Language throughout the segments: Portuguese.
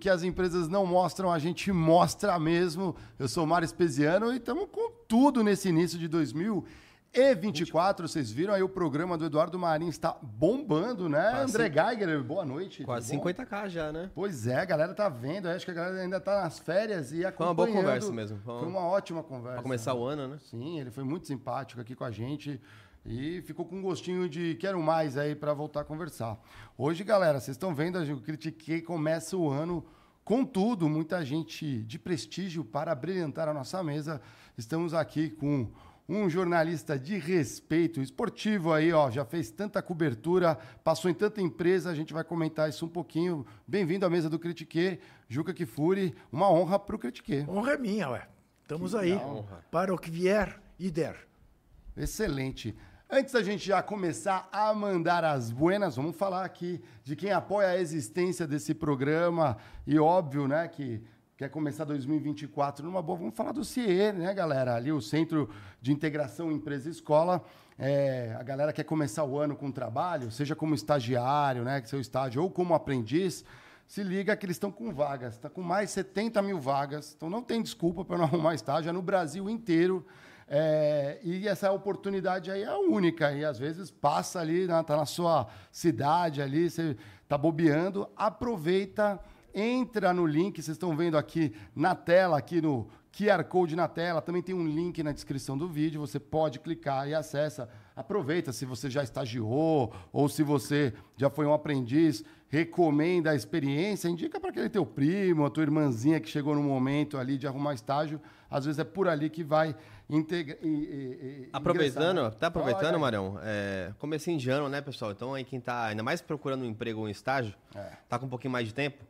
Que as empresas não mostram, a gente mostra mesmo. Eu sou o Mário Espesiano e estamos com tudo nesse início de 2024. Vocês viram aí o programa do Eduardo Marinho está bombando, né? Quase André Geiger, boa noite. Quase tudo bom? 50k já, né? Pois é, a galera tá vendo. Acho que a galera ainda tá nas férias e Foi uma acompanhando. boa conversa mesmo. Foi uma ótima conversa. Pra começar o ano, né? Sim, ele foi muito simpático aqui com a gente e ficou com um gostinho de quero mais aí para voltar a conversar. Hoje, galera, vocês estão vendo, eu critiquei, começa o ano com tudo, muita gente de prestígio para brilhantar a nossa mesa. Estamos aqui com um jornalista de respeito esportivo aí, ó, já fez tanta cobertura, passou em tanta empresa, a gente vai comentar isso um pouquinho. Bem-vindo à mesa do Critique, Juca Kifuri, uma honra para o Critique. Honra é minha, ué. Estamos Que aí para o que vier e der. Excelente. Antes da gente já começar a mandar as buenas, vamos falar aqui de quem apoia a existência desse programa. E óbvio, né, que quer começar 2024 numa boa. Vamos falar do CIE, né, galera? Ali o Centro de Integração Empresa-Escola. É, a galera quer começar o ano com trabalho, seja como estagiário, né, seu estágio, ou como aprendiz. Se liga que eles estão com vagas, está com mais 70 mil vagas. Então não tem desculpa para não arrumar estágio, é no Brasil inteiro. É, e essa oportunidade aí é única. E às vezes passa ali, né, tá na sua cidade ali, você tá bobeando, aproveita, entra no link, vocês estão vendo aqui na tela, aqui no QR Code na tela, também tem um link na descrição do vídeo, você pode clicar e acessa. Aproveita se você já estagiou ou se você já foi um aprendiz, recomenda a experiência, indica para aquele teu primo, a tua irmãzinha que chegou no momento ali de arrumar estágio, às vezes é por ali que vai integra e- Aproveitando, ingressar. tá aproveitando, Olha. Marião? É, comecinho de ano, né, pessoal? Então aí quem tá ainda mais procurando um emprego ou um estágio, É. tá com um pouquinho mais de tempo,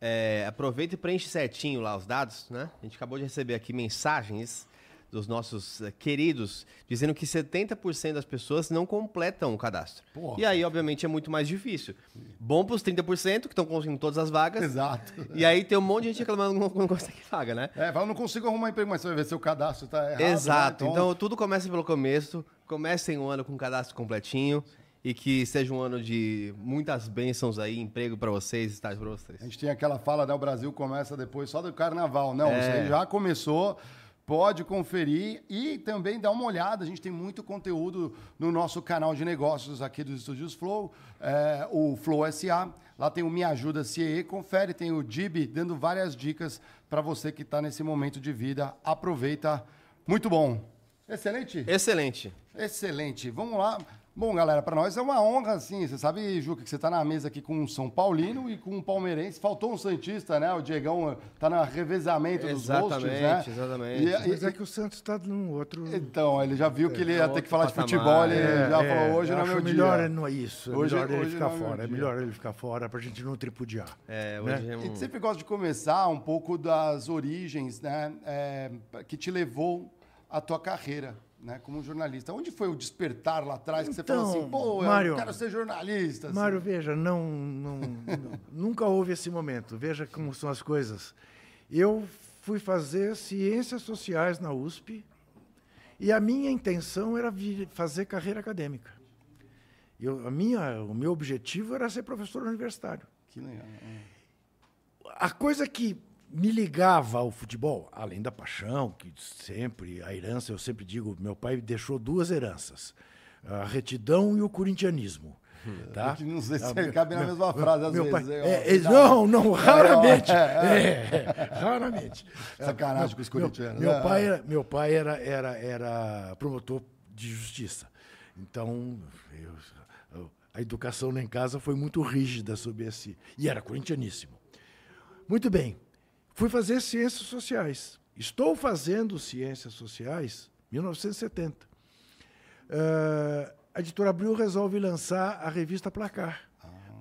é, aproveita e preenche certinho lá os dados, né? A gente acabou de receber aqui mensagens dos nossos eh, queridos dizendo que 70% das pessoas não completam o cadastro. Porra. E aí, obviamente, é muito mais difícil. Bom pros 30% que estão conseguindo todas as vagas. Exato. E aí tem um monte de gente reclamando que não, não consegue vaga, né? É, fala, não consigo arrumar emprego, mas você vai ver se o cadastro tá errado. né? Exato. Então, tudo começa pelo começo. Comecem o ano com o cadastro completinho e que seja um ano de muitas bênçãos aí, emprego pra vocês, estágio pra vocês. A gente tem aquela fala, né? O Brasil começa depois só do carnaval. Não, É. isso aí já começou. Pode conferir e também dar uma olhada. A gente tem muito conteúdo no nosso canal de negócios aqui dos Estúdios Flow, é, o Flow SA. Lá tem o Me Ajuda CE. Confere, tem o Dib dando várias dicas para você que está nesse momento de vida. Aproveita. Muito bom. Excelente. Excelente. Excelente. Vamos lá. Bom, galera, para nós é uma honra, assim. Você sabe, Juca, que você está na mesa aqui com um São Paulino e com um palmeirense. Faltou um Santista, né? O Diegão está no revezamento dos hosts, né? Exatamente, exatamente. E- Mas é que o Santos está num outro. então, ele já viu que ele ia ter que falar de patamar. futebol, ele É, já é, falou, hoje eu não é meu melhor dia. ele não é isso. É Hoje- melhor ele ficar é fora. É dia. melhor ele ficar fora pra gente não tripudiar. É, né? hoje é E um... sempre gosto de começar um pouco das origens, né? é, que te levou à tua carreira, né? Como jornalista. Onde foi o despertar lá atrás que você falou Então, assim, pô, eu Mário- quero ser jornalista? assim? Mário, veja, não, não- não- nunca houve esse momento. Veja como são as coisas. Eu fui fazer ciências sociais na USP e a minha intenção era fazer carreira acadêmica. Eu, a minha, o meu objetivo era ser professor universitário. Que legal. é. A coisa que me ligava ao futebol, além da paixão, que sempre, a herança, eu sempre digo, meu pai deixou duas heranças, a retidão e o corintianismo. Tá? Que não sei se Ah, cabe na mesma frase, às meu vezes. pai- hein, ó. é, é, não, não, raramente. É, É, raramente. Sacanagem com os Meu- corintianos. Meu, É. pai, era, meu pai era, era, era promotor de justiça. Então, eu- a educação lá em casa foi muito rígida sobre esse. E era corintianíssimo. Muito bem. Fui fazer ciências sociais. Estou fazendo ciências sociais 1970. Ah, a editora Abril resolve lançar a revista Placar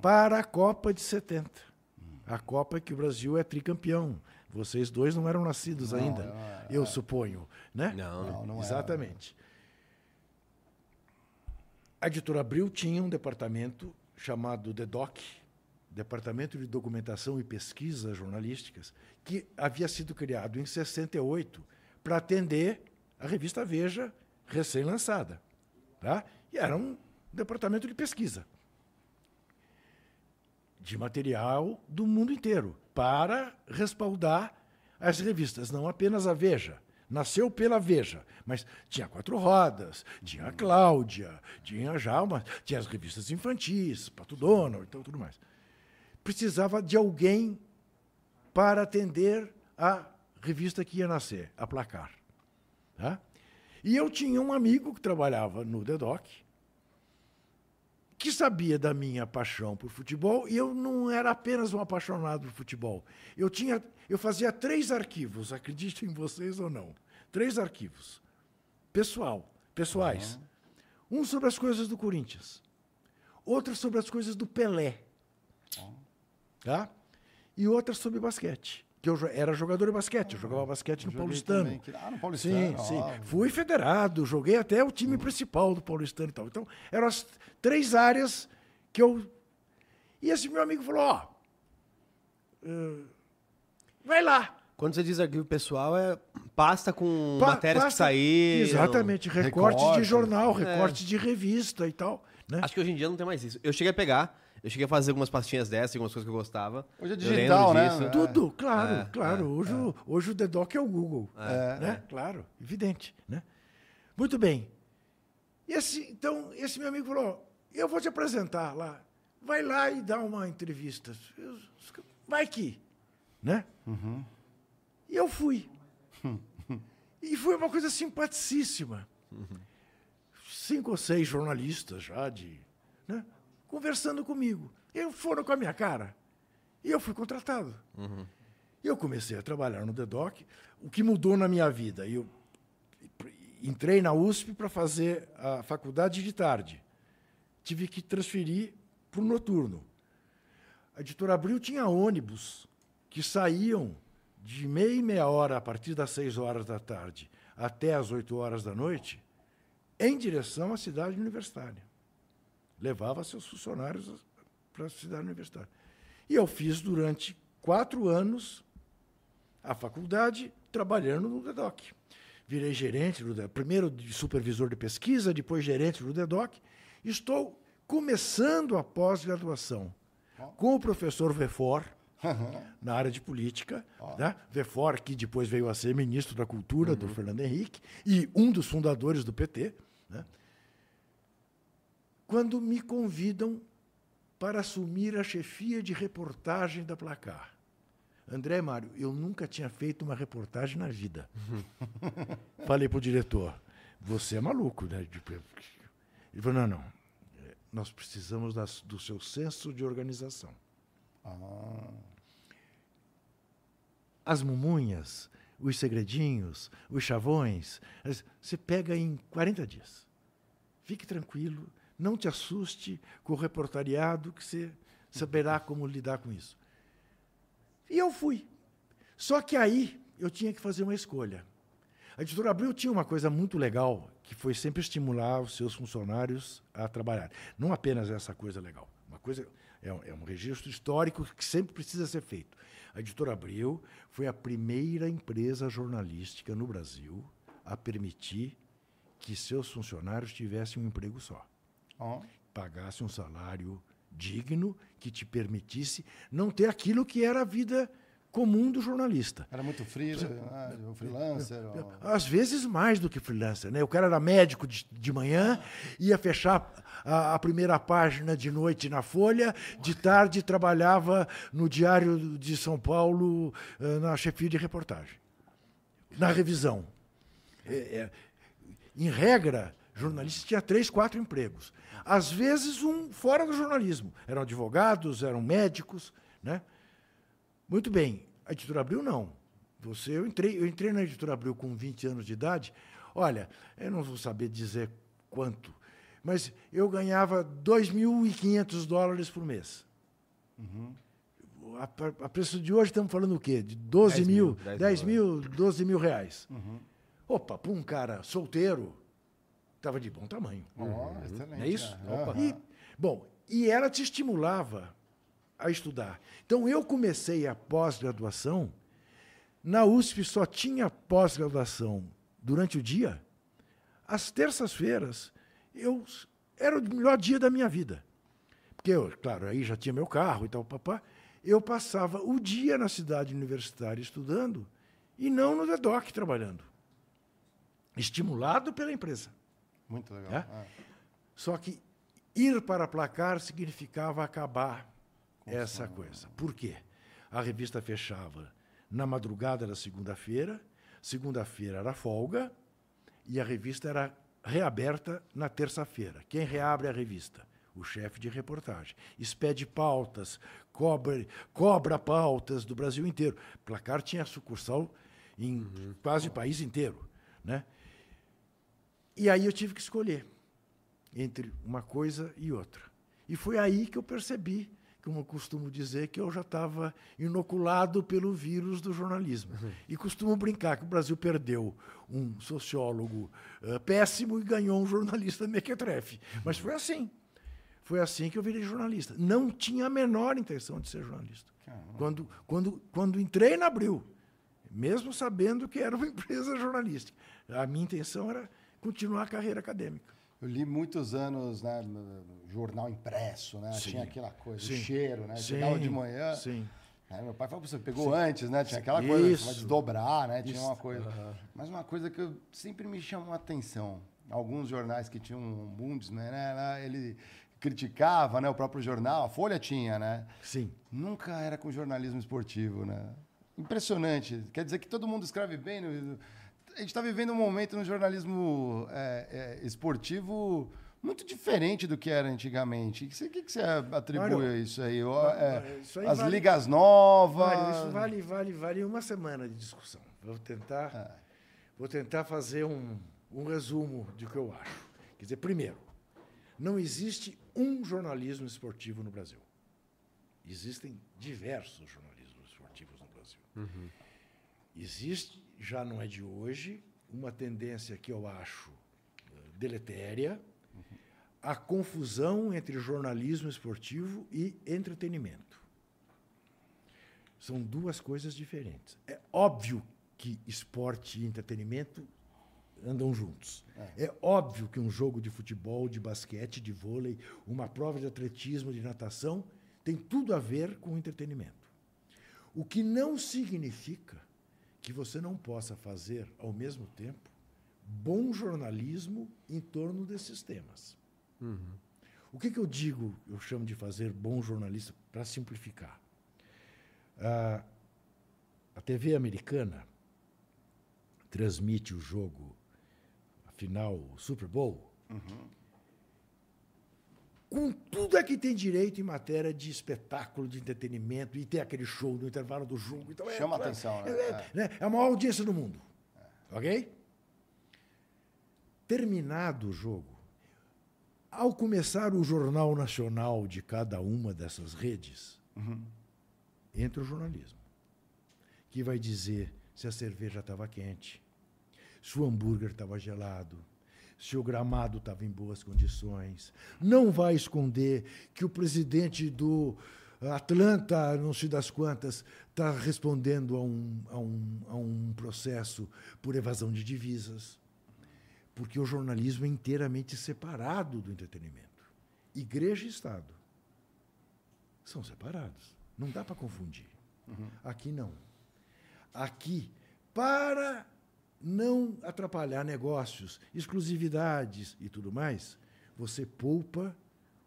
para a Copa de 70. A Copa que o Brasil é tricampeão. Vocês dois não eram nascidos ainda, não era. eu suponho, né? Não, Não, não era. Exatamente. A editora Abril tinha um departamento chamado DEDOC, Departamento de Documentação e Pesquisas Jornalísticas, que havia sido criado em 68 para atender a revista Veja, recém-lançada. Tá? E era um departamento de pesquisa de material do mundo inteiro. para respaldar as revistas, não apenas a Veja. Nasceu pela Veja, mas tinha quatro rodas, tinha a Cláudia, tinha já uma, tinha as revistas infantis, Pato Donald, então tudo mais. Precisava de alguém para atender a revista que ia nascer, a Placar. Tá? E eu tinha um amigo que trabalhava no DEDOC, que sabia da minha paixão por futebol e eu não era apenas um apaixonado por futebol. Eu tinha, eu fazia três arquivos, acreditem em vocês ou não, três arquivos, pessoal, pessoais. Uhum. Um sobre as coisas do Corinthians, outro sobre as coisas do Pelé. Tá? E outra sobre basquete que eu era jogador de basquete, eu jogava basquete no Paulistano. Também. Ah, no Paulistano. Sim, sim. Fui federado, joguei até o time principal do Paulistano e tal. Então, eram as três áreas que eu. E esse meu amigo falou: ó, uh, vai lá. Quando você diz arquivo pessoal, é pasta com pa matérias pasta, que saíram. Exatamente, recorte, recorte de jornal, é. recorte é. de revista e tal. Né? Acho que hoje em dia não tem mais isso. Eu cheguei a pegar eu cheguei a fazer algumas pastinhas dessas, algumas coisas que eu gostava. Hoje é digital, né? Disso. Tudo, claro, é, claro. É, hoje, é. O, hoje o The Doc é o Google. É. Né? Claro, evidente. Né? Muito bem. E esse, então, esse meu amigo falou: eu vou te apresentar lá. Vai lá e dá uma entrevista. Vai aqui. Né? Uhum. E eu fui. e foi uma coisa simpaticíssima. Uhum. Cinco ou seis jornalistas já de. Conversando comigo. Eles foram com a minha cara. E eu fui contratado. Uhum. E eu comecei a trabalhar no DEDOC, o que mudou na minha vida. Eu entrei na USP para fazer a faculdade de tarde. Tive que transferir para o noturno. A editora Abril tinha ônibus que saíam de meia e meia hora a partir das seis horas da tarde até as oito horas da noite em direção à cidade universitária levava seus funcionários para a cidade universitária. E eu fiz durante quatro anos a faculdade trabalhando no DEDOC. Virei gerente, do, primeiro de supervisor de pesquisa, depois gerente do DEDOC. Estou começando a pós-graduação com o professor Vefor, na área de política. Né? Vefor, que depois veio a ser ministro da Cultura uhum. do Fernando Henrique e um dos fundadores do PT. Né? Quando me convidam para assumir a chefia de reportagem da Placar. André Mário, eu nunca tinha feito uma reportagem na vida. Falei para o diretor, você é maluco, né? Ele falou, não, não, nós precisamos das, do seu senso de organização. Ah. As mumunhas, os segredinhos, os chavões, você pega em 40 dias. Fique tranquilo, não te assuste com o reportariado, que você saberá como lidar com isso. E eu fui. Só que aí eu tinha que fazer uma escolha. A editora Abril tinha uma coisa muito legal, que foi sempre estimular os seus funcionários a trabalhar. Não apenas essa coisa legal. Uma coisa é um, é um registro histórico que sempre precisa ser feito. A editora Abril foi a primeira empresa jornalística no Brasil a permitir que seus funcionários tivessem um emprego só oh. pagasse um salário digno que te permitisse não ter aquilo que era a vida comum do jornalista. Era muito free, ah, freelancer? Ou... Às vezes mais do que freelancer. Né? O cara era médico de, de manhã, ia fechar a, a, primeira página de noite na Folha, de tarde trabalhava no Diário de São Paulo, eh, na chefia de reportagem, na revisão. É, é, em regra, jornalista tinha três, quatro empregos. Às vezes, um fora do jornalismo. Eram advogados, eram médicos. Né? Muito bem. A editora Abril, não. Você, eu, entrei, eu entrei na editora Abril com 20 anos de idade. Olha, eu não vou saber dizer quanto, mas eu ganhava 2.500 dólares por mês. Uhum. A, a, preço de hoje estamos falando o quê? De 12 10 mil, 10, 10 mil, 12 mil reais. Uhum. Opa, para um cara solteiro, estava de bom tamanho. Oh, uhum. excelente. é isso? Uhum. E, bom, e ela te estimulava a estudar. Então, eu comecei a pós-graduação. Na USP só tinha pós-graduação durante o dia. Às terças-feiras, eu era o melhor dia da minha vida. Porque, eu, claro, aí já tinha meu carro e tal, papá. eu passava o dia na cidade universitária estudando e não no DEDOC trabalhando. Estimulado pela empresa. Muito legal. É? É. Só que ir para placar significava acabar essa coisa. Por quê? A revista fechava na madrugada da segunda-feira, segunda-feira era folga e a revista era reaberta na terça-feira. Quem reabre a revista? O chefe de reportagem. Expede pautas, cobra, cobra pautas do Brasil inteiro. Placar tinha sucursal em quase o país inteiro. Né? E aí eu tive que escolher entre uma coisa e outra. E foi aí que eu percebi, como eu costumo dizer, que eu já estava inoculado pelo vírus do jornalismo. E costumo brincar que o Brasil perdeu um sociólogo eh, péssimo e ganhou um jornalista mequetrefe. Mas foi assim. Foi assim que eu virei jornalista. Não tinha a menor intenção de ser jornalista. Quando, quando, quando entrei na Abril, mesmo sabendo que era uma empresa jornalística, a minha intenção era continuar a carreira acadêmica. Eu li muitos anos, né, no jornal impresso, né? Sim. Tinha aquela coisa, Sim. o cheiro, né? Sim, Chegava de manhã. sim. Aí meu pai falou, você pegou antes, né? Tinha aquela coisa, Isso. vai desdobrar, né? Tinha Isso. uma coisa. Mas uma coisa que eu, sempre me chamou a atenção. Alguns jornais que tinham um Bundesman, né? Ele criticava, né? O próprio jornal, a Folha tinha, né? Sim. Nunca era com jornalismo esportivo, né? Impressionante. Quer dizer que todo mundo escreve bem. no- A gente está vivendo um momento no jornalismo é, é, esportivo muito diferente do que era antigamente. O que, você- que que você atribui Mário, a isso aí? Ó, é, isso aí as vale- ligas novas. Mário, isso vale, vale, vale uma semana de discussão. Vou tentar, É. vou tentar fazer um, um resumo de que eu acho. Quer dizer, primeiro, não existe um jornalismo esportivo no Brasil. Existem diversos jornalismos esportivos no Brasil. Existe, já não é de hoje, uma tendência que eu acho eh, deletéria, a confusão entre jornalismo esportivo e entretenimento. São duas coisas diferentes. É óbvio que esporte e entretenimento andam juntos. É. óbvio que um jogo de futebol, de basquete, de vôlei, uma prova de atletismo, de natação, tem tudo a ver com entretenimento. O que não significa que você não possa fazer, ao mesmo tempo, bom jornalismo em torno desses temas. O que, que eu digo, eu chamo de fazer bom jornalista, para simplificar? Ah, a TV americana transmite o jogo, a final, o Super Bowl, com tudo a que tem direito em matéria de espetáculo, de entretenimento, e tem aquele show no intervalo do jogo. Então é- Chama é, atenção, né? É, é, né? é a maior audiência do mundo. Ok? Terminado o jogo, ao começar o Jornal Nacional de cada uma dessas redes, entra o jornalismo, que vai dizer se a cerveja estava quente, se o hambúrguer estava gelado, se o gramado estava em boas condições. Não vai esconder que o presidente do Atlanta, não sei das quantas, está respondendo a um, a, um, a um processo por evasão de divisas. Porque o jornalismo é inteiramente separado do entretenimento. Igreja e Estado são separados. Não dá para confundir. Aqui não. Aqui, para não atrapalhar negócios, exclusividades e tudo mais, você poupa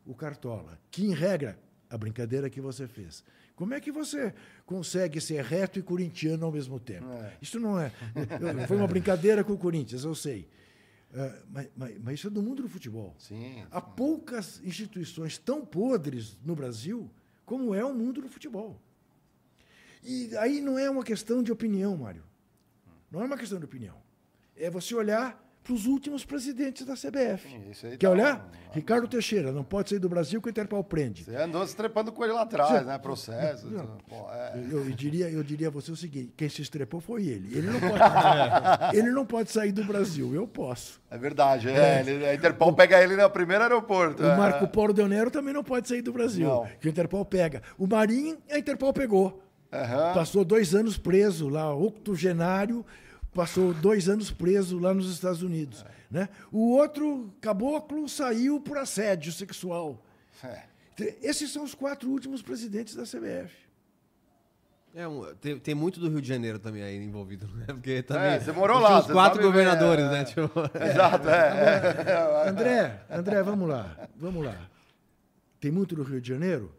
o cartola, que em regra, a brincadeira que você fez. Como é que você consegue ser reto e corintiano ao mesmo tempo? Isso não é. Foi uma brincadeira com o Corinthians, eu sei. Ah, mas, mas- mas isso é do mundo do futebol. Sim. Há poucas instituições tão podres no Brasil como é o mundo do futebol. E aí não é uma questão de opinião, Mário. Não é uma questão de opinião. É você olhar para os últimos presidentes da CBF. Quer olhar? Ricardo Teixeira, não pode sair do Brasil que o Interpol prende. Você andou se trepando com ele lá atrás, né? Processo. pô, é. Eu, eu diria, eu diria a você o seguinte: quem se estrepou foi ele. Ele não pode, ele não pode sair do Brasil, eu posso. É verdade, é. Ele, a Interpol pega ele no primeiro aeroporto. O é. Marco Polo Del Nero também não pode sair do Brasil, Não. que o Interpol pega. O Marinho, a Interpol pegou. Aham. Passou dois anos preso lá, octogenário, passou dois anos preso lá nos Estados Unidos. Né? O outro caboclo saiu por assédio sexual. É. Esses são os quatro últimos presidentes da CBF. É um, tem, tem muito do Rio de Janeiro também aí envolvido, né? Porque também. É, você morou lá, Os quatro sabe, governadores, é, né? é. Tipo, Exato, é. é. André, André, vamos lá. Vamos lá. Tem muito do Rio de Janeiro?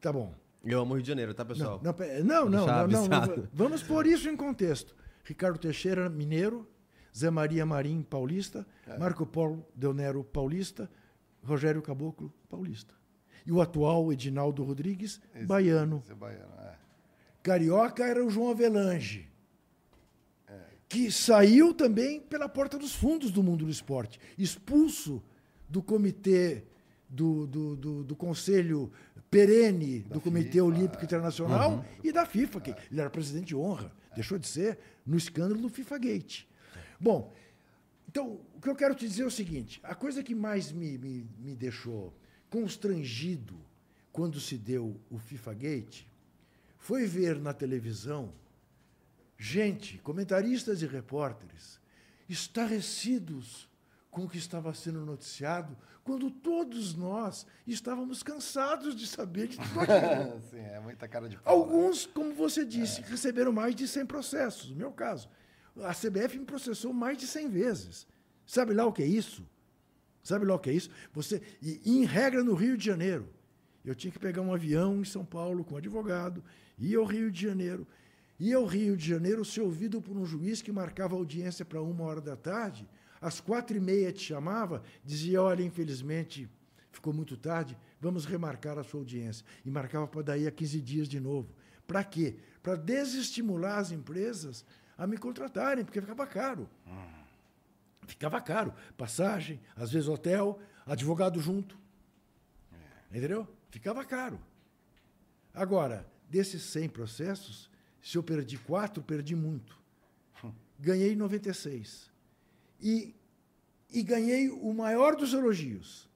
Tá bom. Eu amo o Rio de Janeiro, tá, pessoal? Não, não, não, não, não, não. Vamos pôr isso em contexto. Ricardo Teixeira, mineiro. Zé Maria Marim, paulista. Marco Polo Del Nero, paulista. Rogério Caboclo, paulista. E o atual Edinaldo Rodrigues, Esse- baiano. esse é baiano, é. Carioca era o João Avelange, que saiu também pela porta dos fundos do mundo do esporte, expulso do comitê do, do, do, do Conselho Perene do Comitê FIFA, Olímpico Internacional e da FIFA, que ele era presidente de honra, deixou de ser no escândalo do FIFA Gate. Bom, então, o que eu quero te dizer é o seguinte: a coisa que mais me, me, me deixou constrangido quando se deu o FIFA Gate foi ver na televisão gente, comentaristas e repórteres, estarrecidos com o que estava sendo noticiado, quando todos nós estávamos cansados de saber de tudo aquilo. Sim, é muita cara de pau. né? Alguns, como você disse, receberam mais de 100 processos. No meu caso, a CBF me processou mais de 100 vezes. Sabe lá o que é isso? Sabe lá o que é isso? Você, e, em regra, no Rio de Janeiro, eu tinha que pegar um avião em São Paulo com um advogado, ir ao Rio de Janeiro. Ia ao Rio de Janeiro ser ouvido por um juiz que marcava audiência para uma hora da tarde, às quatro e meia te chamava, dizia, olha, infelizmente, ficou muito tarde, vamos remarcar a sua audiência. E marcava para daí a 15 dias de novo. Para quê? Para desestimular as empresas a me contratarem, porque ficava caro. Ficava caro. Passagem, às vezes hotel, advogado junto. Entendeu? Ficava caro. Agora, desses 100 processos, se eu perdi quatro, perdi muito. Ganhei 96. E, e ganhei o maior dos elogios,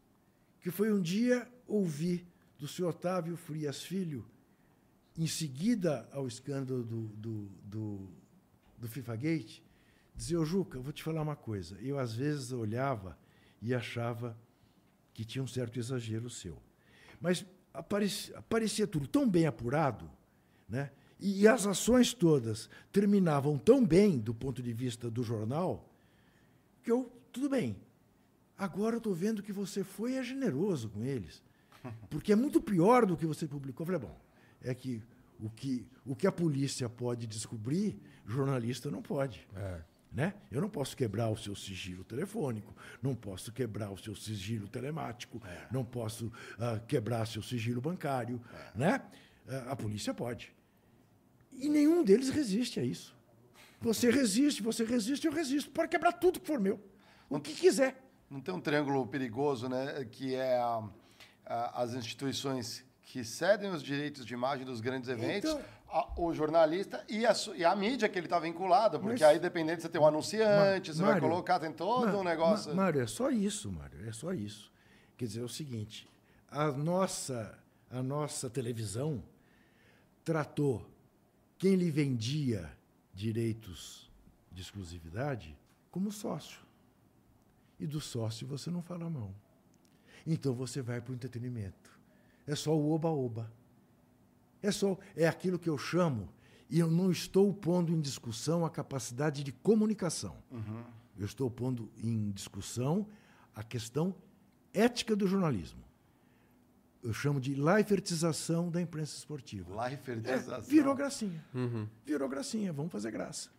que foi um dia ouvir do senhor Otávio Frias Filho, em seguida ao escândalo do, do, do, do FIFA Gate, dizer, ô Juca, vou te falar uma coisa. Eu, às vezes, olhava e achava que tinha um certo exagero seu. Mas aparecia, aparecia tudo tão bem apurado, né? E, e as ações todas terminavam tão bem do ponto de vista do jornal, que eu, tudo bem. Agora eu estou vendo que você foi e é generoso com eles. Porque é muito pior do que você publicou. Eu falei, bom, é que o que, o que a polícia pode descobrir, jornalista não pode. Né? Eu não posso quebrar o seu sigilo telefônico, não posso quebrar o seu sigilo telemático, não posso ah, quebrar seu sigilo bancário. Né? Ah, a polícia pode. E nenhum deles resiste a isso. Você resiste, você resiste, eu resisto. Pode quebrar tudo que for meu. O que quiser. Não tem um triângulo perigoso, né? Que é a- a- as instituições que cedem os direitos de imagem dos grandes eventos, Então- a- o jornalista e a, e a mídia que ele está vinculado, porque Mas- aí dependendo você tem um anunciante, Ma- você vai Mário, colocar, tem todo Ma- um negócio. Ma- Mário, é só isso, Mário, é só isso. Quer dizer, é o seguinte, a nossa, a nossa televisão tratou quem lhe vendia direitos de exclusividade como sócio. E do sócio você não fala a mão. Então você vai para o entretenimento. É só o oba-oba. É só é aquilo que eu chamo e eu não estou pondo em discussão a capacidade de comunicação. Eu estou pondo em discussão a questão ética do jornalismo. Eu chamo de laifertização da imprensa esportiva. É, Laifertização. virou gracinha. Virou gracinha. Vamos fazer graça.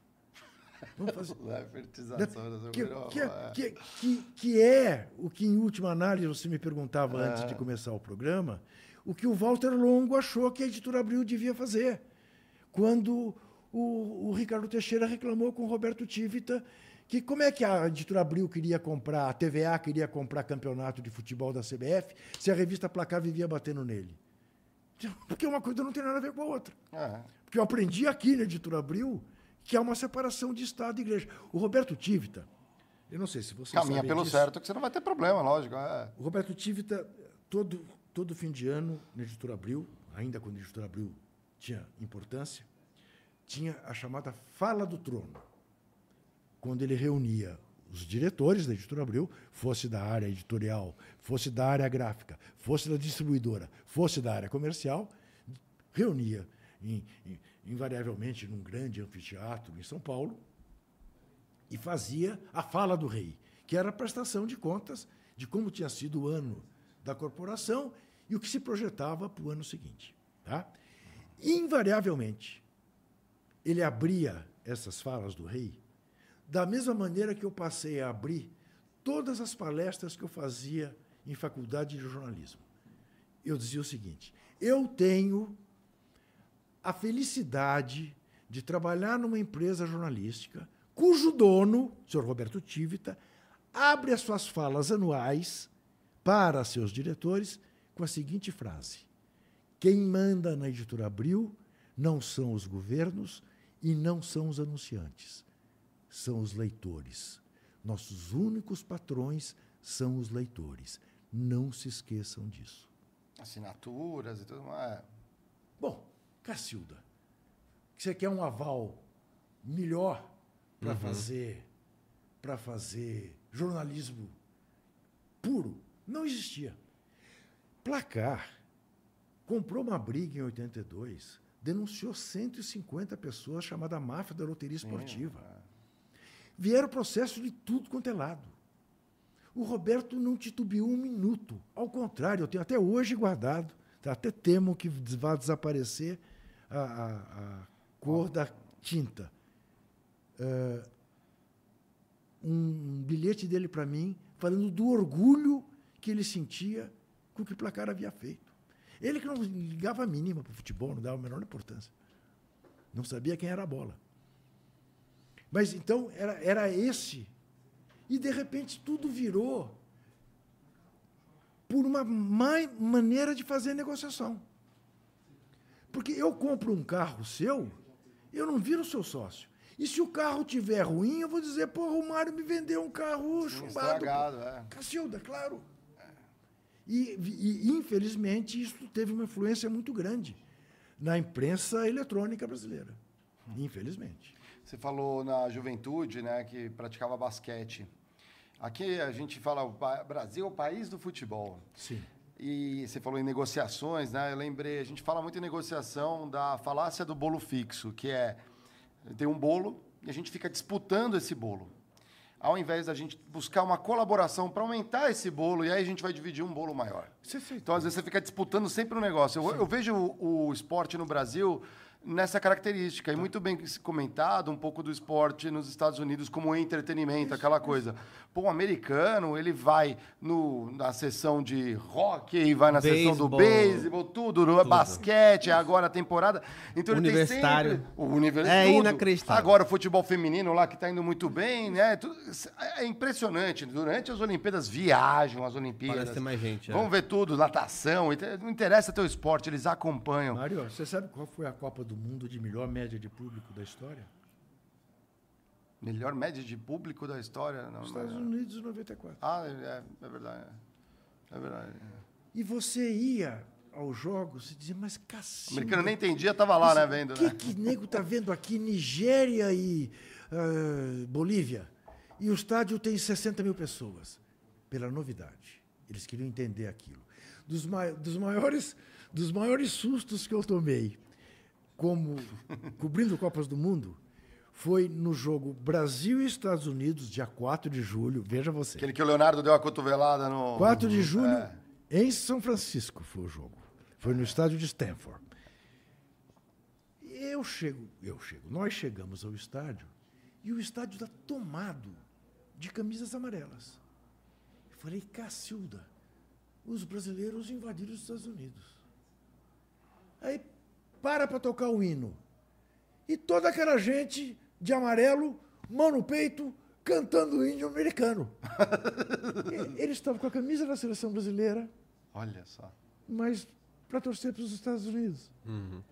Vamos fazer. Laifertização. Que, virou- que, é. que, que, que é o que, em última análise, você me perguntava antes de começar o programa, o que o Walter Longo achou que a editora Abril devia fazer. Quando o, o Ricardo Teixeira reclamou com o Roberto Tivita que como é que a editora Abril queria comprar, a TVA queria comprar campeonato de futebol da CBF, se a revista Placar vivia batendo nele. Porque uma coisa não tem nada a ver com a outra. É. Porque eu aprendi aqui na Editora Abril que há uma separação de Estado e Igreja. O Roberto Tivita, eu não sei se você Caminha pelo disso, certo que você não vai ter problema, lógico. é. O Roberto Tivita, todo, todo fim de ano, na Editora Abril, ainda quando a Editora Abril tinha importância, tinha a chamada Fala do Trono, quando ele reunia os diretores da Editora Abril, fosse da área editorial, fosse da área gráfica, fosse da distribuidora, fosse da área comercial, reunia em, em- invariavelmente num grande anfiteatro em São Paulo, e fazia a fala do rei, que era a prestação de contas de como tinha sido o ano da corporação e o que se projetava para o ano seguinte. Tá? Invariavelmente, ele abria essas falas do rei da mesma maneira que eu passei a abrir todas as palestras que eu fazia em faculdade de jornalismo. Eu dizia o seguinte: eu tenho a felicidade de trabalhar numa empresa jornalística cujo dono, o senhor Roberto Tivita, abre as suas falas anuais para seus diretores com a seguinte frase: Quem manda na editora Abril não são os governos e não são os anunciantes, são os leitores. Nossos únicos patrões são os leitores. Não se esqueçam disso. Assinaturas e tudo mais. Bom, Cacilda, você quer um aval melhor para uhum. fazer para fazer jornalismo puro? Não existia. Placar comprou uma briga em 82, denunciou 150 pessoas chamada máfia da loteria esportiva. Vieram processos de tudo quanto é lado. O Roberto não titubeou um minuto. Ao contrário, eu tenho até hoje guardado, tá? até temo que vá desaparecer a, a, a cor da tinta. Uh, um bilhete dele para mim, falando do orgulho que ele sentia com o que o placar havia feito. Ele que não ligava a mínima para o futebol, não dava a menor importância. Não sabia quem era a bola. Mas então era, era esse. E de repente tudo virou por uma má maneira de fazer negociação. Porque eu compro um carro seu, eu não viro seu sócio. E se o carro tiver ruim, eu vou dizer, porra, o Mário me vendeu um carro chumbado. Estragado, é. Cacilda, claro. E, e, infelizmente, isso teve uma influência muito grande na imprensa eletrônica brasileira. Infelizmente. Você falou na juventude, né, que praticava basquete. Aqui a gente fala o Brasil é o país do futebol. Sim. E você falou em negociações, né? Eu lembrei, a gente fala muito em negociação da falácia do bolo fixo, que é tem um bolo e a gente fica disputando esse bolo ao invés da gente buscar uma colaboração para aumentar esse bolo, e aí a gente vai dividir um bolo maior. Então, às vezes, você fica disputando sempre um negócio. Eu, eu vejo o, o, esporte no Brasil nessa característica. E muito bem comentado um pouco do esporte nos Estados Unidos como entretenimento, isso, aquela coisa. Isso. Pô, o americano, ele vai no, na sessão de rock, vai na baseball, sessão do beisebol, tudo, tudo. basquete, isso. agora a temporada. Então Universitário. ele tem sempre... O universitário. É tudo. inacreditável. Agora o futebol feminino lá, que está indo muito bem, né? É impressionante. Durante as Olimpíadas, viajam as Olimpíadas. Parece ter mais gente. É. Vamos ver tudo, natação, não interessa teu esporte, eles acompanham. Mário, você sabe qual foi a Copa do Mundo de melhor média de público da história? Melhor média de público da história? Não, Estados mas... Unidos, 94. Ah, é, é verdade. É verdade. E você ia aos jogos e dizia, mas cacete. O americano nem entendia, estava lá, né, vendo. O que, né? que nego tá vendo aqui? Nigéria e uh, Bolívia. E o estádio tem 60 mil pessoas. Pela novidade. Eles queriam entender aquilo. Dos, ma dos, maiores, dos maiores sustos que eu tomei como cobrindo Copas do Mundo foi no jogo Brasil e Estados Unidos, dia 4 de julho. Veja você. Aquele que o Leonardo deu a cotovelada no. 4 de julho, é. em São Francisco foi o jogo. Foi no estádio de Stanford. Eu chego, eu chego, nós chegamos ao estádio e o estádio está tomado de camisas amarelas. Eu falei, Cacilda, os brasileiros invadiram os Estados Unidos. Aí para para tocar o hino. E toda aquela gente de amarelo, mão no peito, cantando o índio americano. Eles estavam com a camisa da seleção brasileira. Olha só. Mas para torcer para os Estados Unidos. Uhum.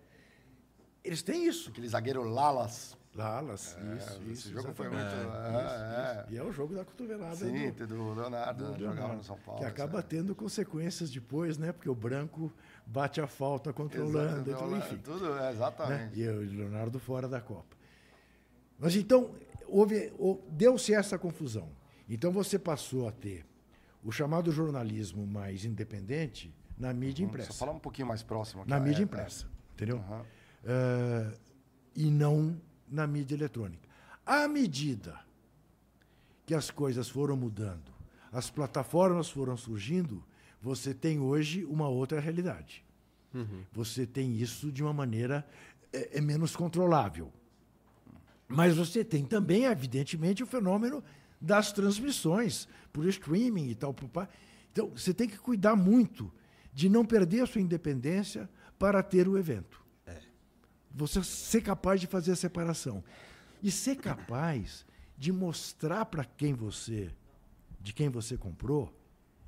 Eles têm isso. Aquele zagueiro Lalas. Lalas, é, isso, isso. Esse jogo foi muito. É, é, é. E é o jogo da cotovelada. Sim, do, do Leonardo, do jogava no São Paulo. Que acaba tendo consequências depois, né? Porque o branco bate a falta controlando, então, enfim. Tudo, é, exatamente. Né? E o Leonardo fora da Copa. Mas então, houve, deu-se essa confusão. Então você passou a ter o chamado jornalismo mais independente na mídia uhum, impressa. Só falar um pouquinho mais próximo. Aqui, na mídia é, impressa, é. entendeu? Uhum. Uh, e não na mídia eletrônica. À medida que as coisas foram mudando, as plataformas foram surgindo, você tem hoje uma outra realidade. Uhum. Você tem isso de uma maneira é, é, menos controlável. Mas você tem também, evidentemente, o fenômeno das transmissões por streaming e tal. Então, você tem que cuidar muito de não perder a sua independência para ter o evento. É. Você ser capaz de fazer a separação. E ser capaz de mostrar para quem você, de quem você comprou,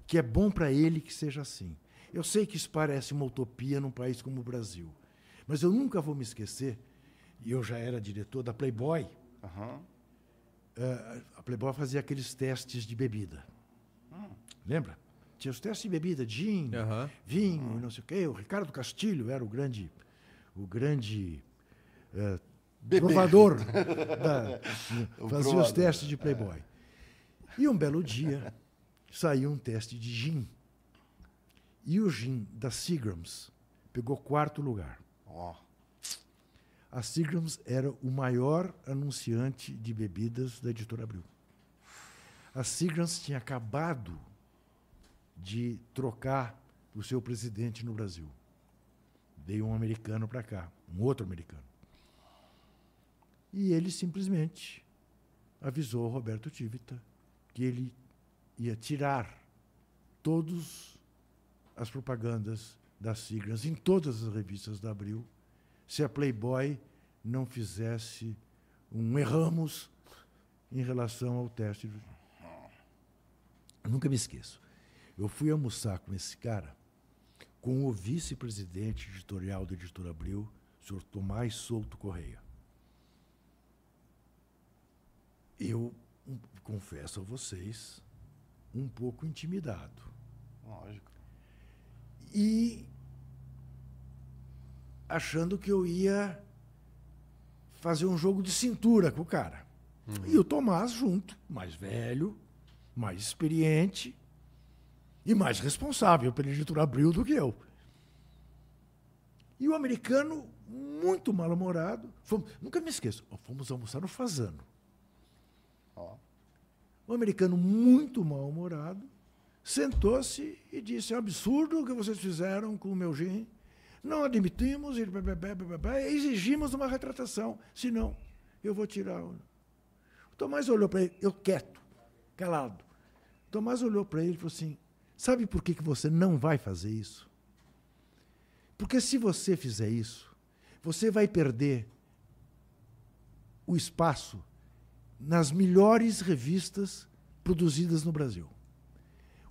que é bom para ele que seja assim. Eu sei que isso parece uma utopia num país como o Brasil, mas eu nunca vou me esquecer, e eu já era diretor da Playboy. Uhum. Uh, a Playboy fazia aqueles testes de bebida. Uhum. Lembra? Tinha os testes de bebida, gin, uhum. vinho, uhum. não sei o quê. O Ricardo Castilho era o grande, o grande uh, provador. da, fazia os testes de Playboy. E um belo dia saiu um teste de gin. E o gin da Seagrams pegou quarto lugar. Oh. A Seagrams era o maior anunciante de bebidas da editora Abril. A Seagrams tinha acabado de trocar o seu presidente no Brasil. Veio um americano para cá, um outro americano. E ele simplesmente avisou Roberto Tivita que ele ia tirar todas as propagandas das siglas em todas as revistas da Abril se a Playboy não fizesse um erramos em relação ao teste. Do... nunca me esqueço. Eu fui almoçar com esse cara, com o vice-presidente editorial da Editora Abril, o senhor Tomás Souto Correia. Eu um, confesso a vocês, um pouco intimidado. Lógico. E achando que eu ia fazer um jogo de cintura com o cara. Uhum. E o Tomás junto, mais velho, mais experiente e mais responsável pela editora Abril do que eu. E o americano, muito mal-humorado, nunca me esqueço, fomos almoçar no Fazano. Oh. O americano, muito mal-humorado, sentou-se e disse: é um absurdo o que vocês fizeram com o meu gin. Não admitimos e exigimos uma retratação. Senão, eu vou tirar. O Tomás olhou para ele, eu quieto, calado. Tomás olhou para ele e falou assim: Sabe por que, que você não vai fazer isso? Porque se você fizer isso, você vai perder o espaço nas melhores revistas produzidas no Brasil.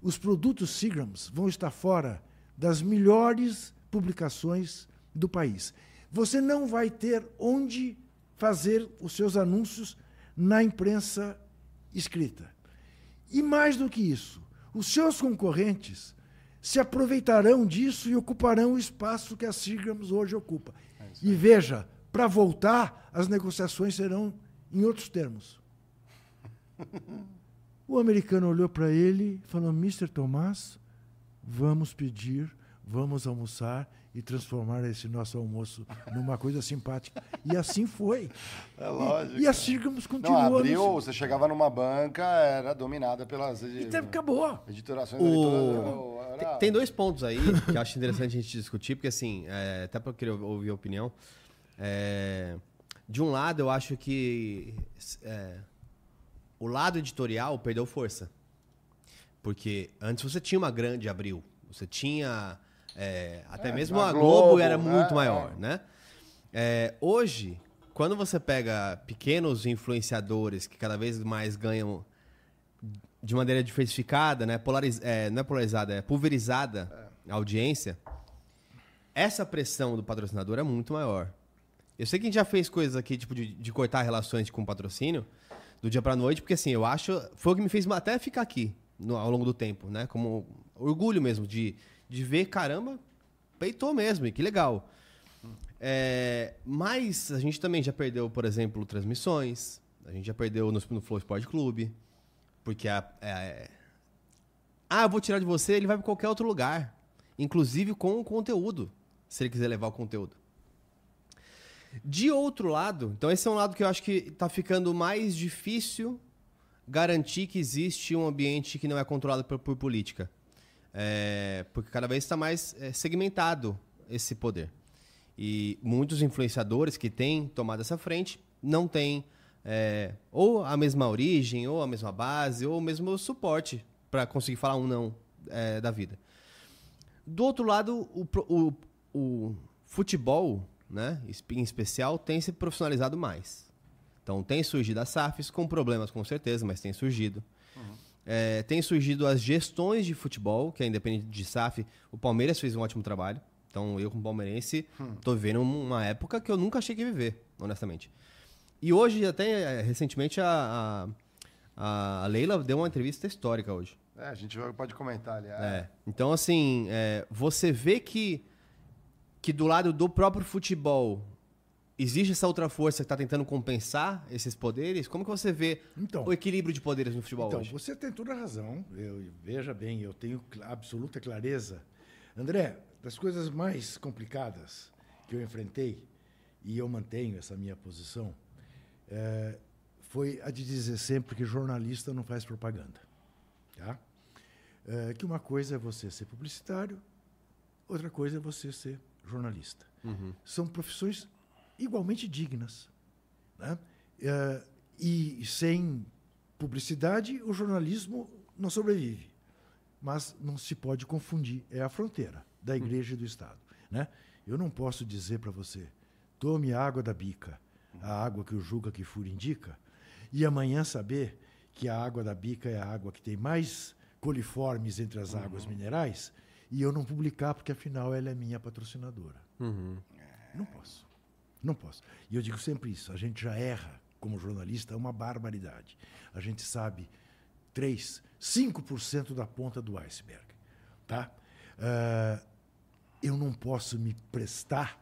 Os produtos Seagrams vão estar fora das melhores publicações do país. Você não vai ter onde fazer os seus anúncios na imprensa escrita. E mais do que isso, os seus concorrentes se aproveitarão disso e ocuparão o espaço que a Seagrams hoje ocupa. É e veja, para voltar, as negociações serão em outros termos. O americano olhou para ele e falou: Mr. Tomás, vamos pedir, vamos almoçar e transformar esse nosso almoço numa coisa simpática. E assim foi. É lógico. E, e assim continuou. Não, abriu, você chegava numa banca, era dominada pelas e acabou. editorações. O... Era... Tem dois pontos aí que eu acho interessante a gente discutir, porque assim, é, até para eu querer ouvir a opinião. É, de um lado, eu acho que é, o lado editorial perdeu força. Porque antes você tinha uma grande Abril. Você tinha. É, até é, mesmo a Globo, Globo era né? muito maior, é. né? É, hoje, quando você pega pequenos influenciadores que cada vez mais ganham de maneira diversificada, né? Polariz, é, não é polarizada, é pulverizada a audiência, essa pressão do patrocinador é muito maior. Eu sei que a gente já fez coisas aqui, tipo, de, de cortar relações com patrocínio, do dia pra noite, porque assim, eu acho. Foi o que me fez até ficar aqui no, ao longo do tempo, né? Como orgulho mesmo de, de ver, caramba, peitou mesmo, e que legal. É, mas a gente também já perdeu, por exemplo, transmissões. A gente já perdeu no, no Flow Sport Clube. Porque a, é, ah, eu vou tirar de você, ele vai para qualquer outro lugar. Inclusive com o conteúdo, se ele quiser levar o conteúdo. De outro lado, então esse é um lado que eu acho que está ficando mais difícil garantir que existe um ambiente que não é controlado por, por política. É, porque cada vez está mais é, segmentado esse poder. E muitos influenciadores que têm tomado essa frente não têm é, ou a mesma origem, ou a mesma base, ou o mesmo suporte para conseguir falar um não é, da vida. Do outro lado, o, o, o futebol, né, em especial, tem se profissionalizado mais. Então, tem surgido as SAFs, com problemas com certeza, mas tem surgido. Uhum. É, tem surgido as gestões de futebol, que é independente de SAF. O Palmeiras fez um ótimo trabalho. Então, eu, como palmeirense, estou hum. vivendo uma época que eu nunca achei que ia viver, honestamente. E hoje, até recentemente, a, a, a Leila deu uma entrevista histórica hoje. É, a gente pode comentar ali. É. Então, assim, é, você vê que, que do lado do próprio futebol existe essa outra força que está tentando compensar esses poderes? Como que você vê então, o equilíbrio de poderes no futebol então, hoje? Você tem toda a razão. Eu, veja bem, eu tenho absoluta clareza. André, das coisas mais complicadas que eu enfrentei, e eu mantenho essa minha posição, é, foi a de dizer sempre que jornalista não faz propaganda. Tá? É, que uma coisa é você ser publicitário, outra coisa é você ser jornalista. Uhum. São profissões igualmente dignas. Né? É, e sem publicidade, o jornalismo não sobrevive. Mas não se pode confundir, é a fronteira da uhum. igreja e do Estado. Né? Eu não posso dizer para você, tome água da bica, a água que o Juca Kifuri indica, e amanhã saber que a água da bica é a água que tem mais coliformes entre as águas uhum. minerais, e eu não publicar, porque afinal ela é minha patrocinadora. Uhum. Não posso. Não posso. E eu digo sempre isso: a gente já erra como jornalista, é uma barbaridade. A gente sabe 3, 5% da ponta do iceberg. Tá? Uh, eu não posso me prestar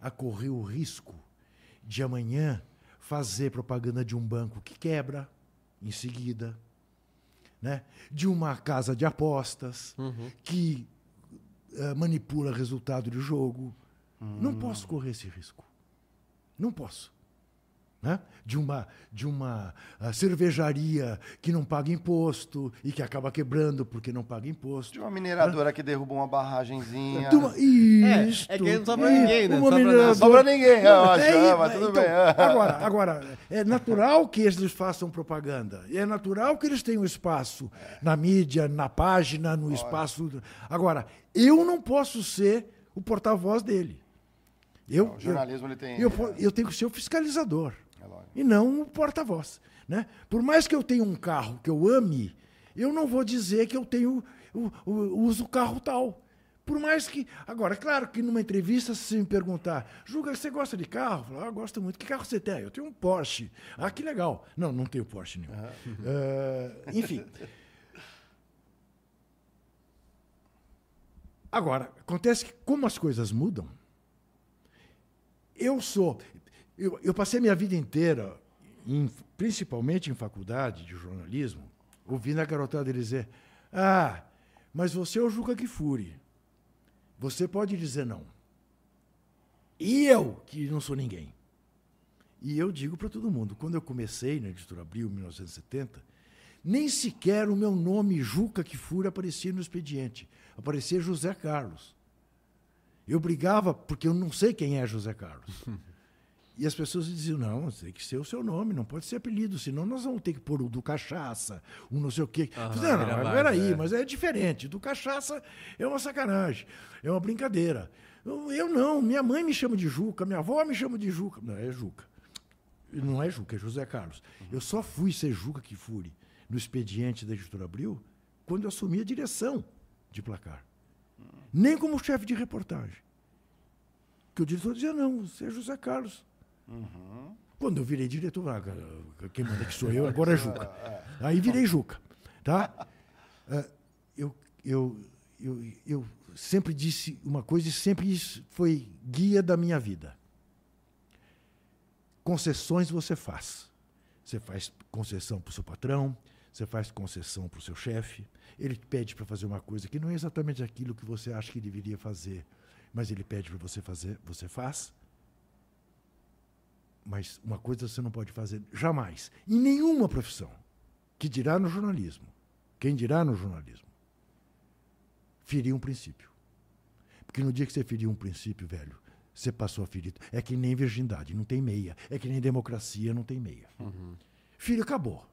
a correr o risco de amanhã fazer propaganda de um banco que quebra, em seguida, né? de uma casa de apostas uhum. que uh, manipula resultado de jogo. Uhum. Não posso correr esse risco. Não posso né? de uma, de uma uh, cervejaria que não paga imposto e que acaba quebrando porque não paga imposto. De uma mineradora né? que derruba uma barragenzinha. Uma, isso. É, é que não sobra é, ninguém, né? Uma sobra, mineradora... sobra ninguém, eu acho. É, ah, mas tudo então, bem. agora, agora, é natural que eles façam propaganda. É natural que eles tenham espaço na mídia, na página, no Olha. espaço. Agora, eu não posso ser o porta-voz dele. Eu, o jornalismo eu, ele tem. Eu, eu tenho que ser o fiscalizador e não o porta-voz. Né? Por mais que eu tenha um carro que eu ame, eu não vou dizer que eu tenho o, o, uso o carro tal. Por mais que. Agora, é claro que numa entrevista, se você me perguntar, Julga, você gosta de carro? Eu falo, ah, gosto muito. Que carro você tem? Eu tenho um Porsche. Ah, que legal. Não, não tenho Porsche nenhum. Uh, enfim. Agora, acontece que, como as coisas mudam, eu sou. Eu, eu passei minha vida inteira, em, principalmente em faculdade de jornalismo, ouvindo a garotada dizer: Ah, mas você é o Juca Kifuri. Você pode dizer não. E eu, que não sou ninguém. E eu digo para todo mundo: quando eu comecei na editora Abril, em 1970, nem sequer o meu nome Juca Kifuri aparecia no expediente. Aparecia José Carlos. Eu brigava porque eu não sei quem é José Carlos. E as pessoas diziam, não, tem que ser o seu nome, não pode ser apelido, senão nós vamos ter que pôr o do cachaça, o não sei o quê. Uhum, não, não, mas peraí, é. mas é diferente. Do cachaça é uma sacanagem, é uma brincadeira. Eu, eu, não, minha mãe me chama de Juca, minha avó me chama de Juca. Não, é Juca. Não é Juca, é José Carlos. Uhum. Eu só fui ser Juca que fure no expediente da editora Abril quando eu assumi a direção de placar. Uhum. Nem como chefe de reportagem. Que o diretor dizia, não, você é José Carlos. Uhum. Quando eu virei diretor, ah, quem manda que sou eu, agora é Juca. É. Aí virei Juca. Tá? Ah, eu, eu, eu, eu sempre disse uma coisa e sempre isso foi guia da minha vida. Concessões você faz. Você faz concessão para o seu patrão, você faz concessão para o seu chefe. Ele pede para fazer uma coisa que não é exatamente aquilo que você acha que deveria fazer, mas ele pede para você fazer, você faz. Mas uma coisa você não pode fazer jamais, em nenhuma profissão, que dirá no jornalismo, quem dirá no jornalismo, ferir um princípio. Porque no dia que você ferir um princípio, velho, você passou a ferir. É que nem virgindade, não tem meia. É que nem democracia, não tem meia. Filho, acabou.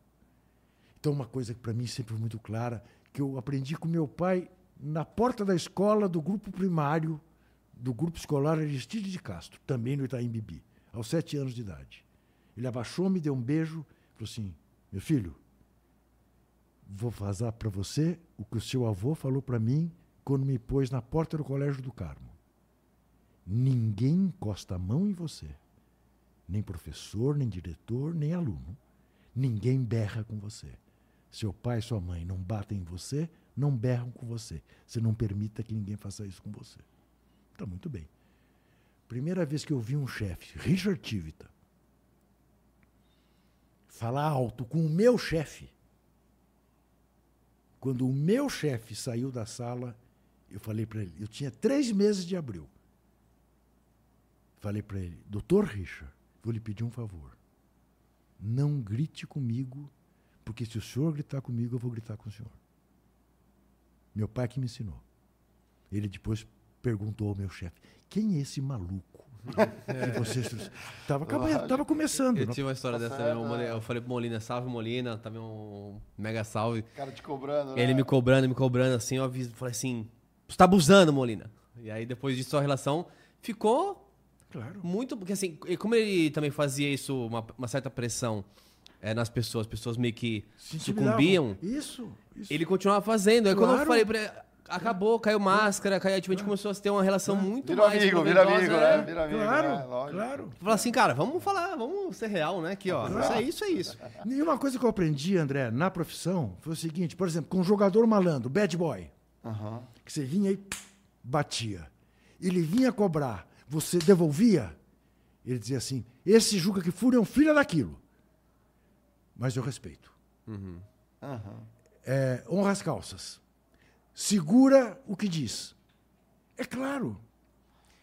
Então, uma coisa que para mim sempre foi muito clara, que eu aprendi com meu pai na porta da escola do grupo primário, do grupo escolar Aristide de Castro, também no Itaim Bibi, aos sete anos de idade. Ele abaixou, me deu um beijo, falou assim: meu filho, vou vazar para você o que o seu avô falou para mim quando me pôs na porta do Colégio do Carmo. Ninguém encosta a mão em você. Nem professor, nem diretor, nem aluno. Ninguém berra com você. Seu pai e sua mãe não batem em você, não berram com você. Você não permita que ninguém faça isso com você. Está muito bem. Primeira vez que eu vi um chefe, Richard Tivita, falar alto com o meu chefe. Quando o meu chefe saiu da sala, eu falei para ele, eu tinha três meses de abril. Falei para ele, doutor Richard, vou lhe pedir um favor. Não grite comigo, porque se o senhor gritar comigo, eu vou gritar com o senhor. Meu pai que me ensinou. Ele depois perguntou ao meu chefe, quem é esse maluco? que vocês Estava tava começando. Eu não- tive uma história dessa também. Eu falei pro Molina, salve Molina, também um mega salve. O cara te cobrando, né? Ele me cobrando, me cobrando assim, eu aviso, falei assim, você tá abusando, Molina. E aí depois disso a relação ficou Claro. muito, porque assim, e como ele também fazia isso, uma, uma certa pressão eh, nas pessoas, as pessoas meio que sucumbiam, Isso, isso. ele continuava fazendo. Aí quando eu Claro. falei pra ele, acabou, caiu máscara, caiu, tipo, a gente começou a ter uma relação muito Virou mais amigo, vira amigo, é. né? Vira amigo, Claro, né? Lógico. claro. Falar assim, cara, vamos falar, vamos ser real, né? Aqui, ó. Isso é isso, é isso. E uma coisa que eu aprendi, André, na profissão, foi o seguinte, por exemplo, com um jogador malandro, bad boy, que você vinha e batia. Ele vinha cobrar, você devolvia, ele dizia assim, esse Juca que fura é um filho daquilo. Mas eu respeito. Aham. É, honra as calças. Segura o que diz. É claro.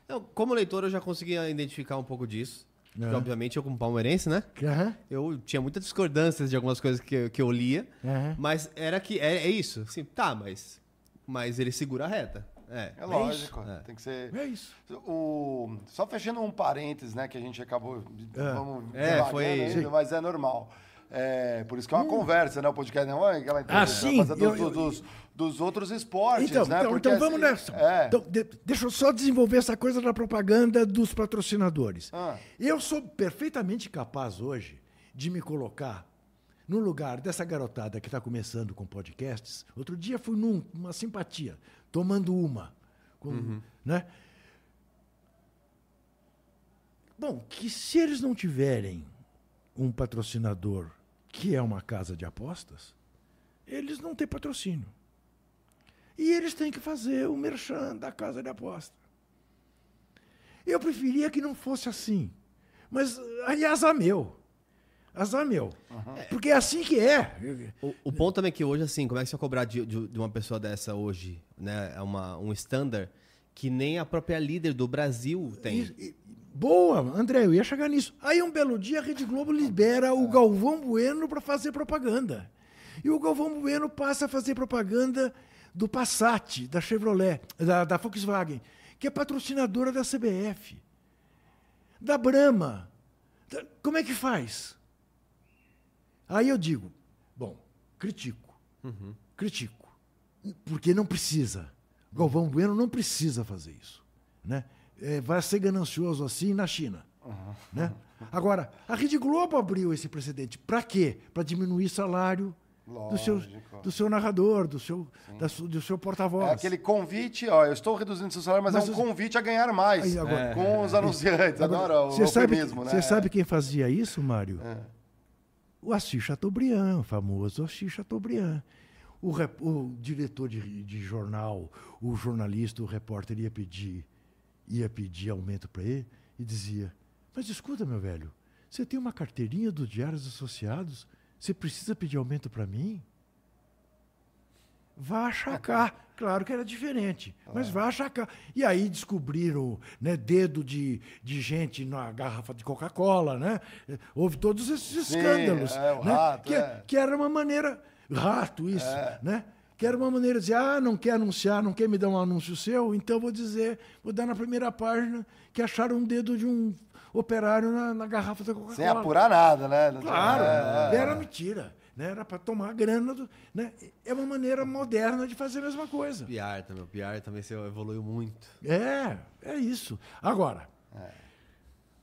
Eu, como leitor, eu já conseguia identificar um pouco disso. É. Porque, obviamente, eu como palmeirense, né? Aham, Eu tinha muitas discordâncias de algumas coisas que, eu- que eu lia. aham. Mas era que. É, é isso. Assim, tá, mas. Mas ele segura a reta. É. É lógico, É. tem que ser... É isso. O... Só fechando um parênteses, né, que a gente acabou... Vamos É, foi- ainda, Sim. mas é normal. É, por isso que é uma conversa, né? O podcast não é aquela entrevista sim, rapaziada, dos, eu- eu- dos, dos outros esportes, Então, né? então, Porque, então vamos assim, nessa. É. Então, de- deixa eu só desenvolver essa coisa da propaganda dos patrocinadores. Ah. Eu sou perfeitamente capaz hoje de me colocar no lugar dessa garotada que está começando com podcasts. Outro dia fui num, uma simpatia, tomando uma. com- né? Bom, que se eles não tiverem um patrocinador que é uma casa de apostas, eles não têm patrocínio. E eles têm que fazer o merchan da casa de aposta. Eu preferia que não fosse assim. Mas aí azar meu. Azar meu. Porque é assim que é. O, o ponto também é que hoje, assim, como é que você vai cobrar de, de- de uma pessoa dessa hoje, né? É uma, um standard que nem a própria líder do Brasil tem. E- e- boa, André, eu ia chegar nisso. Aí um belo dia a Rede Globo libera o Galvão Bueno para fazer propaganda. E o Galvão Bueno passa a fazer propaganda do Passat, da Chevrolet, da, da Volkswagen, que é patrocinadora da CBF, da Brahma. Como é que faz? Aí eu digo, bom, critico. Critico. Porque não precisa. Galvão Bueno não precisa fazer isso. Né? É, vai ser ganancioso assim na China. Né? Agora, a Rede Globo abriu esse precedente. Para quê? Para diminuir salário do seu, do seu narrador, do seu, da do seu porta-voz. É aquele convite, ó, eu estou reduzindo seu salário, mas, Mas é um os- convite a ganhar mais Aí, agora- com os anunciantes. Adoro o Você sabe, né? você sabe quem fazia isso, Mário? É. O Assis Chateaubriand, o famoso Assis Chateaubriand. O, rep- o diretor de, de jornal, o jornalista, o repórter ia pedir, ia pedir aumento para ele e dizia: Mas escuta, meu velho, você tem uma carteirinha dos Diários Associados? Você precisa pedir aumento para mim? vá achacar. Claro que era diferente, mas vá achacar. E aí descobriram né, dedo de, de gente na garrafa de Coca-Cola, né? Houve todos esses Sim, escândalos. é, né? rato, que, é. que era uma maneira. Rato, isso, né? Que era uma maneira de dizer, ah, não quer anunciar, não quer me dar um anúncio seu, então vou dizer, vou dar na primeira página que acharam um dedo de um operário na, na garrafa da Coca-Cola. Sem apurar nada, né? Claro, É, é. era mentira. Né? Era para tomar grana. Do, né? É uma maneira moderna de fazer a mesma coisa. PR também. O PR também se evoluiu muito. É, é isso. Agora,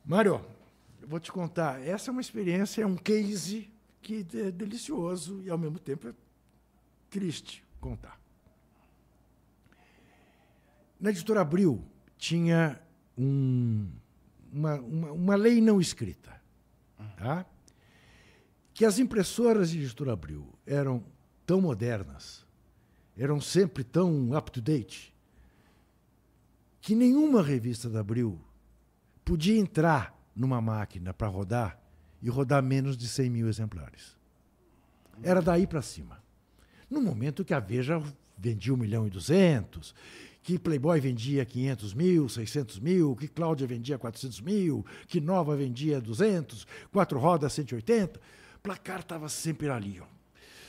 Mário, eu vou te contar. Essa é uma experiência, é um case que é delicioso e ao mesmo tempo é triste contar. Na editora Abril tinha um- uma, uma, uma lei não escrita, tá? que as impressoras de editora Abril eram tão modernas, eram sempre tão up-to-date, que nenhuma revista da Abril podia entrar numa máquina para rodar e rodar menos de 100 mil exemplares. Era daí para cima. No momento que a Veja vendia 1 milhão e 200, que Playboy vendia 500 mil, 600 mil, que Cláudia vendia 400 mil, que Nova vendia 200, Quatro Rodas 180, placar estava sempre ali, ó.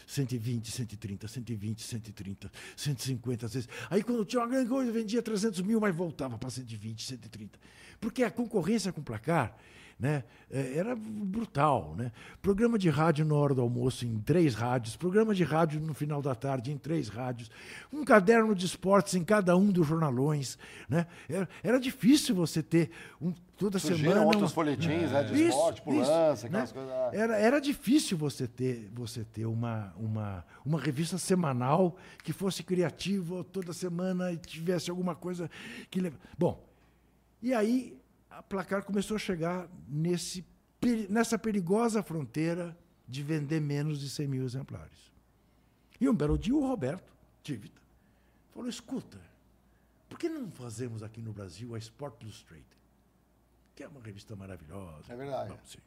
120, 130, 120, 130, 150 às vezes. Aí quando tinha uma grande coisa, vendia 300 mil, mas voltava para 120, 130. Porque a concorrência com placar né, eh, era brutal. Né? Programa de rádio na hora do almoço em três rádios, programa de rádio no final da tarde em três rádios, um caderno de esportes em cada um dos jornalões. Né? Era, era difícil você ter um, toda Surgiram semana... outros um- folhetins, né? De isso, esporte, isso, pulança, né? aquelas coisas. ah. Era, era difícil você ter, você ter uma, uma, uma revista semanal que fosse criativa toda semana e tivesse alguma coisa que. Bom, e aí a Placar começou a chegar nesse, nessa perigosa fronteira de vender menos de 100 mil exemplares. E um belo dia o Roberto Tivita falou: escuta, por que não fazemos aqui no Brasil a Sport Illustrated? Que é uma revista maravilhosa. É verdade. Sim.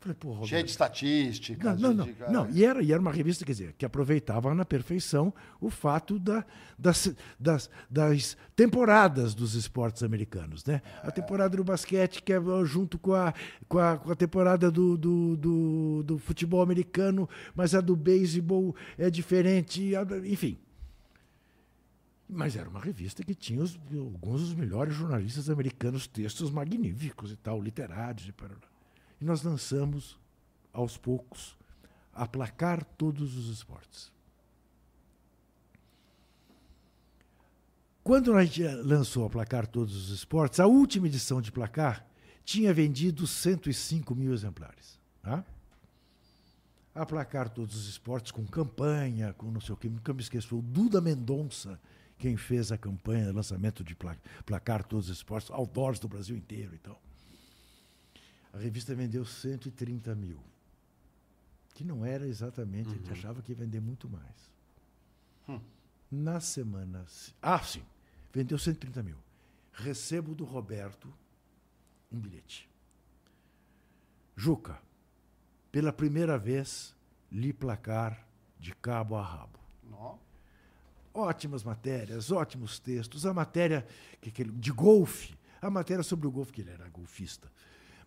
Falei, pô, Roberto. Cheio de estatística. Não, não, não, de- não. E, era, e era uma revista, quer dizer, que aproveitava na perfeição o fato da, das, das, das temporadas dos esportes americanos. Né? A temporada do basquete, que é junto com a, com a, com a temporada do, do, do, do futebol americano, mas a do beisebol é diferente, enfim. Mas era uma revista que tinha os- alguns dos melhores jornalistas americanos, textos magníficos e tal, literários e para E nós lançamos, aos poucos, aplacar todos os esportes. Quando a gente lançou a Placar Todos os Esportes, a última edição de Placar tinha vendido 105 mil exemplares. Tá? A Placar Todos os Esportes, com campanha, com não sei o que, nunca me esqueço, foi o Duda Mendonça quem fez a campanha, lançamento de Pla- Placar Todos os Esportes, outdoors do Brasil inteiro e tal. A revista vendeu 130 mil, que não era exatamente, a gente achava que ia vender muito mais. Na semana. se- Ah, sim, vendeu 130 mil. Recebo do Roberto um bilhete. Juca, pela primeira vez, li placar de cabo a rabo. Nó. Ótimas matérias, ótimos textos. A matéria que, que ele- de golfe, a matéria sobre o golfe, que ele era golfista.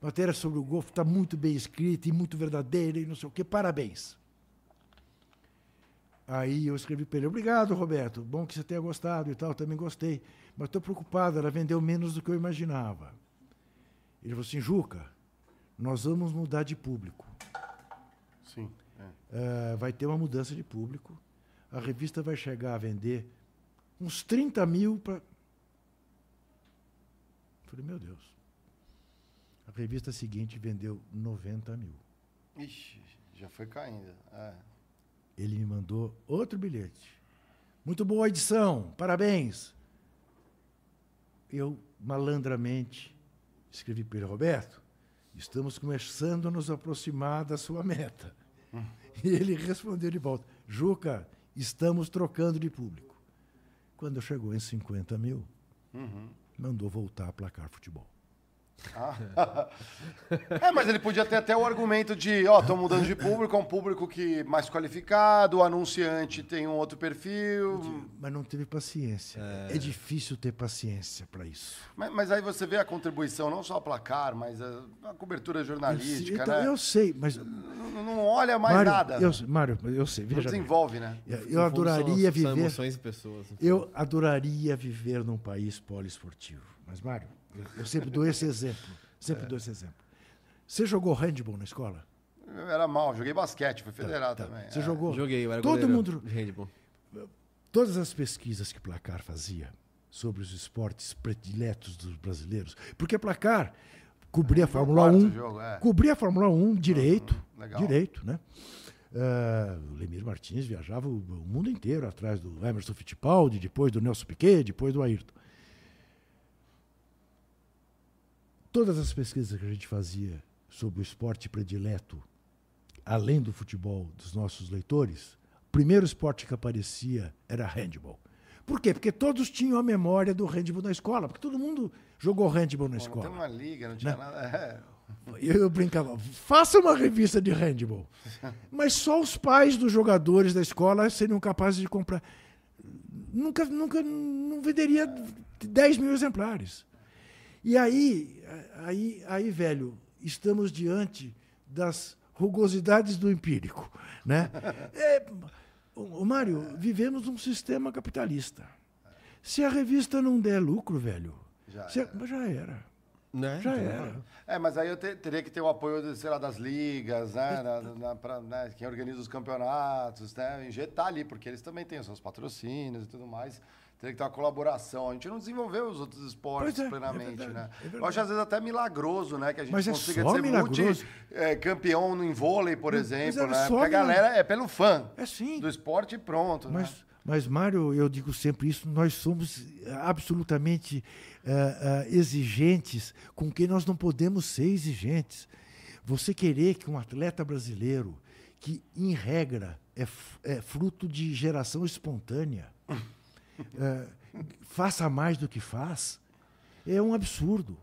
Matéria sobre o golfe está muito bem escrita e muito verdadeira e não sei o quê. Parabéns. Aí eu escrevi para ele: Obrigado, Roberto. Bom que você tenha gostado e tal. Também gostei. Mas estou preocupado, ela vendeu menos do que eu imaginava. Ele falou assim: Juca, nós vamos mudar de público. Sim. é. Eh, vai ter uma mudança de público. A revista vai chegar a vender uns 30 mil para. Falei, meu Deus. A revista seguinte vendeu 90 mil. Ixi, já foi caindo. É. Ele me mandou outro bilhete. Muito boa edição, parabéns. Eu, malandramente, escrevi para ele, Roberto, estamos começando a nos aproximar da sua meta. E ele respondeu de volta, Juca, estamos trocando de público. Quando chegou em 50 mil, mandou voltar a placar futebol. Ah. é, mas ele podia ter até o argumento de, ó, tô mudando de público, é um público que mais qualificado, o anunciante tem um outro perfil. Mas não teve paciência. É, difícil ter paciência para isso. Mas, mas, aí você vê a contribuição, não só a placar, mas a, a cobertura jornalística, então, né? Eu sei, mas... Não, não olha mais Mário, nada. Eu, Mário, eu sei, veja não desenvolve, né? Eu, eu adoraria são, viver... São emoções e pessoas. Eu adoraria viver num país poliesportivo. Mas, Mário, eu, sempre dou esse exemplo. Sempre é. dou esse exemplo. Você jogou handball na escola? Eu era mal, joguei basquete, fui federado tá, tá. também. Você é. jogou? Joguei, eu era Todo mundo. Handball. Todas as pesquisas que Placar fazia sobre os esportes prediletos dos brasileiros, porque Placar cobria a Fórmula 1, jogo, é. cobria a Fórmula 1 direito, uhum, direito, né? Uh, o Lemir Martins viajava o, o, mundo inteiro atrás do Emerson Fittipaldi, depois do Nelson Piquet, depois do Ayrton. Todas as pesquisas que a gente fazia sobre o esporte predileto, além do futebol dos nossos leitores, o primeiro esporte que aparecia era handball. Por quê? Porque todos tinham a memória do handball na escola, porque todo mundo jogou handball na Pô, escola. Não tem uma liga, não tinha né? nada. É. Eu, eu brincava, faça uma revista de handball. Mas só os pais dos jogadores da escola seriam capazes de comprar. Nunca, nunca não venderia 10 mil exemplares. E aí, aí, aí, velho, estamos diante das rugosidades do empírico. Né? É, o, Mário, vivemos um sistema capitalista. Se a revista não der lucro, velho, já, se, era. já era. Né? Já era. É, mas aí eu te, teria que ter o apoio, sei lá, das ligas, né? Na, na, pra, né? Quem organiza os campeonatos, né? Injetar ali, porque eles também têm os seus patrocínios e tudo mais. Teria que ter uma colaboração. A gente não desenvolveu os outros esportes é, é plenamente, é verdade, né? É eu acho às vezes até milagroso, né? Que a gente mas é consiga ser multi, é, campeão em vôlei, por exemplo, né? Porque a galera é pelo fã é sim. do esporte e pronto. Mas, né? mas, Mário, eu digo sempre isso, nós somos absolutamente uh, uh, exigentes com quem nós não podemos ser exigentes. Você querer que um atleta brasileiro, que em regra é, é fruto de geração espontânea, é, faça mais do que faz, é um absurdo.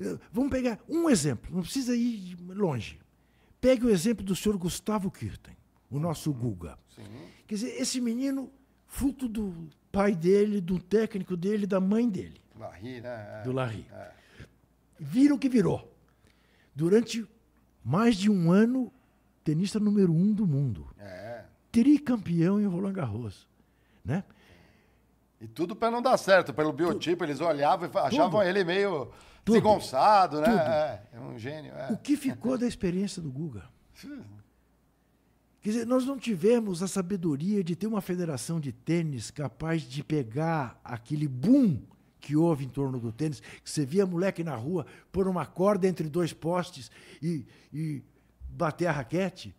É, vamos pegar um exemplo, não precisa ir longe. Pegue o exemplo do senhor Gustavo Kirten, o nosso Guga. Sim. Quer dizer, esse menino, fruto do pai dele, do técnico dele, da mãe dele. Larry, né? É. Do Larry. É. Vira o que virou. Durante mais de um ano, tenista número um do mundo. É. Tricampeão em Roland Garros. Né? E tudo para não dar certo, pelo biotipo, eles olhavam e achavam tudo. ele meio tudo. desengonçado, né? É, é, um gênio. É. O que ficou da experiência do Guga? Quer dizer, nós não tivemos a sabedoria de ter uma federação de tênis capaz de pegar aquele boom que houve em torno do tênis, que você via moleque na rua pôr uma corda entre dois postes e, e bater a raquete.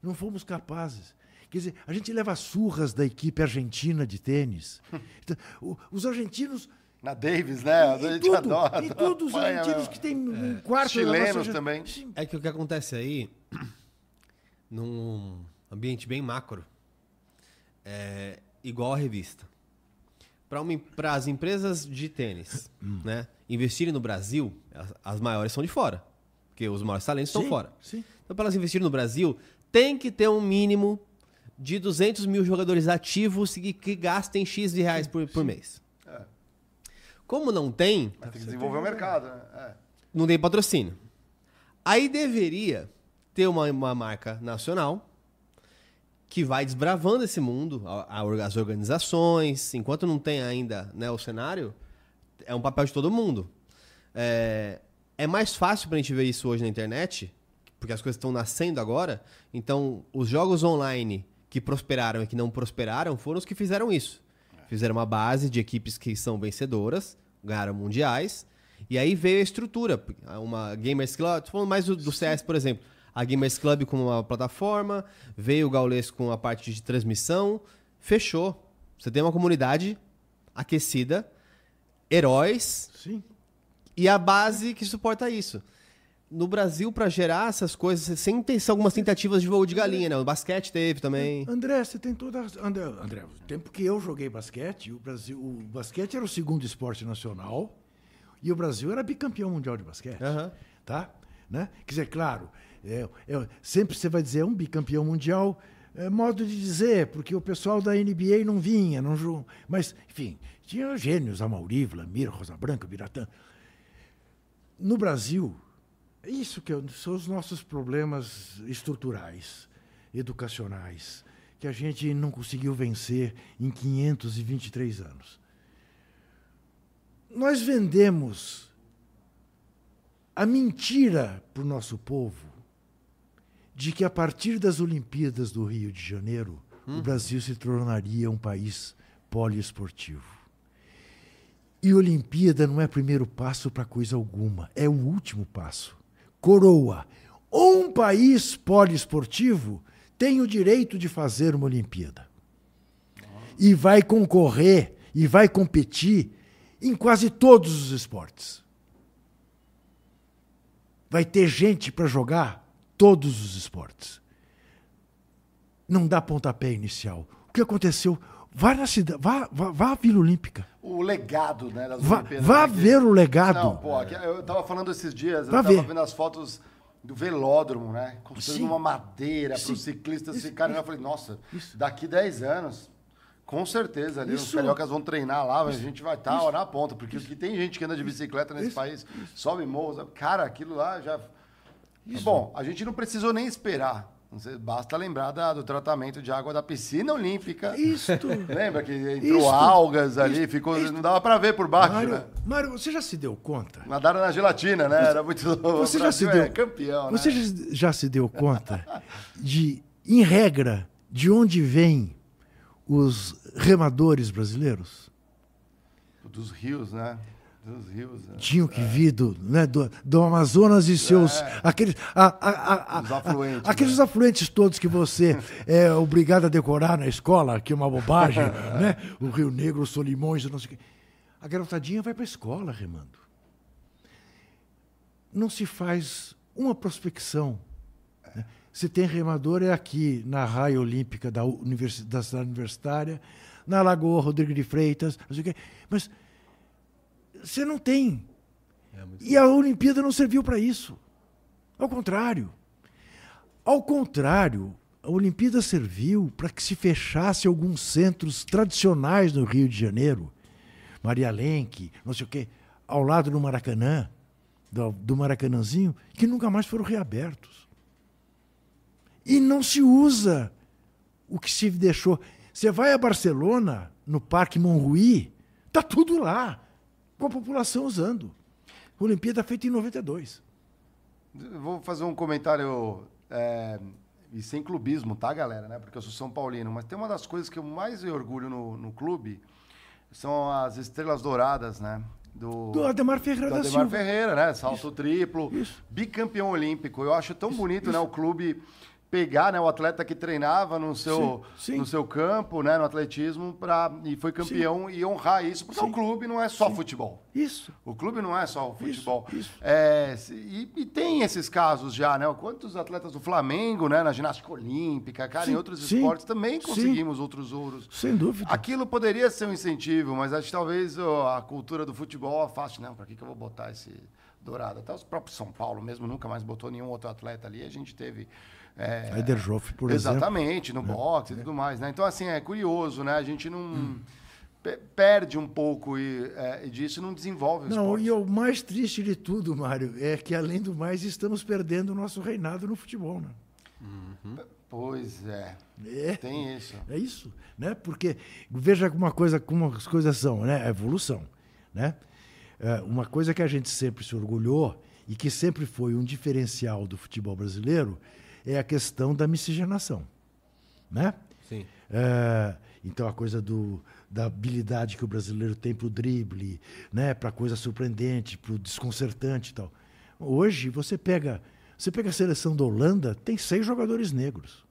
Não fomos capazes. Quer dizer, a gente leva surras da equipe argentina de tênis. Então, os argentinos. Na Davis, né? A gente tudo, adora. E todos os argentinos que tem um é. quarto Chilenos também. É que o que acontece aí, num ambiente bem macro, é igual a revista. Para as empresas de tênis hum. né, investirem no Brasil, as, as, maiores são de fora. Porque os maiores talentos sim, estão fora. Sim. Então, para elas investirem no Brasil, tem que ter um mínimo de 200 mil jogadores ativos que, que gastem X de reais por, por mês. É. Como não tem. Mas tem que desenvolver o mercado, né? É. Não tem patrocínio. Aí deveria ter uma, uma marca nacional que vai desbravando esse mundo, a, a, as organizações, enquanto não tem ainda né, o cenário, é um papel de todo mundo. É, é mais fácil para a gente ver isso hoje na internet, porque as coisas estão nascendo agora. Então, os jogos online que prosperaram e que não prosperaram foram os que fizeram isso. Fizeram uma base de equipes que são vencedoras, ganharam mundiais, e aí veio a estrutura. Uma Gamers Club, tô falando mais do, do CS, por exemplo. A Gamers Club com uma plataforma, veio o Gaules com a parte de transmissão, fechou. Você tem uma comunidade aquecida, heróis, Sim. e a base que suporta isso no Brasil, para gerar essas coisas, sem ter algumas tentativas de voo de galinha, né? O basquete teve também. André, você tem toda. André, André, o tempo que eu joguei basquete, o, Brasil, o basquete era o segundo esporte nacional. E o Brasil era bicampeão mundial de basquete. Aham. Tá? Né? Quer dizer, claro, é, é- sempre você vai dizer um bicampeão mundial, é modo de dizer, porque o pessoal da NBA não vinha, não mas, enfim, tinha gênios, Amauri, Vlamir, Rosa Branca, Biratã. No Brasil, é isso que eu- são os nossos problemas estruturais, educacionais, que a gente não conseguiu vencer em 523 anos. Nós vendemos a mentira para o nosso povo de que a partir das Olimpíadas do Rio de Janeiro, o Brasil se tornaria um país poliesportivo. E Olimpíada não é primeiro passo para coisa alguma, é o último passo. Coroa. Um país poliesportivo tem o direito de fazer uma Olimpíada. E vai concorrer e vai competir em quase todos os esportes. Vai ter gente para jogar todos os esportes. Não dá pontapé inicial. O que aconteceu? Vá na cidade, vá, vá, vá à Vila Olímpica. O legado, né? Das Vá, Olimpíadas, vá né, que- ver o legado. Não, pô, aqui- eu tava falando esses dias, Vá eu tava ver. vendo as fotos do velódromo, né? Construindo Sim. uma madeira para os ciclistas Isso, ficarem. Eu isso. falei, nossa, Isso. daqui 10 anos, com certeza ali, os Isso. cariocas vão treinar lá, mas a gente vai estar na ponta, porque aqui tem gente que anda de bicicleta nesse Isso. país, sobe morros. Cara, aquilo lá já. Bom, a gente não precisou nem esperar. Basta lembrar da- do tratamento de água da piscina olímpica. Isto. Lembra que entrou Isto. algas ali, Isto. ficou, Isto. não dava para ver por baixo, Mário, né? Mário, você já se deu conta? Nadaram na gelatina, né? Era muito Você o já se deu, é campeão, você né? já se deu conta de, em regra, de onde vêm os remadores brasileiros? Dos rios, né? Dos rios. Né? Tinham que vir do, né, do, do Amazonas e seus. Aqueles, a- a- a- Os afluentes, aqueles né? afluentes todos que você é obrigado a decorar na escola, que é uma bobagem, né? O Rio Negro, os Solimões, não sei o quê. A garotadinha vai para a escola remando. Não se faz uma prospecção. né? Se tem remador, é aqui, na raia olímpica da, universi- da cidade universitária, na Lagoa Rodrigo de Freitas, não sei o quê. Mas você não tem. E a Olimpíada não serviu para isso. Ao contrário. Ao contrário, a Olimpíada serviu para que se fechasse alguns centros tradicionais no Rio de Janeiro. Maria Lenk, não sei o quê, ao lado do Maracanã, do, do Maracanãzinho, que nunca mais foram reabertos. E não se usa o que se deixou. Você vai a Barcelona, no Parque Monruí, tá tudo lá, com a população usando. Olimpíada feita em 92. Eu Vou fazer um comentário é, e sem clubismo, tá, galera? Né? Porque eu sou São Paulino. Mas tem uma das coisas que eu mais me orgulho no, no clube são as estrelas douradas, né? Do, Do Ademar Ferreira do Ademar Silva. Ferreira, né? Salto triplo, isso. bicampeão olímpico. Eu acho tão bonito, né? O clube pegar né, o atleta que treinava no seu, Sim, sim. no seu campo, né? No atletismo, pra, e foi campeão e honrar isso. Porque o clube não é só futebol. Isso. O clube não é só o futebol. isso. É, e, e tem esses casos já, né? Quantos atletas do Flamengo, né? Na ginástica olímpica, cara, em Sim, outros sim, esportes também sim. conseguimos outros ouros. Sem dúvida. Aquilo poderia ser um incentivo, mas acho que talvez a cultura do futebol afaste. Não, para que, que eu vou botar esse dourado? Até os próprios São Paulo mesmo nunca mais botou nenhum outro atleta ali. A gente teve. É, Heider Joff, por exemplo. Exatamente, no boxe e tudo mais, né? Então, assim, é curioso, né? A gente não... pe- Perde um pouco e, é, e disso e não desenvolve o Não, esporte. e o mais triste de tudo, Mário, é que, além do mais, estamos perdendo o nosso reinado no futebol. Né? Pois é, É, tem isso. é isso. Né? Porque veja uma coisa, como as coisas são, né? A evolução. Né? É, uma coisa que a gente sempre se orgulhou e que sempre foi um diferencial do futebol brasileiro é a questão da miscigenação. Né? Sim. É, então a coisa do, da habilidade que o brasileiro tem para o drible, né, para a coisa surpreendente, para o desconcertante e tal. Hoje você pega, você pega a seleção da Holanda, tem seis jogadores negros.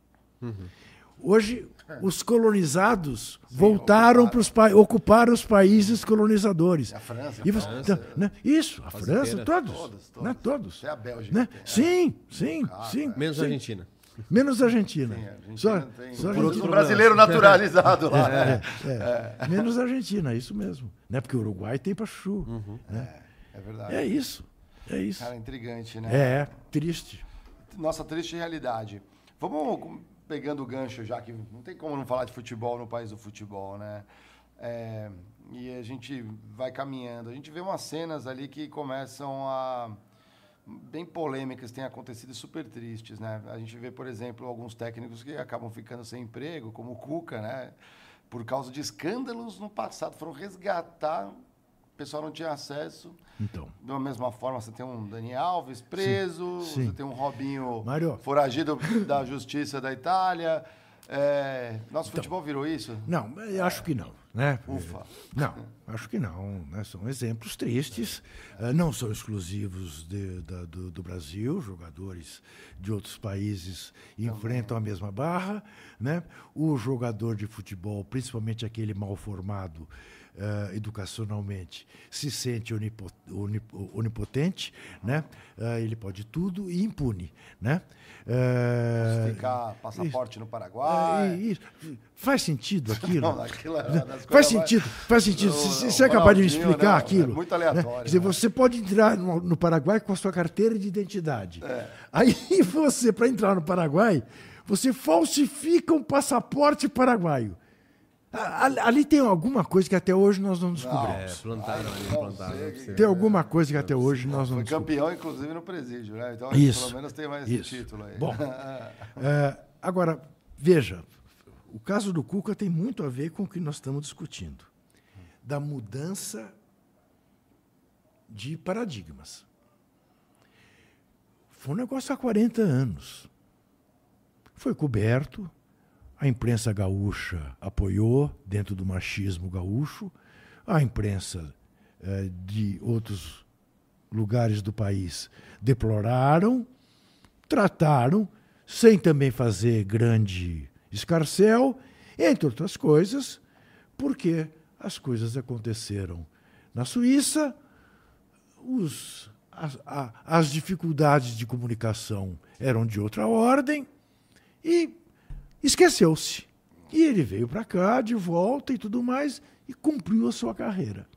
Hoje os colonizados voltaram para os pa ocupar os países colonizadores. A França, E a você- França, então, né, isso, a França, inteira. todos, Todos, né, todos. todos. Até a Bélgica Né? tem, é. Sim, sim, sim. Menos sim. a Argentina. Menos a Argentina. Sim, a Argentina Só, tem só a um Argentina. brasileiro naturalizado lá. né? É, Menos a Argentina, isso mesmo. Né? Porque o Uruguai tem Pachu. Uhum. Né? É verdade. É isso. É isso. Cara, intrigante, né? É, triste. Nossa triste realidade. Vamos pegando o gancho já, que não tem como não falar de futebol no país do futebol, né? É, e a gente vai caminhando. A gente vê umas cenas ali que começam a bem polêmicas têm acontecido e super tristes, né? A gente vê, por exemplo, alguns técnicos que acabam ficando sem emprego, como o Cuca, né? Por causa de escândalos no passado, foram resgatar, o pessoal não tinha acesso. Então. Da mesma forma, você tem um Dani Alves preso, Sim, sim. você tem um Robinho Mário. foragido da justiça da Itália. É, nosso Então. futebol virou isso? Não, acho que não. Né? Ufa. Não, acho que não. né? São exemplos tristes, eh, não são exclusivos de- da- do, do Brasil, jogadores de outros países enfrentam a mesma barra. Né? O jogador de futebol, principalmente aquele mal formado eh, educacionalmente, se sente onipo- onipo- onipotente, né? Eh, ele pode tudo e impune. Né? Falsificar passaporte no eh, Paraguai. isso. Faz sentido aquilo? Não, aquilo é Faz sentido, faz sentido. Você, é capaz de me explicar né, aquilo? é muito aleatório, Quer dizer, né? você pode entrar no, no Paraguai com a sua carteira de identidade. É. Aí você, para entrar no Paraguai, você falsifica um passaporte paraguaio. Ali tem alguma coisa que até hoje nós não É, descobrimos. plantaram ali, não plantaram. não sei. Tem alguma coisa que até hoje nós não Foi descobrimos. campeão, inclusive, no presídio, né? Então, Isso. pelo menos tem mais Isso. esse título aí. Bom. É, agora, veja, o caso do Cuca tem muito a ver com o que nós estamos discutindo. Da mudança de paradigmas. Foi um negócio há 40 anos. Foi coberto, a imprensa gaúcha apoiou, dentro do machismo gaúcho, a imprensa eh, de outros lugares do país deploraram, trataram, sem também fazer grande escarcel, entre outras coisas, porque as coisas aconteceram na Suíça, os, as, a- as dificuldades de comunicação eram de outra ordem e esqueceu-se. E ele veio para cá de volta e tudo mais e cumpriu a sua carreira.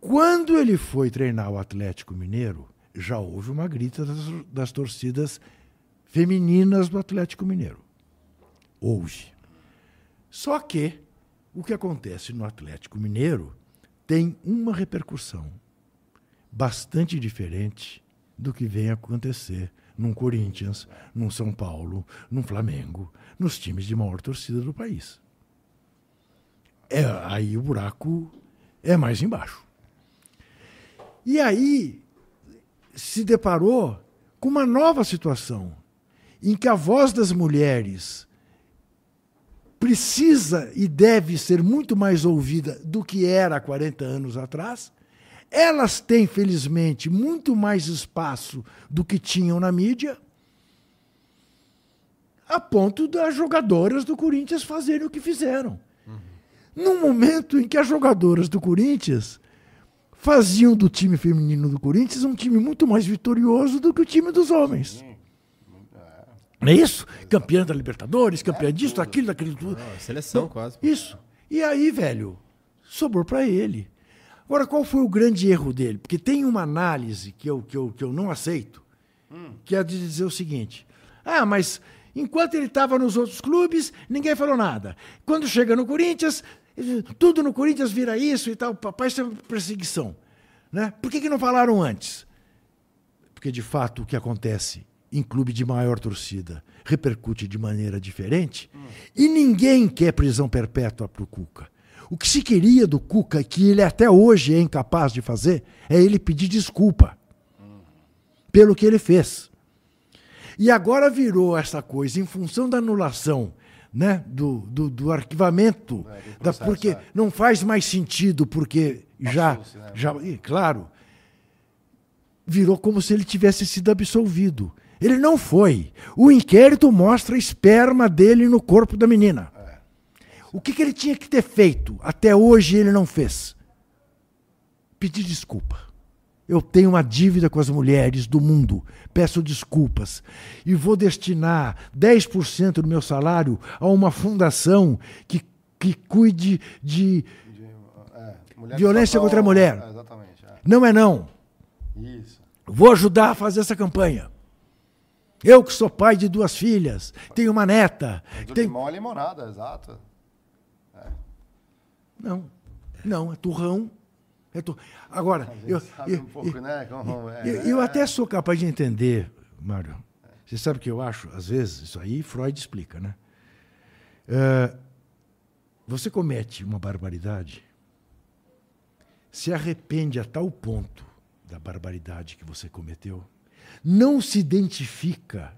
Quando ele foi treinar o Atlético Mineiro, já houve uma grita das, das torcidas femininas do Atlético Mineiro. Houve. Só que o que acontece no Atlético Mineiro tem uma repercussão bastante diferente do que vem acontecer num Corinthians, num São Paulo, num Flamengo, nos times de maior torcida do país. É, aí o buraco é mais embaixo. E aí se deparou com uma nova situação, em que a voz das mulheres precisa e deve ser muito mais ouvida do que era há 40 anos atrás. Elas têm, felizmente, muito mais espaço do que tinham na mídia, a ponto das jogadoras do Corinthians fazerem o que fizeram. Num momento em que as jogadoras do Corinthians faziam do time feminino do Corinthians um time muito mais vitorioso do que o time dos homens. Não é isso? Campeã da Libertadores, campeã disso, daquilo, daquilo tudo. Ah, seleção quase. Isso. E aí, velho, sobrou para ele. Agora, qual foi o grande erro dele? Porque tem uma análise que eu, que eu, que eu não aceito, que é de dizer o seguinte: ah, mas enquanto ele estava nos outros clubes, ninguém falou nada. Quando chega no Corinthians, tudo no Corinthians vira isso e tal, papai, isso é perseguição. Né? Por que, que não falaram antes? Porque, de fato, o que acontece em clube de maior torcida repercute de maneira diferente e ninguém quer prisão perpétua para o Cuca. O que se queria do Cuca, que ele até hoje é incapaz de fazer, é ele pedir desculpa pelo que ele fez. E agora virou essa coisa em função da anulação né, do, do, do arquivamento, É, do da, processo, porque é. não faz mais sentido, porque já, né? já claro, virou como se ele tivesse sido absolvido. Ele não foi. O inquérito mostra a esperma dele no corpo da menina. O que, que ele tinha que ter feito? Até hoje ele não fez. Pedir desculpa. Eu tenho uma dívida com as mulheres do mundo. Peço desculpas. E vou destinar 10% do meu salário a uma fundação que, que cuide de De, é, Violência contra a mulher. É, exatamente. é. Não é não. Isso. Vou ajudar a fazer essa campanha. Eu que sou pai de duas filhas, tenho uma neta. Do Tenho... limão à limonada, exato. Não, não, é turrão. É tur... Agora, eu, eu, um pouco, né? Como é, eu, né? eu até sou capaz de entender, Mário. Você sabe o que eu acho? Às vezes, isso aí Freud explica, né? É, você comete uma barbaridade, se arrepende a tal ponto da barbaridade que você cometeu, não se identifica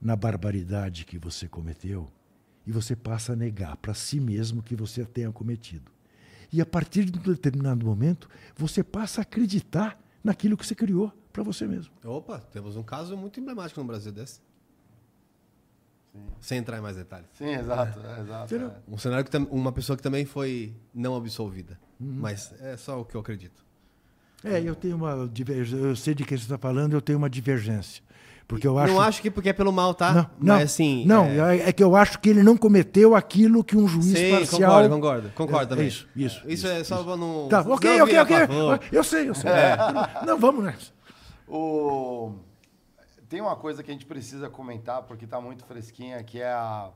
na barbaridade que você cometeu e você passa a negar para si mesmo que você a tenha cometido. E a partir de um determinado momento, você passa a acreditar naquilo que você criou para você mesmo. Opa, temos um caso muito emblemático no Brasil desse. Sem entrar em mais detalhes. Sim, exato, é, exato. É. Um cenário que uma pessoa que também foi não absolvida. Mas é só o que eu acredito. É, eu tenho uma divergência. Eu sei de que você está falando, eu tenho uma divergência. Porque eu acho. Não acho que porque é pelo mal, tá? Não, não, Mas assim. não é... é... é que eu acho que ele não cometeu aquilo que um juiz Sim, parcial. concordo, concordo. Concordo É, também. isso, isso, Isso é só pra não. Tá, não ok, ok, virar ok. pavão. Eu sei, eu sei. É. Não, vamos nessa. O... Tem uma coisa que a gente precisa comentar, porque está muito fresquinha, que é, a,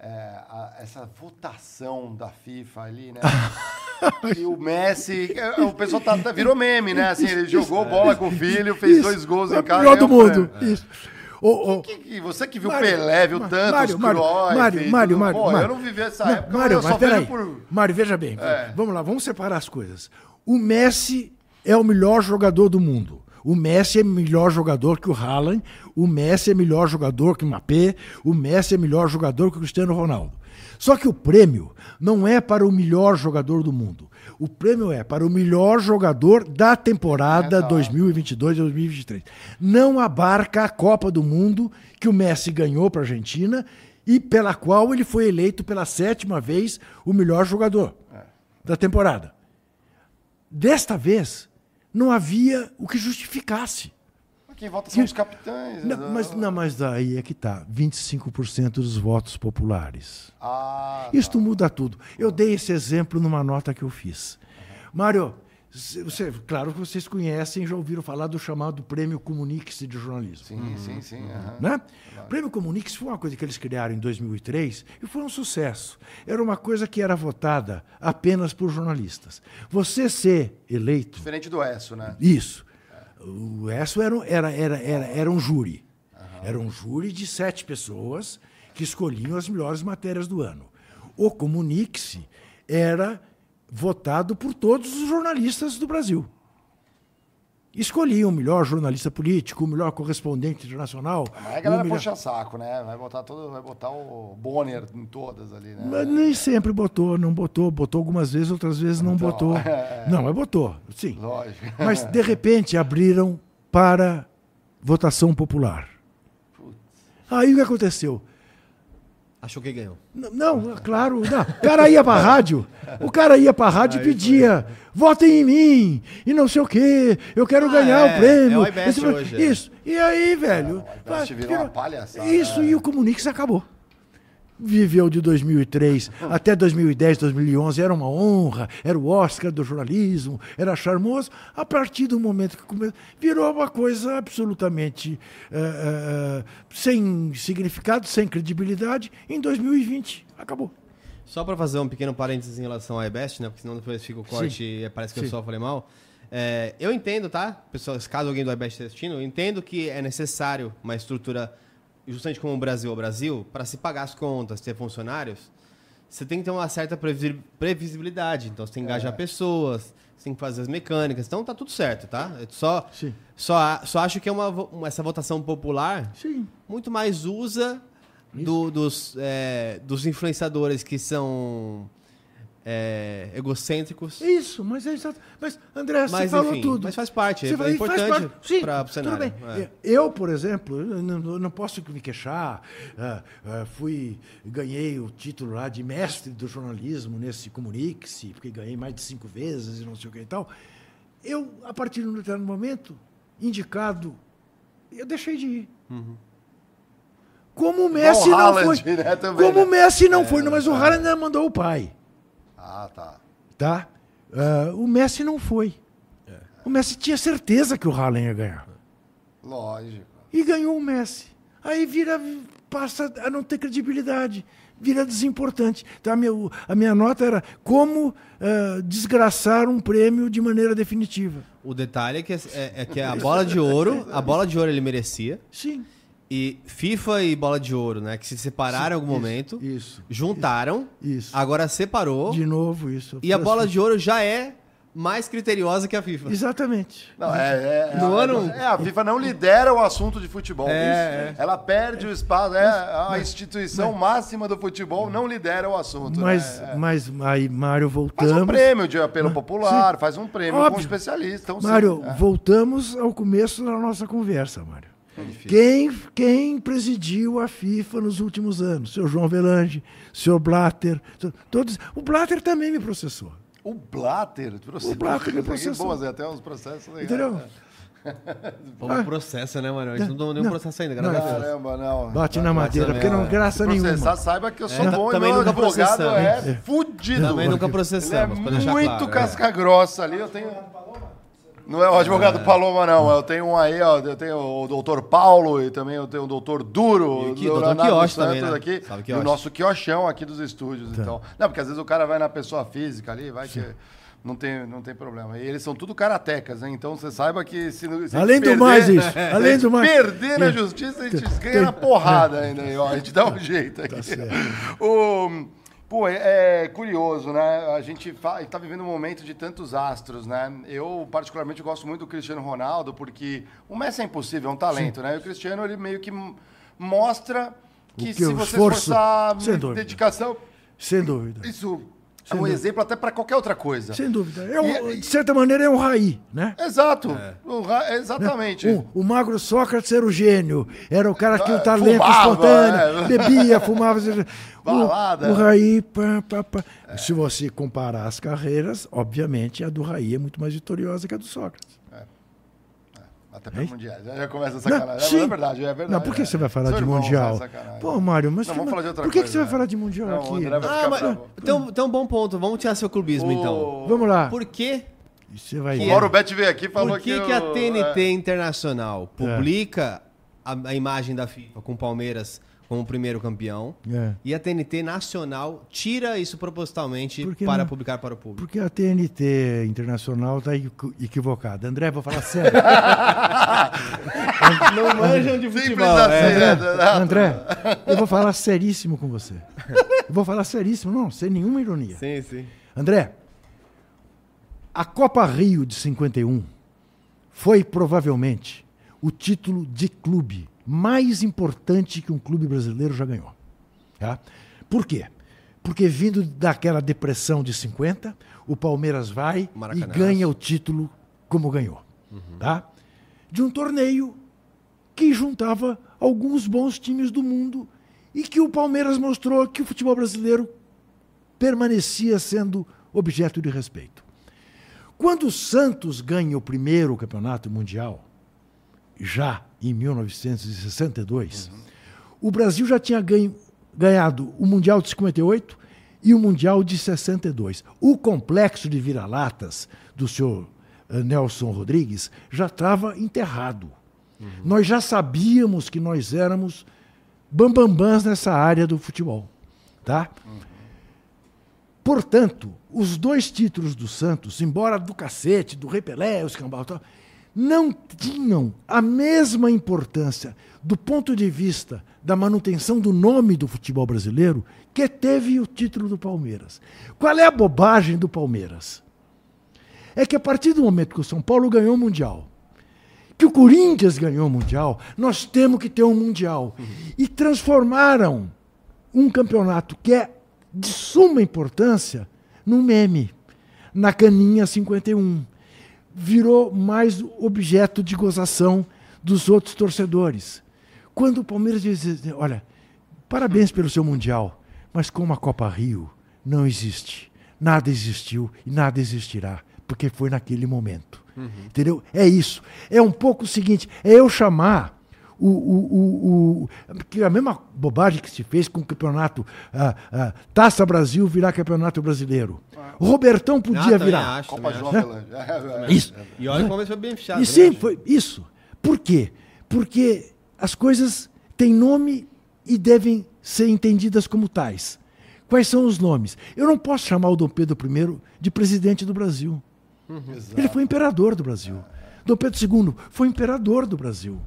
é, a- essa votação da FIFA ali, né? e o Messi, é, o pessoal tá, tá- virou meme, né? Assim, ele jogou bola com o filho, fez Isso, dois gols é em o casa. melhor do ganhou um mundo. prêmio. Isso. Ô, ô, Que- que- você que viu Mário, Pelé, viu tantos, Mário, Mário, Cruyff, Mário, Mário. Mário, Pô, Mário. eu não vivi essa Não, época, Mário, mas eu mas peraí. por... Mário, veja bem. É. Vamos lá, vamos separar as coisas. O Messi é o melhor jogador do mundo. O Messi é melhor jogador que o Haaland. O Messi é melhor jogador que o Mbappé. O Messi é melhor jogador que o Cristiano Ronaldo. Só que o prêmio não é para o melhor jogador do mundo. O prêmio é para o melhor jogador da temporada Exato. 2022-2023. Não abarca a Copa do Mundo que o Messi ganhou para a Argentina e pela qual ele foi eleito pela sétima vez o melhor jogador da temporada. Desta vez, não havia o que justificasse. Quem vota são os capitães. Não, né? mas, não, mas daí é que tá. 25% dos votos populares. Ah, Isto muda tudo. Eu dei esse exemplo numa nota que eu fiz. Mário, você, claro que vocês conhecem, já ouviram falar do chamado Prêmio Comunique-se de Jornalismo. sim, sim, sim. aham. Né? O Prêmio Comunique-se foi uma coisa que eles criaram em 2003 e foi um sucesso. Era uma coisa que era votada apenas por jornalistas. Você ser eleito Diferente do ESSO, né? isso. O ESSO era, um- era, era, era, era um júri. Era um júri de sete pessoas que escolhiam as melhores matérias do ano. O Comunique-se era votado por todos os jornalistas do Brasil. Escolhiam o melhor jornalista político, o melhor correspondente internacional. Mas a galera melhor... puxa saco, né? Vai botar, todo, vai botar o Bonner em todas ali, né? Mas nem sempre botou, não botou. Botou algumas vezes, outras vezes não Então, botou. é. Não, mas botou, sim. Lógico. Mas, de repente, abriram para votação popular. Aí o que aconteceu? Achou que ganhou. Não, é claro, não. o cara ia pra rádio, o cara ia pra rádio e pedia, votem em mim, e não sei o quê, eu quero Ah, ganhar é, o prêmio. é o Esse- hoje, é. Isso, e aí, velho? iBest virou uma palhaçada, Isso, é. e o Comunix acabou. Viveu de 2003 até 2010, 2011, era uma honra, era o Oscar do jornalismo, era charmoso. A partir do momento que começou, virou uma coisa absolutamente eh, eh, sem significado, sem credibilidade. Em 2020, acabou. Só para fazer um pequeno parênteses em relação ao iBest, né? Porque senão depois fica o corte e parece que eu Sim. só falei mal. É, eu entendo, tá? Pessoas, caso alguém do iBest esteja assistindo, eu entendo que é necessário uma estrutura, justamente como o Brasil é o Brasil, para se pagar as contas, ter funcionários, você tem que ter uma certa previsi- previsibilidade. Então você tem que engajar pessoas, você tem que fazer as mecânicas. Então tá tudo certo, tá? Eu só, Sim. só, só acho que é uma, uma- essa votação popular Sim. muito mais usa do- dos, é, dos influenciadores que são é, egocêntricos. Isso, mas é exato. Mas, André, você Mas, falou enfim, tudo. mas faz parte, Você é vai- faz importante para o tudo cenário. bem. é. Eu, por exemplo, eu não, eu não posso me queixar. ah, ah, fui, ganhei o título lá de mestre do jornalismo nesse Comunique-se, porque ganhei mais de cinco vezes e não sei o que e tal. Eu, a partir de um determinado momento, indicado, eu deixei de ir. Como o Messi não Haaland, foi. né, também, como né? o Messi não foi, mas o Haaland ainda mandou o pai Ah, tá. tá? Ah, o Messi não foi. O Messi tinha certeza que o Haaland ia ganhar. Lógico. E ganhou o Messi. Aí vira, passa a não ter credibilidade, vira desimportante. Então a minha, a minha nota era como uh, desgraçar um prêmio de maneira definitiva. O detalhe é que, é, é que a bola de ouro, a bola de ouro ele merecia. Sim. E FIFA e bola de ouro, né? Que se separaram em algum isso, momento. Isso. Juntaram. Isso. Agora separou. De novo, isso. E a bola de ouro já é mais criteriosa que a FIFA. Exatamente. Não, é, é, No é, ano- é, a FIFA não lidera o assunto de futebol. É, Isso. Ela perde o espaço. É a instituição máxima do futebol não lidera o assunto. Mas, né? É. mas aí, Mário, Faz voltamos. um prêmio de apelo popular, faz um prêmio com um Óbvio. especialista. Então, sim, Mário, é. voltamos ao começo da nossa conversa, Mário. É difícil. Quem, quem presidiu a FIFA nos últimos anos? Seu João Velange, seu Blatter, todos. O Blatter também me processou. O Blatter. O Blatter me processou. boas, até uns processos legais. Entendeu? né? Pô, um processo, né, mano? A gente não deu nenhum Não. processo ainda, Não, graças a Deus. Caramba, não. Bate na madeira, porque não é. graça Processar, nenhuma. saiba que eu sou É. bom Também e meu nunca advogado é, É. fudido. Também nunca Ele processamos, é pra deixar muito claro. é. casca grossa ali. Eu tenho. Não é o advogado Paloma, não. Eu tenho um aí, ó. Eu tenho o doutor Paulo e também eu tenho o doutor Duro. E aqui, o doutor Santos também, né? aqui. E o nosso quiochão aqui dos estúdios. Tá. Então. Não, porque às vezes o cara vai na pessoa física ali, vai que. Não tem, não tem problema. E eles são tudo karatecas, hein? Então você saiba que se, não- se Além gente do perder- mais isso, se além do mais- perder na justiça, a gente ganha na porrada ainda. aí, ó. A gente dá um jeito aqui. O, pô, é, é curioso, né? A gente está vivendo um momento de tantos astros, né? Eu, particularmente, gosto muito do Cristiano Ronaldo, porque o Messi é impossível, é um talento, né? E o Cristiano, ele meio que mostra que, que se você esforço- dúvida. dedicação, Sem dúvida. isso é um dúvida. exemplo até para qualquer outra coisa. Sem dúvida. É um- E- de certa maneira, é um raí, né? Exato. O ra- exatamente. O, o magro Sócrates era o gênio, era o cara que tinha o Ah, talento fumava, espontâneo, é. bebia, fumava. Balada. O, o Raí, pá, pá, pá. se você comparar as carreiras, obviamente a do Raí é muito mais vitoriosa que a do Sócrates. Até para mundial. Já, já começa a Não, sacanagem. sim. É verdade, é verdade. Não, por que é. você vai falar Seu de Mundial? Pô, Mário, mas Não, que- vamos falar de outra por que, que coisa, você vai né? falar de Mundial Não, aqui? Vai Ah, mas um, tem um bom ponto. Vamos tirar seu clubismo, então. O- Vamos lá. Por que, Você vai O Que Mauro Bet veio aqui e falou por que, que. que a o- TNT é. Internacional publica a, a imagem da FIFA com o Palmeiras como primeiro campeão É. e a TNT Nacional tira isso propositalmente Por que para não? publicar para o público? Porque a TNT Internacional está equivocada. André, vou falar sério. Não manjam de futebol. assim, é. né? André, eu vou falar seríssimo com você. Eu vou falar seríssimo, não, sem nenhuma ironia. Sim, sim. André, a Copa Rio de 51 foi provavelmente o título de clube mais importante que um clube brasileiro já ganhou. Tá? Por quê? Porque vindo daquela depressão de 50, o Palmeiras vai e ganha o título como ganhou. Tá? De um torneio que juntava alguns bons times do mundo e que o Palmeiras mostrou que o futebol brasileiro permanecia sendo objeto de respeito. Quando o Santos ganha o primeiro campeonato mundial, já em 1962, o Brasil já tinha ganho- ganhado o Mundial de 58 e o Mundial de 62. O complexo de vira-latas do senhor eh, Nelson Rodrigues já estava enterrado. Nós já sabíamos que nós éramos bambambãs nessa área do futebol. Tá? Portanto, os dois títulos do Santos, embora do cacete, do Rei Pelé, os cambal, tal, não tinham a mesma importância do ponto de vista da manutenção do nome do futebol brasileiro que teve o título do Palmeiras. Qual é a bobagem do Palmeiras? É que a partir do momento que o São Paulo ganhou o Mundial, que o Corinthians ganhou o Mundial, nós temos que ter um Mundial. E transformaram um campeonato que é de suma importância num meme, na caninha 51. Virou mais objeto de gozação dos outros torcedores. Quando o Palmeiras diz, assim, olha, parabéns pelo seu Mundial, mas como a Copa Rio não existe, nada existiu e nada existirá, porque foi naquele momento. Entendeu? É isso. É um pouco o seguinte: é eu chamar o, o, o, que a mesma bobagem que se fez com o campeonato ah, ah, Taça Brasil virar campeonato brasileiro. O Robertão podia Ah, virar. acho, Copa também João acho. Avelange. É, é, Isso. E olha como foi bem fechado. E sim, foi isso. Por quê? Porque as coisas têm nome e devem ser entendidas como tais. Quais são os nomes? Eu não posso chamar o Dom Pedro I de presidente do Brasil. Exato. Ele foi imperador do Brasil. Dom Pedro II foi imperador do Brasil.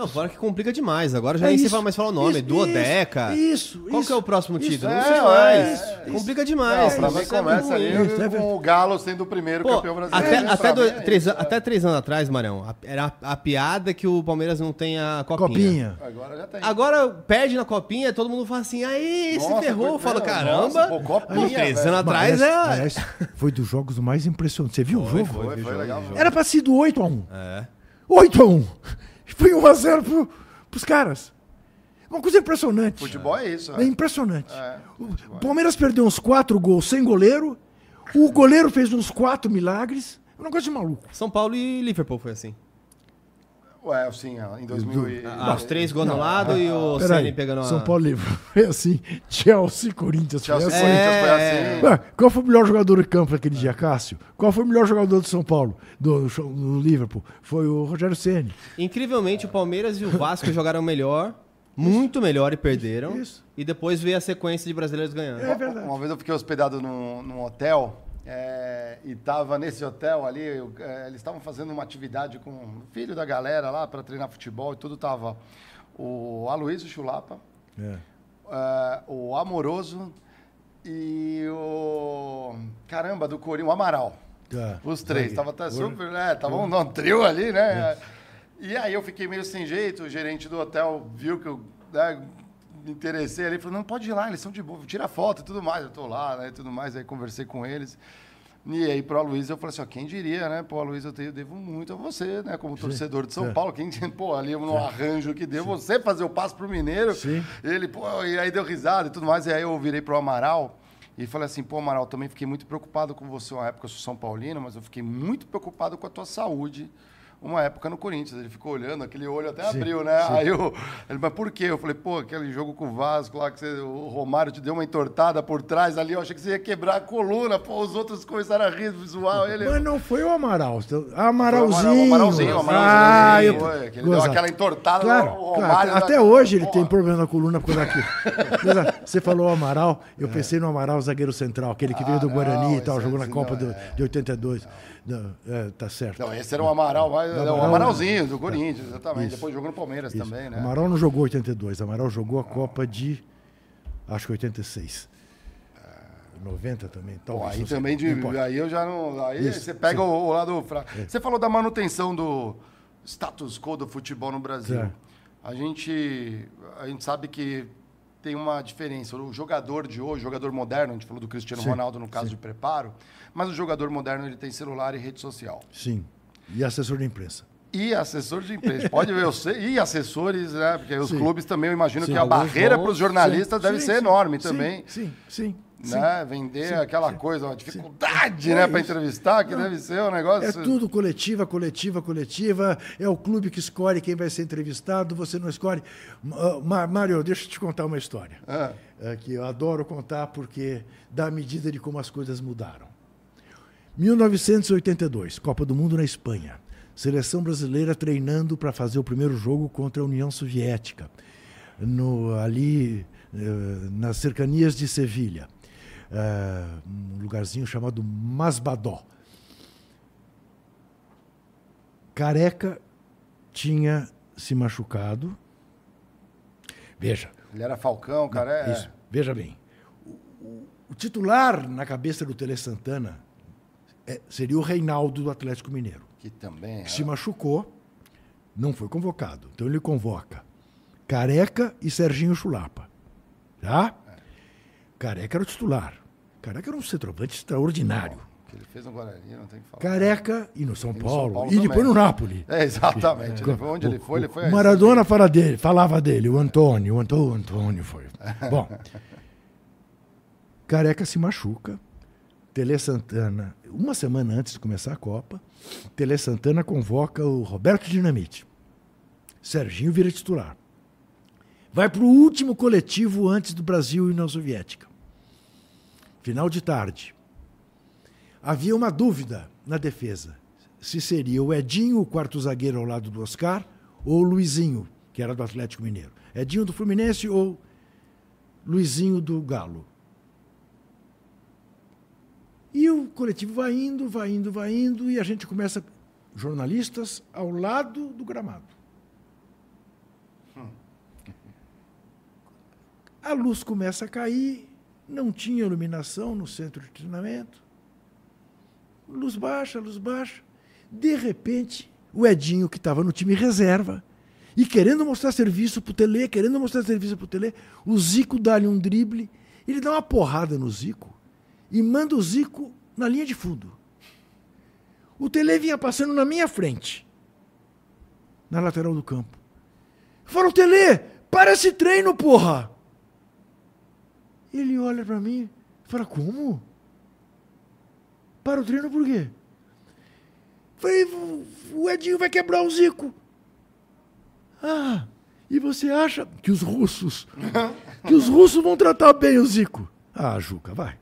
Não, fora que complica demais. Agora já É nem se isso, vai mais falar o nome. isso, Duodeca. Isso, Qual isso, que é o próximo título? É, Não sei é, mais. é, complica Não, demais. pra Isso mim é começa ali é com o Galo sendo o primeiro Pô, campeão brasileiro. até, Pra até, mim do- é três, até três anos atrás, Marão, a- era a, a piada que o Palmeiras não tem a copinha. Copinha. é. Agora já tem. Agora perde na copinha, todo mundo fala assim, aí, se Nossa, ferrou. Fala, nossa, caramba. pô, copinha, Pô, três anos atrás Mas, é... foi dos jogos mais impressionantes. Você viu o jogo? Foi, foi legal. Era pra ser do 8 a 1 É. 8 a 1 Foi 1 a 0 pro, pros caras. Uma coisa impressionante. Futebol é isso. É impressionante. É, o Palmeiras perdeu uns quatro gols sem goleiro. O goleiro fez uns quatro milagres. É um negócio de maluco. São Paulo e Liverpool foi assim. Ué, sim, em 2000 e... Ah, os três gols no lado e o Ceni pegando a... São Paulo livre. Foi assim. Chelsea, Corinthians. Foi Chelsea assim. Corinthians foi É. assim. Ué, qual foi o melhor jogador do campo naquele dia, Cássio? Qual foi o melhor jogador do São Paulo, do, do Liverpool? Foi o Rogério Ceni. Incrivelmente, o Palmeiras e o Vasco jogaram melhor, muito melhor e perderam. Isso. E depois veio a sequência de brasileiros ganhando. É verdade. Uma vez eu fiquei hospedado num, num hotel é, e tava nesse hotel ali, eu, é, eles estavam fazendo uma atividade com o filho da galera lá para treinar futebol e tudo tava o Aloysio Chulapa, É. é, o Amoroso e o caramba do Corinthians, o Amaral. Tá. Os três, tava até super, né? Tava um, um trio ali, né? E aí eu fiquei meio sem jeito, o gerente do hotel viu que eu né, me interessei ali, falou, não, pode ir lá, eles são de boa, tira foto e tudo mais. Eu tô lá, né, e tudo mais, aí conversei com eles. E aí pro Aloysio eu falei assim, ó, quem diria, né? Pô, Aloysio, eu, tenho- eu devo muito a você, né? Como torcedor de São É. Paulo, quem pô, ali no arranjo que deu, você fazer o passo pro Mineiro. Sim. Ele, pô, e aí deu risada e tudo mais. E aí eu virei pro Amaral e falei assim, pô, Amaral, também fiquei muito preocupado com você. Uma época eu sou São Paulino, mas eu fiquei muito preocupado com a tua saúde. Uma época no Corinthians, ele ficou olhando, aquele olho até Sim, abriu, né? sim. Aí eu, ele, mas por quê? Eu falei, pô, aquele jogo com o Vasco lá, que você- o Romário te deu uma entortada por trás ali, eu achei que você ia quebrar a coluna, pô, os outros começaram a rir, zoar ele. Mas não foi o Amaral. Amaralzinho. O Amaralzinho, o Amaralzinho, Ah, eu... foi, ele deu aquela entortada Claro, no claro. Romário. Até da- hoje ele Pô, tem problema na coluna por causa daquilo. Ah, Você falou Amaral, eu pensei no Amaral zagueiro central, aquele que veio do É. Ah, Guarani não, e tal, jogou é- na Copa não, do- é. de 82. Não, é, tá certo. Não, esse era o Amaral, mas, é o Amaral- Amaralzinho do Corinthians, exatamente. Isso. Depois jogou no Palmeiras Isso. também, né? Amaral não jogou 82, Amaral jogou a Copa de, acho que 86. 90 também, Pô, talvez. aí não sei, também de, aí eu já não. Aí Isso, você pega sim. É. o, o lado fraco. Você falou da manutenção do status quo do futebol no Brasil. A gente, a gente sabe que tem uma diferença. O jogador de hoje, o jogador moderno, a gente falou do Cristiano Sim, Ronaldo no caso de preparo, mas o jogador moderno ele tem celular e rede social. Sim. E assessor de imprensa. E assessor de imprensa. Pode ver, eu sei, e assessores, né? Porque os Sim. clubes também, eu imagino Sim, que a barreira para os jornalistas Sim, deve ser enorme também. Sim, sim. né? Vender aquela coisa, uma dificuldade, É né, para entrevistar, que deve ser um negócio. É tudo coletiva, coletiva, coletiva. É o clube que escolhe quem vai ser entrevistado, você não escolhe. Mário, deixa eu te contar uma história. Ah, é, que eu adoro contar porque dá a medida de como as coisas mudaram. 1982, Copa do Mundo na Espanha. Seleção brasileira treinando para fazer o primeiro jogo contra a União Soviética, no, ali eh, nas cercanias de Sevilha, eh, um lugarzinho chamado Masbadó. Careca tinha se machucado. Veja, ele era Falcão, cara. É... isso. Veja bem. O, o- o titular na cabeça do Tele Santana é- seria o Reinaldo do Atlético Mineiro. Que também. Que se machucou, não foi convocado. Então ele convoca Careca e Serginho Chulapa. Tá? Careca era o titular. Careca era um centroavante extraordinário. Que ele fez no Guarani, não tem que falar. Careca e no São no São Paulo. Paulo e depois também. no Napoli. É, exatamente. Ele foi onde ele foi, ele foi. O Maradona fala dele, falava dele, o Antônio, o Antônio, o Antônio foi. Bom, Careca se machuca, Tele Santana, uma semana antes de começar a Copa, Tele Santana convoca o Roberto Dinamite. Serginho vira titular. Vai para o último coletivo antes do Brasil e União Soviética. Final de tarde. Havia uma dúvida na defesa. Se seria o Edinho, o quarto zagueiro ao lado do Oscar, ou o Luizinho, que era do Atlético Mineiro. Edinho do Fluminense ou Luizinho do Galo. E o coletivo vai indo, vai indo, vai indo, e a gente começa, jornalistas, ao lado do gramado. A luz começa a cair, não tinha iluminação no centro de treinamento. Luz baixa, luz baixa. De repente, o Edinho, que estava no time reserva, e querendo mostrar serviço pro Tele, querendo mostrar serviço pro Tele, o Zico dá-lhe um drible, ele dá uma porrada no Zico e manda o Zico na linha de fundo. O Tele vinha passando na minha frente, na lateral do campo. Fala, Tele, para esse treino, porra! Ele olha para mim e fala, como? Para o treino por quê? Falei, o Edinho vai quebrar o Zico. Ah, e você acha que os russos, que os russos vão tratar bem o Zico? Ah, Juca, vai.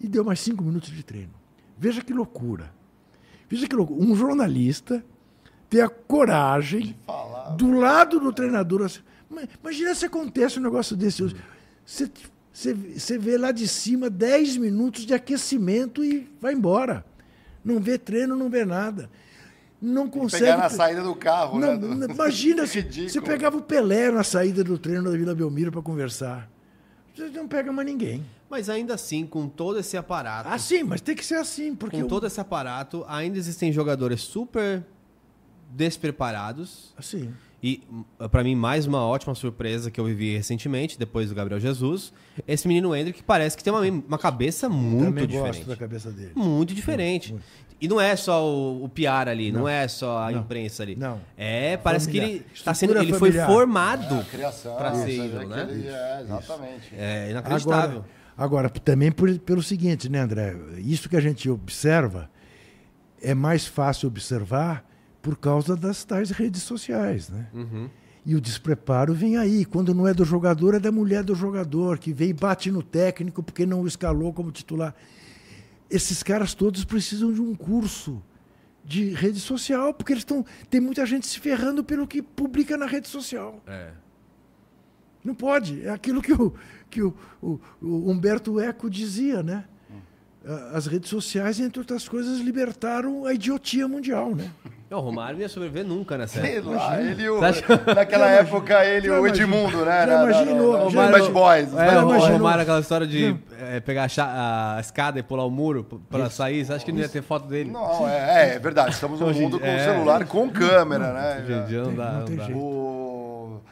E deu mais cinco minutos de treino. Veja que loucura. Veja que loucura. Um jornalista ter a coragem do lado do treinador. Assim, imagina se acontece um negócio desse. Você você vê lá de cima 10 minutos de aquecimento e vai embora. Não vê treino, não vê nada. Não consegue. Pegar na saída do carro, não, né? Imagina se você pegava o Pelé na saída do treino da Vila Belmiro para conversar. Não pega mais ninguém. Mas ainda assim, com todo esse aparato. Ah, sim, mas tem que ser assim. Porque com eu... todo esse aparato, ainda existem jogadores super despreparados. Assim. E, para mim, mais uma ótima surpresa que eu vivi recentemente, depois do Gabriel Jesus. Esse menino Hendrick parece que tem uma, uma cabeça muito Também diferente. Gosto da cabeça dele. Muito diferente. Muito, muito. E não é só o, o PR ali, não, não é só a não, imprensa ali. Não. É, parece familiar. que ele está sendo, ele foi formado é, para ser ídolo, né? Ele, é, exatamente. É inacreditável. Agora, agora também por, pelo seguinte, né, André? Isso que a gente observa é mais fácil observar por causa das tais redes sociais, né? Uhum. E o despreparo vem aí. Quando não é do jogador, é da mulher do jogador, que vem e bate no técnico porque não o escalou como titular. Esses caras todos precisam de um curso de rede social, porque eles estão. Tem muita gente se ferrando pelo que publica na rede social. É. Não pode. É aquilo que o, que o, o, o Humberto Eco dizia, né? As redes sociais, entre outras coisas, libertaram a idiotia mundial, né? O Romário não ia sobreviver nunca nessa Sei lá, ele, o, naquela época, ele, o Edmundo, né? Já imaginou. O Bad Boys. É, o Romário, aquela história de é, pegar a, a, escada e pular o muro para sair. Você acha que não ia ter foto dele? Não, é, é verdade. Estamos num mundo com é, celular, com câmera, né? Dia não dá. Não tem jeito. O,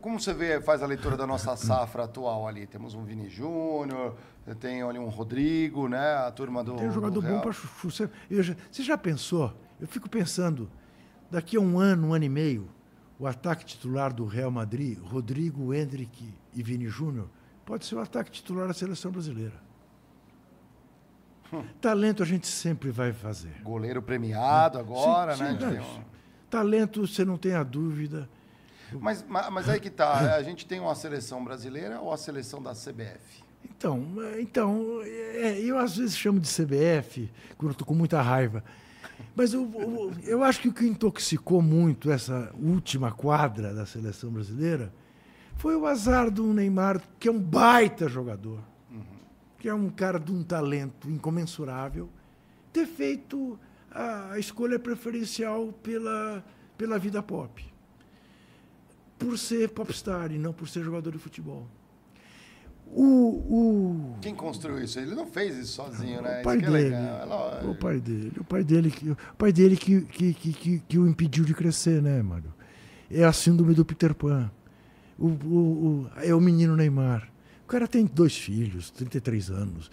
como você vê, faz a leitura da nossa safra atual ali? Temos um Vini Júnior, tem ali um Rodrigo, né? A turma do. Tem um jogador bom. Você, você já pensou? Eu fico pensando, daqui a um ano, um ano e meio, o ataque titular do Real Madrid, Rodrigo, Hendrick e Vini Júnior, pode ser o ataque titular da seleção brasileira. Hum. Talento a gente sempre vai fazer. Goleiro premiado agora, sim, né? Sim, um... Talento, você não tem a dúvida. Mas, mas aí que tá, a gente tem uma seleção brasileira ou a seleção da CBF? Então, então é, eu às vezes chamo de CBF, quando estou com muita raiva. Mas eu, eu, eu, acho que o que intoxicou muito essa última quadra da seleção brasileira foi o azar do Neymar, que é um baita jogador, uhum. que é um cara de um talento incomensurável, ter feito a, escolha preferencial pela, pela vida pop. Por ser popstar e não por ser jogador de futebol. O, o... Quem construiu isso? Ele não fez isso sozinho, né? O pai isso é dele. É o pai dele. O pai dele, que, o pai dele que, que, que, que, o impediu de crescer, né, Mário? É a síndrome do Peter Pan. O, o, o, é o menino Neymar. O cara tem dois filhos, 33 anos.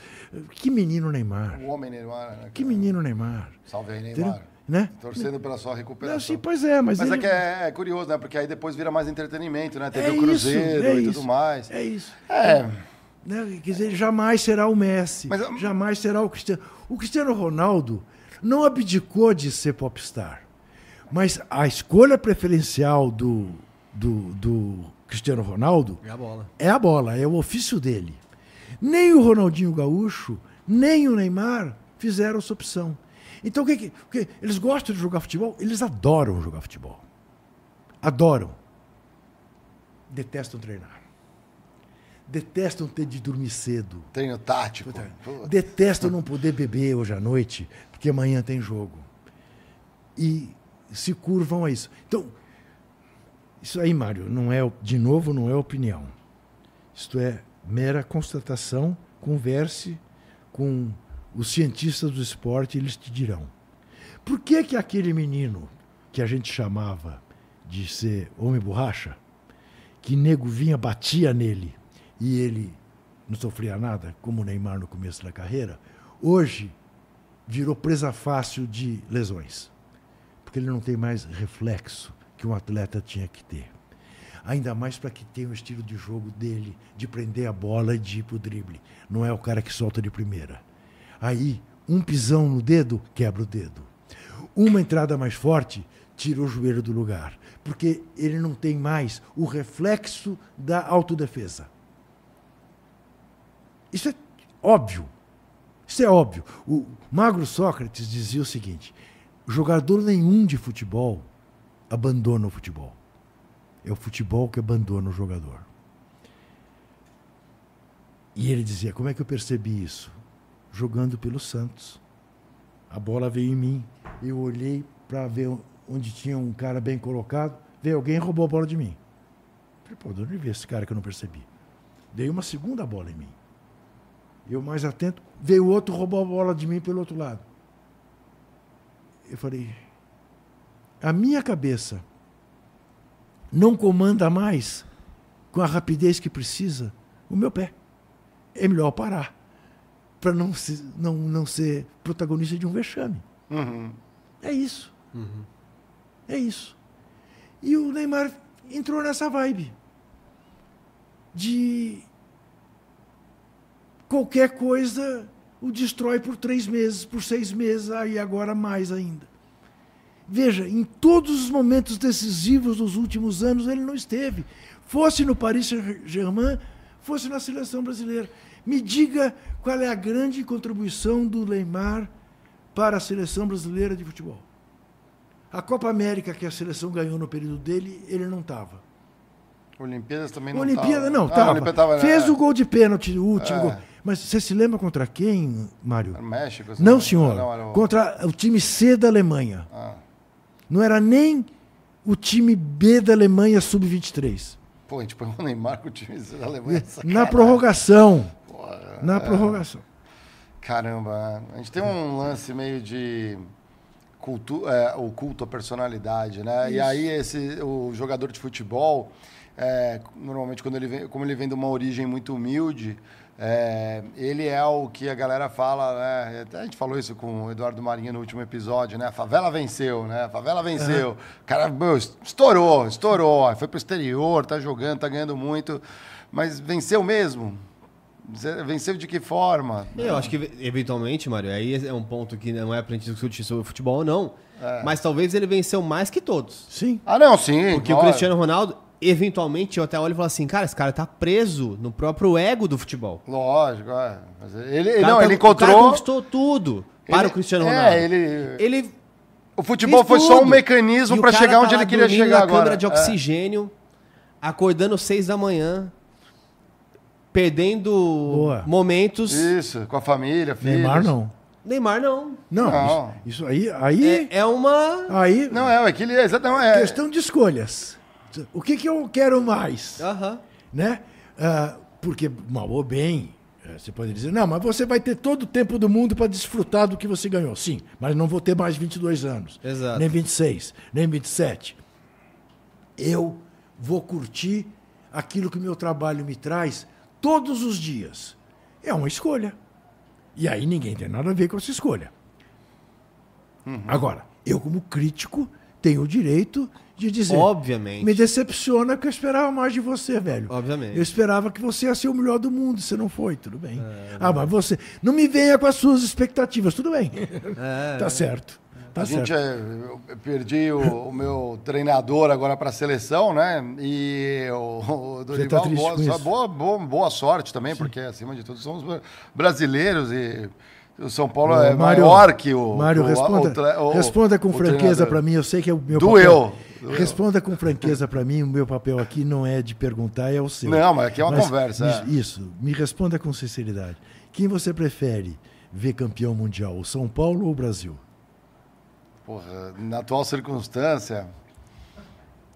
Que menino Neymar. O homem Neymar. Né, que menino Neymar. Salve aí, Neymar. Né? Torcendo pela sua recuperação. Não, sim, pois é, mas. Mas ele... é que é, é, curioso, né? Porque aí depois vira mais entretenimento, né? Teve é o Cruzeiro isso, é e tudo mais. É isso. É. Né? Quer dizer, jamais será o Messi, Mas, jamais será o Cristiano. O Cristiano Ronaldo não abdicou de ser popstar. Mas a escolha preferencial do, do, do Cristiano Ronaldo É a bola. é a bola, é o ofício dele. Nem o Ronaldinho Gaúcho, nem o Neymar fizeram essa opção. Então, o que, que, que- eles gostam de jogar futebol? Eles adoram jogar futebol. Adoram. Detestam treinar. Detestam ter de dormir cedo. Treino tático. Detestam não poder beber hoje à noite, porque amanhã tem jogo. E se curvam a isso. Então, isso aí, Mário, não é, de novo, não é opinião. Isto é mera constatação. Converse com os cientistas do esporte, eles te dirão. Por que que aquele menino que a gente chamava de ser homem borracha, que nego vinha, batia nele e ele não sofria nada, como o Neymar no começo da carreira, hoje virou presa fácil de lesões. Porque ele não tem mais reflexo que um atleta tinha que ter. Ainda mais para que tenha o estilo de jogo dele, de prender a bola e de ir pro drible. Não é o cara que solta de primeira. Aí, um pisão no dedo, quebra o dedo. Uma entrada mais forte, tira o joelho do lugar. Porque ele não tem mais o reflexo da autodefesa. Isso é óbvio. Isso é óbvio. O Magro Sócrates dizia o seguinte: jogador nenhum de futebol abandona o futebol. É o futebol que abandona o jogador. E ele dizia: como é que eu percebi isso? Jogando pelo Santos. A bola veio em mim. Eu olhei para ver onde tinha um cara bem colocado. Veio alguém e roubou a bola de mim. Falei, pô, de onde veio esse cara que eu não percebi? Veio uma segunda bola em mim. Eu mais atento, veio outro, roubou a bola de mim pelo outro lado. Eu falei, a minha cabeça não comanda mais com a rapidez que precisa o meu pé. É melhor parar para não, se- não, não ser protagonista de um vexame. Uhum. É isso. É isso. E o Neymar entrou nessa vibe de qualquer coisa o destrói por três meses, por seis meses, aí agora mais ainda. Veja, em todos os momentos decisivos dos últimos anos ele não esteve. Fosse no Paris Saint-Germain, fosse na seleção brasileira. Me diga qual é a grande contribuição do Neymar para a seleção brasileira de futebol. A Copa América que a seleção ganhou no período dele, ele não estava. Olimpíadas também não Olimpíada tava. não, Ah, tava. Olimpíada tava? Fez o gol de pênalti, o último É. gol. Mas você se lembra contra quem, Mário? Era México? Não, sei senhor. Não, Contra o time C da Alemanha. Ah. Não era nem o time B da Alemanha sub-23. Pô, a gente põe o Neymar com o time da Alemanha. Na sacanagem. prorrogação. Porra, Na é. prorrogação. Caramba, a gente tem um lance meio de cultu é, o culto à personalidade, né? E aí esse o jogador de futebol, é, normalmente quando ele vem, como ele vem de uma origem muito humilde, é, ele é o que a galera fala, né? Até a gente falou isso com o Eduardo Marinho no último episódio, né? A favela venceu, né? A favela venceu. O cara meu, estourou, estourou, foi pro exterior, tá jogando, tá ganhando muito, mas venceu mesmo. Venceu de que forma? Eu acho que, eventualmente, Mário, aí é um ponto que não é pra gente discutir sobre futebol ou não. Mas talvez ele venceu mais que todos. Sim. Ah, não, sim. Porque o claro. Cristiano Ronaldo, eventualmente, eu até olho e falo assim, cara, esse cara tá preso no próprio ego do futebol. Lógico, é. Mas ele, não, tá- ele O cara encontrou. conquistou tudo para ele- o Cristiano Ronaldo. É, ele. Ele O futebol foi só um tudo. mecanismo cara chegar onde tá ele lá queria chegar na agora. câmara de É. oxigênio, acordando seis da manhã, perdendo Boa. momentos. Isso, com a família, filhos. Neymar não. Neymar não. Não, Não. Isso, isso aí, aí, É, é uma. aí Não, é, é que ele. Exatamente. É, questão de escolhas. O que, que eu quero mais? Aham. né? Ah, porque, mal ou bem, eh, você pode dizer, não, mas você vai ter todo o tempo do mundo para desfrutar do que você ganhou. Sim, mas não vou ter mais 22 anos. Exato. Nem 26, nem 27. Eu vou curtir aquilo que o meu trabalho me traz todos os dias. É uma escolha. E aí ninguém tem nada a ver com essa escolha. Agora, eu como crítico tenho o direito de dizer... Obviamente. Me decepciona que eu esperava mais de você, velho. Obviamente. Eu esperava que você ia ser o melhor do mundo, você não foi, tudo bem. É, ah, mas você. Não me venha com as suas expectativas, tudo bem. É, tá certo. Tá a gente, certo. é, eu perdi o, o meu treinador agora para a seleção, né? E o, o tá Dorival, triste boa, boa, boa, boa sorte também, porque acima de tudo somos brasileiros e o São Paulo é Mário, maior que o. Mário, responda, o o- responda com franqueza para mim. Eu sei que é o meu Doeu. papel. Doeu. Responda com franqueza para mim. O meu papel aqui não é de perguntar, é o seu. Não, mas aqui é uma Mas conversa. me- é. Isso. Me responda com sinceridade. Quem você prefere ver campeão mundial, o São Paulo ou o Brasil? Porra, na atual circunstância,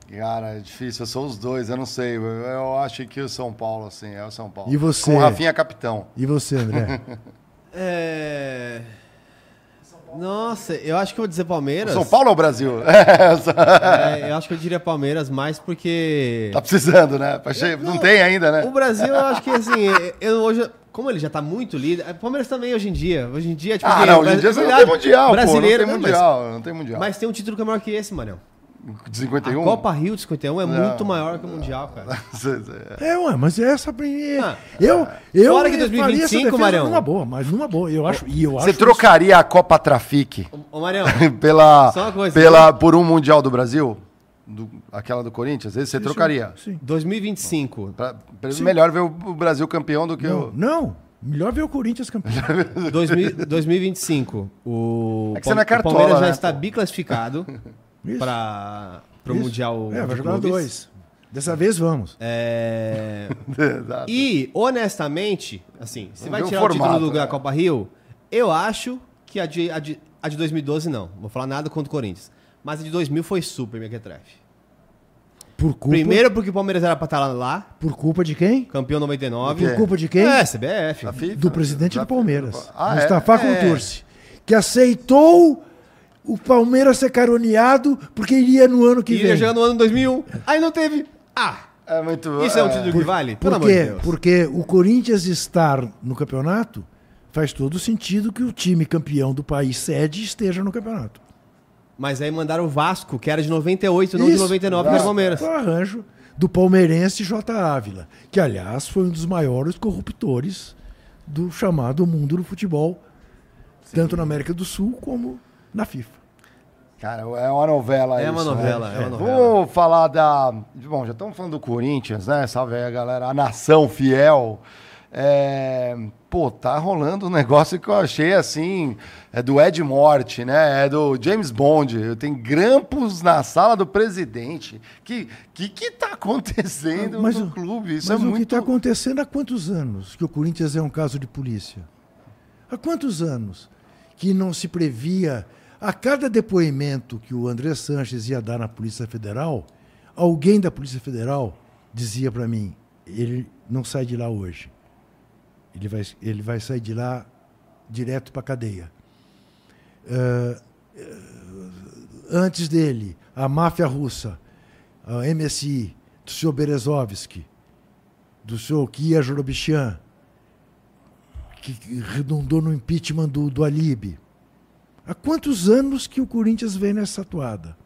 cara, é difícil. Eu sou os dois, eu não sei. Eu, eu acho que o São Paulo, assim, é o São Paulo. E você? Com o Rafinha capitão. E você, André? É... Nossa, eu acho que eu vou dizer Palmeiras. São Paulo ou o Brasil? É, É, eu acho que eu diria Palmeiras mais porque. tá precisando, né? Não, Não, tem ainda, né? O Brasil, eu acho que assim, eu hoje. Como ele já tá muito líder. O Palmeiras também hoje em dia. Hoje em dia, tipo. Ah, não, hoje em dia você não verdade, tem mundial, brasileiro, pô. Não tem não, mas- mundial, não tem mundial. Mas tem um título que é maior que esse, Manel. De 51? A Copa Rio de 51 é Não. muito maior que o Mundial, cara. É, ué, mas essa pra mim. é- Ah, eu, eu Fora que faria essa 2025, defesa Marião. Numa boa, mas numa boa. Eu acho, e eu Você acho trocaria a Copa Trafic Ô, Marião, pela, Só uma coisa, pela, por um Mundial do Brasil? Do- aquela do Corinthians? Esse você isso- trocaria? Sim. 2025. Pra- pra- melhor ver o o Brasil campeão do que Não, o. não. Melhor ver o Corinthians campeão. 2000 2025. O, É que você não é o cartola, Palmeiras já né, está pô? biclassificado Isso. Para o. Mundial. É, vai jogar Clubes. dois. Dessa vez vamos. É. E, honestamente, assim, se Vamos vai tirar o, título formato, do, da né? Copa Rio, eu acho que a de, a, de, a de 2012 não. Vou falar nada contra o Corinthians. Mas a de 2000 foi super mequetrefe. Por culpa, Primeiro porque o Palmeiras era pra estar lá, por culpa de quem? campeão 99. Por culpa de quem? É, CBF. FIFA? Do presidente Da do Palmeiras. Ah, é? Mustafa É. Contursi, que aceitou o Palmeiras ser caroneado porque iria no ano que E vem. ia jogar no ano 2001. Aí não teve. Ah, É muito. isso é um título que vale? Pelo Por amor de quê? Deus. Porque o Corinthians estar no campeonato faz todo sentido que o time campeão do país sede esteja no campeonato. Mas aí mandaram o Vasco, que era de 98, não de Isso. 99, que era o Palmeiras. Foi o arranjo do palmeirense J. Ávila, que, aliás, foi um dos maiores corruptores do chamado mundo do futebol, tanto na América do Sul como na FIFA. Cara, é uma novela É isso, uma né? novela, é uma novela. Vamos falar da. Bom, já estamos falando do Corinthians, né? Salve aí a galera, a nação fiel. É, Pô, tá rolando um negócio que eu achei assim. É do Ed Morte, né? É do James Bond. Tem grampos na sala do presidente. Que que, que tá acontecendo Mas no clube? Isso Mas é o que muito. está acontecendo há quantos anos que o Corinthians é um caso de polícia? Há quantos anos que não se previa, a cada depoimento que o André Sanches ia dar na Polícia Federal, alguém da Polícia Federal dizia para mim: ele não sai de lá hoje. Ele vai, ele vai sair de lá direto para a cadeia. Eh, antes dele, a máfia russa, a MSI, do senhor Berezovsky, do senhor Kia Jorobichian, que redundou no impeachment do, do. Há quantos anos que o Corinthians vem nessa atuada?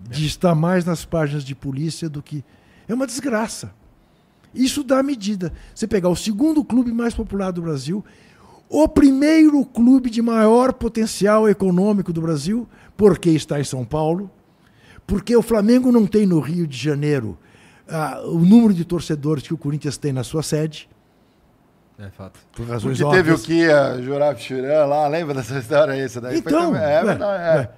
De estar mais nas páginas de polícia do que. É uma desgraça. Isso dá medida. Você pegar o segundo clube mais popular do Brasil, o primeiro clube de maior potencial econômico do Brasil, porque está em São Paulo, porque o Flamengo não tem no Rio de Janeiro ah, o número de torcedores que o Corinthians tem na sua sede, É fato. por razões Porque teve o. Kia Jurab Churan lá, lembra dessa história aí? Essa daí foi Então, também- é, verdade, é.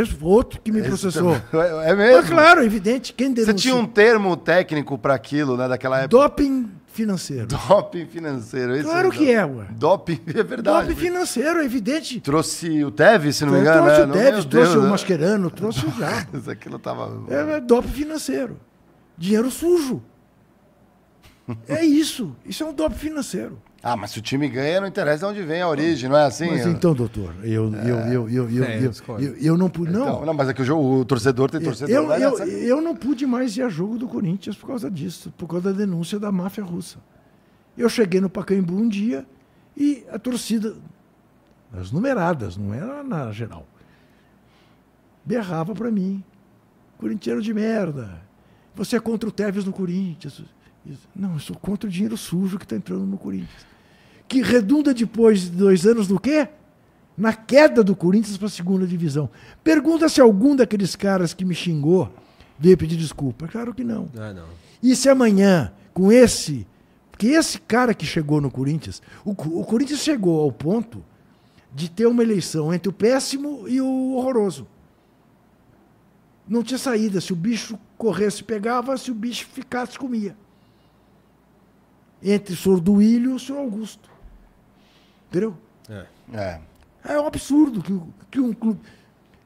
esse foi outro que me Esse processou. também- É, é Mas mesmo? claro, evidente, quem Você denuncia tinha um termo técnico para aquilo, né, daquela época? doping financeiro. Doping financeiro. esse Claro que é, ué. Doping, é verdade. Doping financeiro, é evidente. Trouxe o Tevez, se não me engano. trouxe né? o Tevez, trouxe Deus, o né? Mascherano, trouxe o já. Isso aquilo tava... É, é doping financeiro. Dinheiro sujo. É isso. Isso é um doping financeiro. Ah, mas se o time ganha, não interessa de onde vem a origem, não é assim? Mas então, doutor, eu, eu, eu, eu, eu, É, eu eu, eu, eu não pude. Então, Não, não, mas é que o, jogo, o torcedor tem torcedor. eu, vai eu, nessa- eu não pude mais ir a jogo do Corinthians por causa disso, por causa da denúncia da máfia russa. Eu cheguei no Pacaembu um dia e a torcida, as numeradas, não era na geral, berrava para mim. Corintiano de merda. Você é contra o Tevez no Corinthians. Não, eu sou contra o dinheiro sujo que está entrando no Corinthians. Que redunda depois de dois anos no quê? na queda do Corinthians para a segunda divisão. Pergunta se algum daqueles caras que me xingou veio pedir desculpa. Claro que não. Ah, não. E se amanhã, com esse. Porque esse cara que chegou no Corinthians, o, o Corinthians chegou ao ponto de ter uma eleição entre o péssimo e o horroroso. Não tinha saída. Se o bicho corresse, pegava, se o bicho ficasse, comia. Entre o senhor Duílio e o senhor Augusto. Entendeu? É. É. É um absurdo que, que um clube.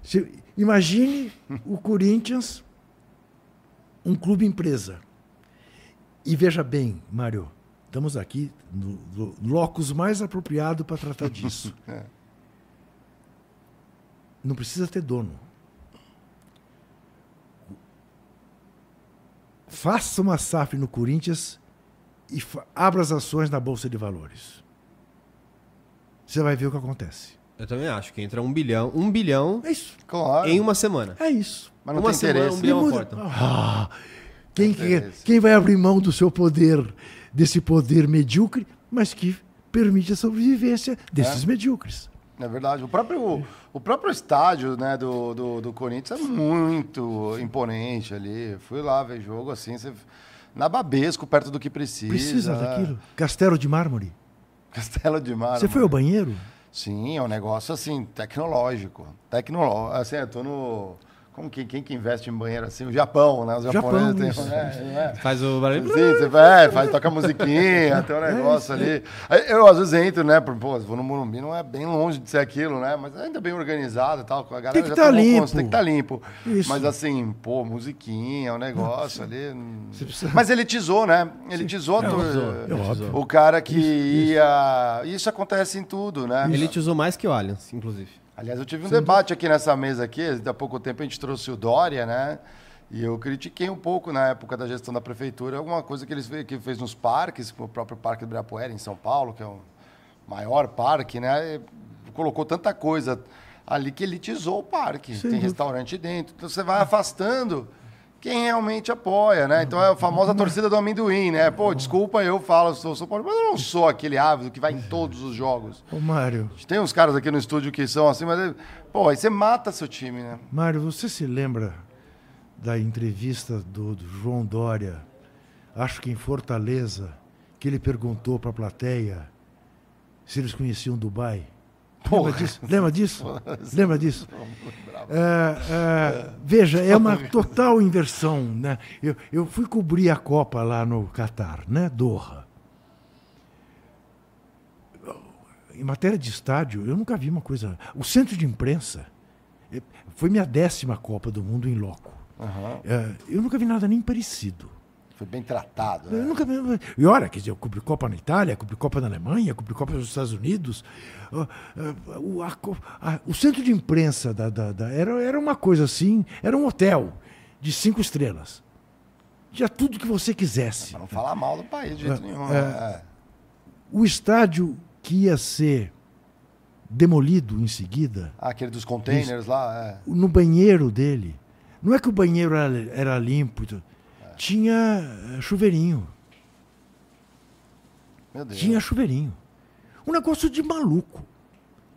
Você imagine o Corinthians, um clube empresa. E veja bem, Mário, estamos aqui no, no locus mais apropriado para tratar disso. É. Não precisa ter dono. Faça uma SAF no Corinthians e abra as ações na Bolsa de Valores. Você vai ver o que acontece. Eu também acho que entra um bilhão, um bilhão É isso. Claro. em uma semana. É isso. Mas não uma tem semana, interesse. um bilhão muda-. Ah, quem, quem vai abrir mão do seu poder, desse poder medíocre, mas que permite a sobrevivência desses medíocres? É verdade. O próprio, o próprio estádio né, do, do, do Corinthians é muito imponente ali. Fui lá ver jogo assim, você, na Babesco, perto do que precisa. Precisa daquilo. Castelo de mármore. Castelo de Mar. Você foi ao banheiro? Sim, é um negócio assim, tecnológico. Tecnológico. Assim, eu tô no. Como que, quem que investe em banheiro assim? O Japão, né? Os Japão, japoneses têm. isso. É, é? Faz o barulho. Sim, você vai, faz, toca musiquinha, tem um É negócio ali. Aí Eu, às vezes, entro, né? por- Pô, vou no Morumbi, não é bem longe de ser aquilo, né? Mas ainda bem organizado e tal. A galera Tem que já tá tomou limpo. conta, Tem que estar limpo. Isso. Mas assim, pô, musiquinha, um negócio ali. Você precisa- Mas elitizou, né? Elitizou É, é óbvio. o cara que ia. Isso acontece em tudo, né? Ele te usou mais que o Allianz, inclusive. Aliás, eu tive um debate aqui nessa mesa aqui, há pouco tempo a gente trouxe o Dória, né? E eu critiquei um pouco na época da gestão da prefeitura alguma coisa que eles fe- que fez nos parques, o próprio Parque do Ibirapuera em São Paulo, que é o maior parque, né? Colocou tanta coisa ali que elitizou o parque. Tem dúvida. restaurante dentro. Então você vai afastando quem realmente apoia, né? Então é a famosa torcida do amendoim, né? Pô, desculpa, eu falo, sou São Paulo, mas eu não sou aquele ávido que vai em todos os jogos. Ô, Mário, Tem uns caras aqui no estúdio que são assim, mas, pô, aí você mata seu time, né? Mário, você se lembra da entrevista do, do João Dória, acho que em Fortaleza, que ele perguntou para a plateia se eles conheciam Dubai? Lembra disso? Lembra disso? Lembra disso? É, é, veja, é uma total inversão. Né? Eu, eu fui cobrir a Copa lá no Catar, né? Doha. Em matéria de estádio, eu nunca vi uma coisa. O centro de imprensa eh, foi minha décima Copa do Mundo em loco. Aham. É, eu nunca vi nada nem parecido. Foi bem tratado, né? nunca. E olha, quer dizer, eu cobri Copa na Itália, cobri Copa na Alemanha, cobri Copa nos Estados Unidos. Ah, ah, o, a a- o centro de imprensa da, da- da- era, era uma coisa assim, era um hotel de cinco estrelas. Tinha tudo que você quisesse. Pra não falar mal do país de jeito É, nenhum. é. né? É. O estádio que ia ser demolido em seguida, Ah, aquele dos containers lá, é. no banheiro dele, não é que o banheiro era, era limpo, tinha eh, chuveirinho. Meu Deus. Tinha chuveirinho. Um negócio de maluco.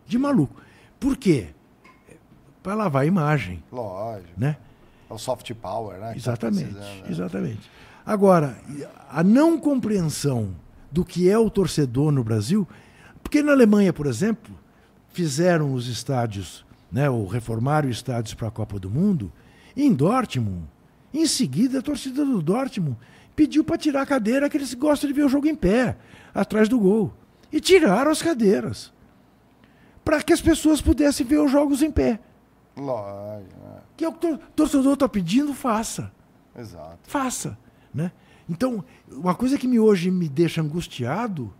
De maluco. Por quê? Para lavar a imagem, Lógico. né? É o soft power, né? tá Exatamente, né? exatamente. Agora, a não compreensão do que é o torcedor no Brasil, porque na Alemanha, por exemplo, fizeram os estádios, né, ou reformaram os estádios para a Copa do Mundo, e em Dortmund, em seguida a torcida do Dortmund pediu para tirar a cadeira que eles gostam de ver o jogo em pé, atrás do gol. E tiraram as cadeiras. Para que as pessoas pudessem ver os jogos em pé. Lógico, Que é o que o torcedor está pedindo, faça. Exato. faça, né? Então, uma coisa que me, hoje me deixa angustiado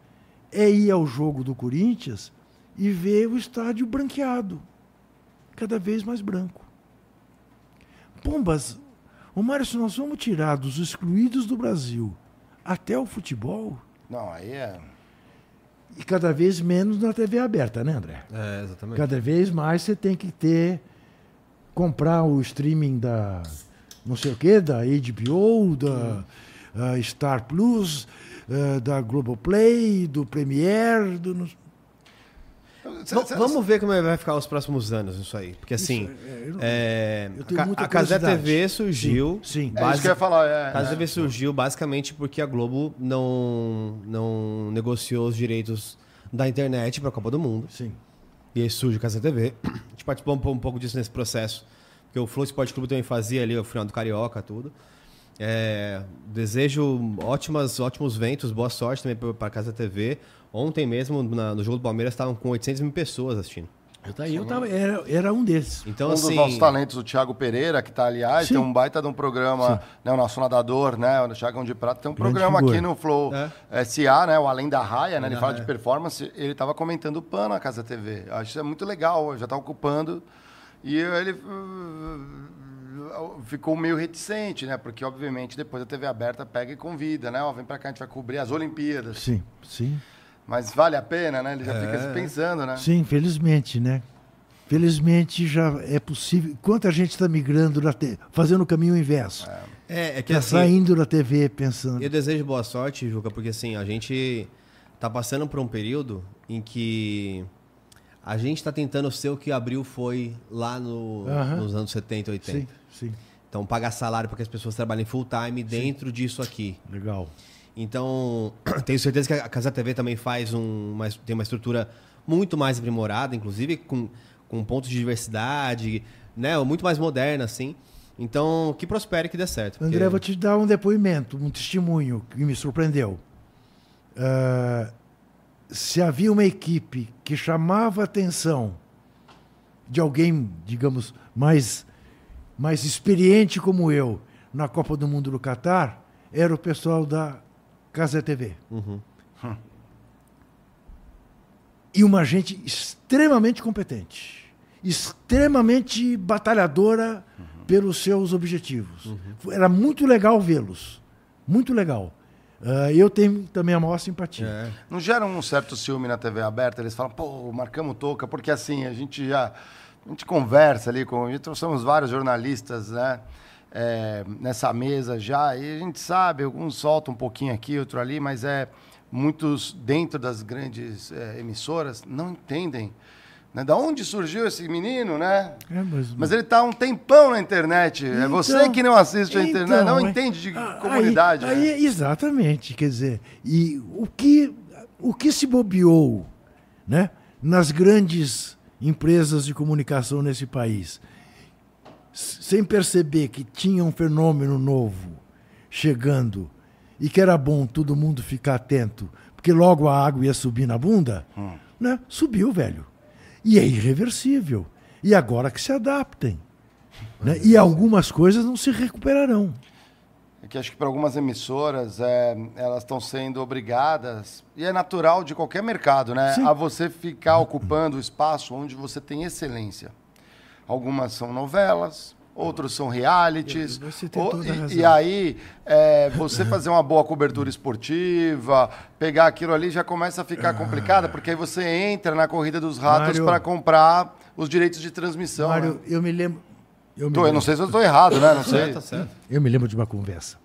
é ir ao jogo do Corinthians e ver o estádio branqueado, cada vez mais branco. Pombas, ô Mário, se nós vamos tirar dos excluídos do Brasil até o futebol, Não, aí é. e cada vez menos na TV aberta, né, André? É, exatamente. Cada vez mais você tem que ter comprar o streaming da não sei o que, da HBO, da ah, Star Plus, ah, da Globoplay, do Premiere, do não- V vamos ver como vai ficar os próximos anos isso aí. Porque assim. Isso, é, é, a, a Casé TV surgiu. Sim, sim. É isso que eu ia falar. É, a Casé TV surgiu basicamente porque a Globo não, não negociou os direitos da internet para a Copa do Mundo. Sim. E aí surge a Casé TV. A gente participou um, um pouco disso nesse processo. Porque o Flow Sport Clube também fazia ali o final do Carioca, tudo. É, desejo ótimas, ótimos ventos, boa sorte também para a Casa TV. Ontem mesmo, na, no jogo do Palmeiras, estavam com 800 mil pessoas assistindo. Eu, tá, eu tava, era, era um desses. Então, um assim... dos nossos talentos, o Thiago Pereira, que está aliás, Sim. tem um baita de um programa, né, o nosso nadador, né, o Thiagão de Prata, tem um Grande programa figura. aqui no Flow é. SA, né, o Além da Raia, né, ele fala de performance, ele estava comentando o PAN na Casa TV. Eu acho isso é muito legal, já está ocupando. E ele ficou meio reticente, né? Porque, obviamente, depois a TV aberta pega e convida, né? Ó, vem pra cá, a gente vai cobrir as Olimpíadas. Sim, sim. Mas vale a pena, né? Ele já é. fica pensando, né? Sim, felizmente, né? Felizmente já é possível. Quanta gente está migrando, na te... fazendo o caminho inverso. É, é que tá assim, saindo da TV pensando. Eu desejo boa sorte, Juca, porque assim, a gente tá passando por um período em que a gente está tentando ser o que abriu foi lá no, nos anos 70, 80. Sim, sim. Então, pagar salário para que as pessoas trabalhem full time dentro disso aqui. Legal. Então, tenho certeza que a Casa TV também faz um, uma, tem uma estrutura muito mais aprimorada, inclusive com, com pontos de diversidade, né? Muito mais moderna, assim. Então, que prospere, que dê certo. Porque... André, vou te dar um depoimento, um testemunho que me surpreendeu. Uh, se havia uma equipe que chamava a atenção de alguém, digamos, mais, mais experiente como eu na Copa do Mundo do Catar, era o pessoal da Casa TV. Uhum. Hum. E uma gente extremamente competente, extremamente batalhadora uhum. pelos seus objetivos. Uhum. Era muito legal vê-los. Muito legal. Uh, eu tenho também a maior simpatia. É. Não gera um certo ciúme na TV aberta? Eles falam, pô, marcamos touca, porque assim, a gente já. A gente conversa ali com. A trouxemos vários jornalistas, né? É, nessa mesa já, e a gente sabe, alguns soltam um pouquinho aqui, outro ali, mas é muitos dentro das grandes é, emissoras não entendem né? Da onde surgiu esse menino, né? É, mas... ele está um tempão na internet. É então, é você que não assiste a internet, não é, entende de aí, comunidade. Aí, né? Exatamente. Quer dizer, e o que, o que se bobeou né, nas grandes empresas de comunicação nesse país, sem perceber que tinha um fenômeno novo chegando e que era bom todo mundo ficar atento, porque logo a água ia subir na bunda, hum. né? subiu, velho. E é irreversível. E agora que se adaptem. Né? E algumas coisas não se recuperarão. É que acho que para algumas emissoras é, elas estão sendo obrigadas, e é natural de qualquer mercado, né? Sim. A você ficar ocupando o espaço onde você tem excelência. Algumas são novelas, outros são realities. e, e, aí, é, você fazer uma boa cobertura esportiva, pegar aquilo ali já começa a ficar complicado, porque aí você entra na corrida dos ratos para comprar os direitos de transmissão. Mário, né? eu me lembro. Eu, me tô, lembro. eu não sei se eu estou errado, né? Não sei. Tá certo. Eu me lembro de uma conversa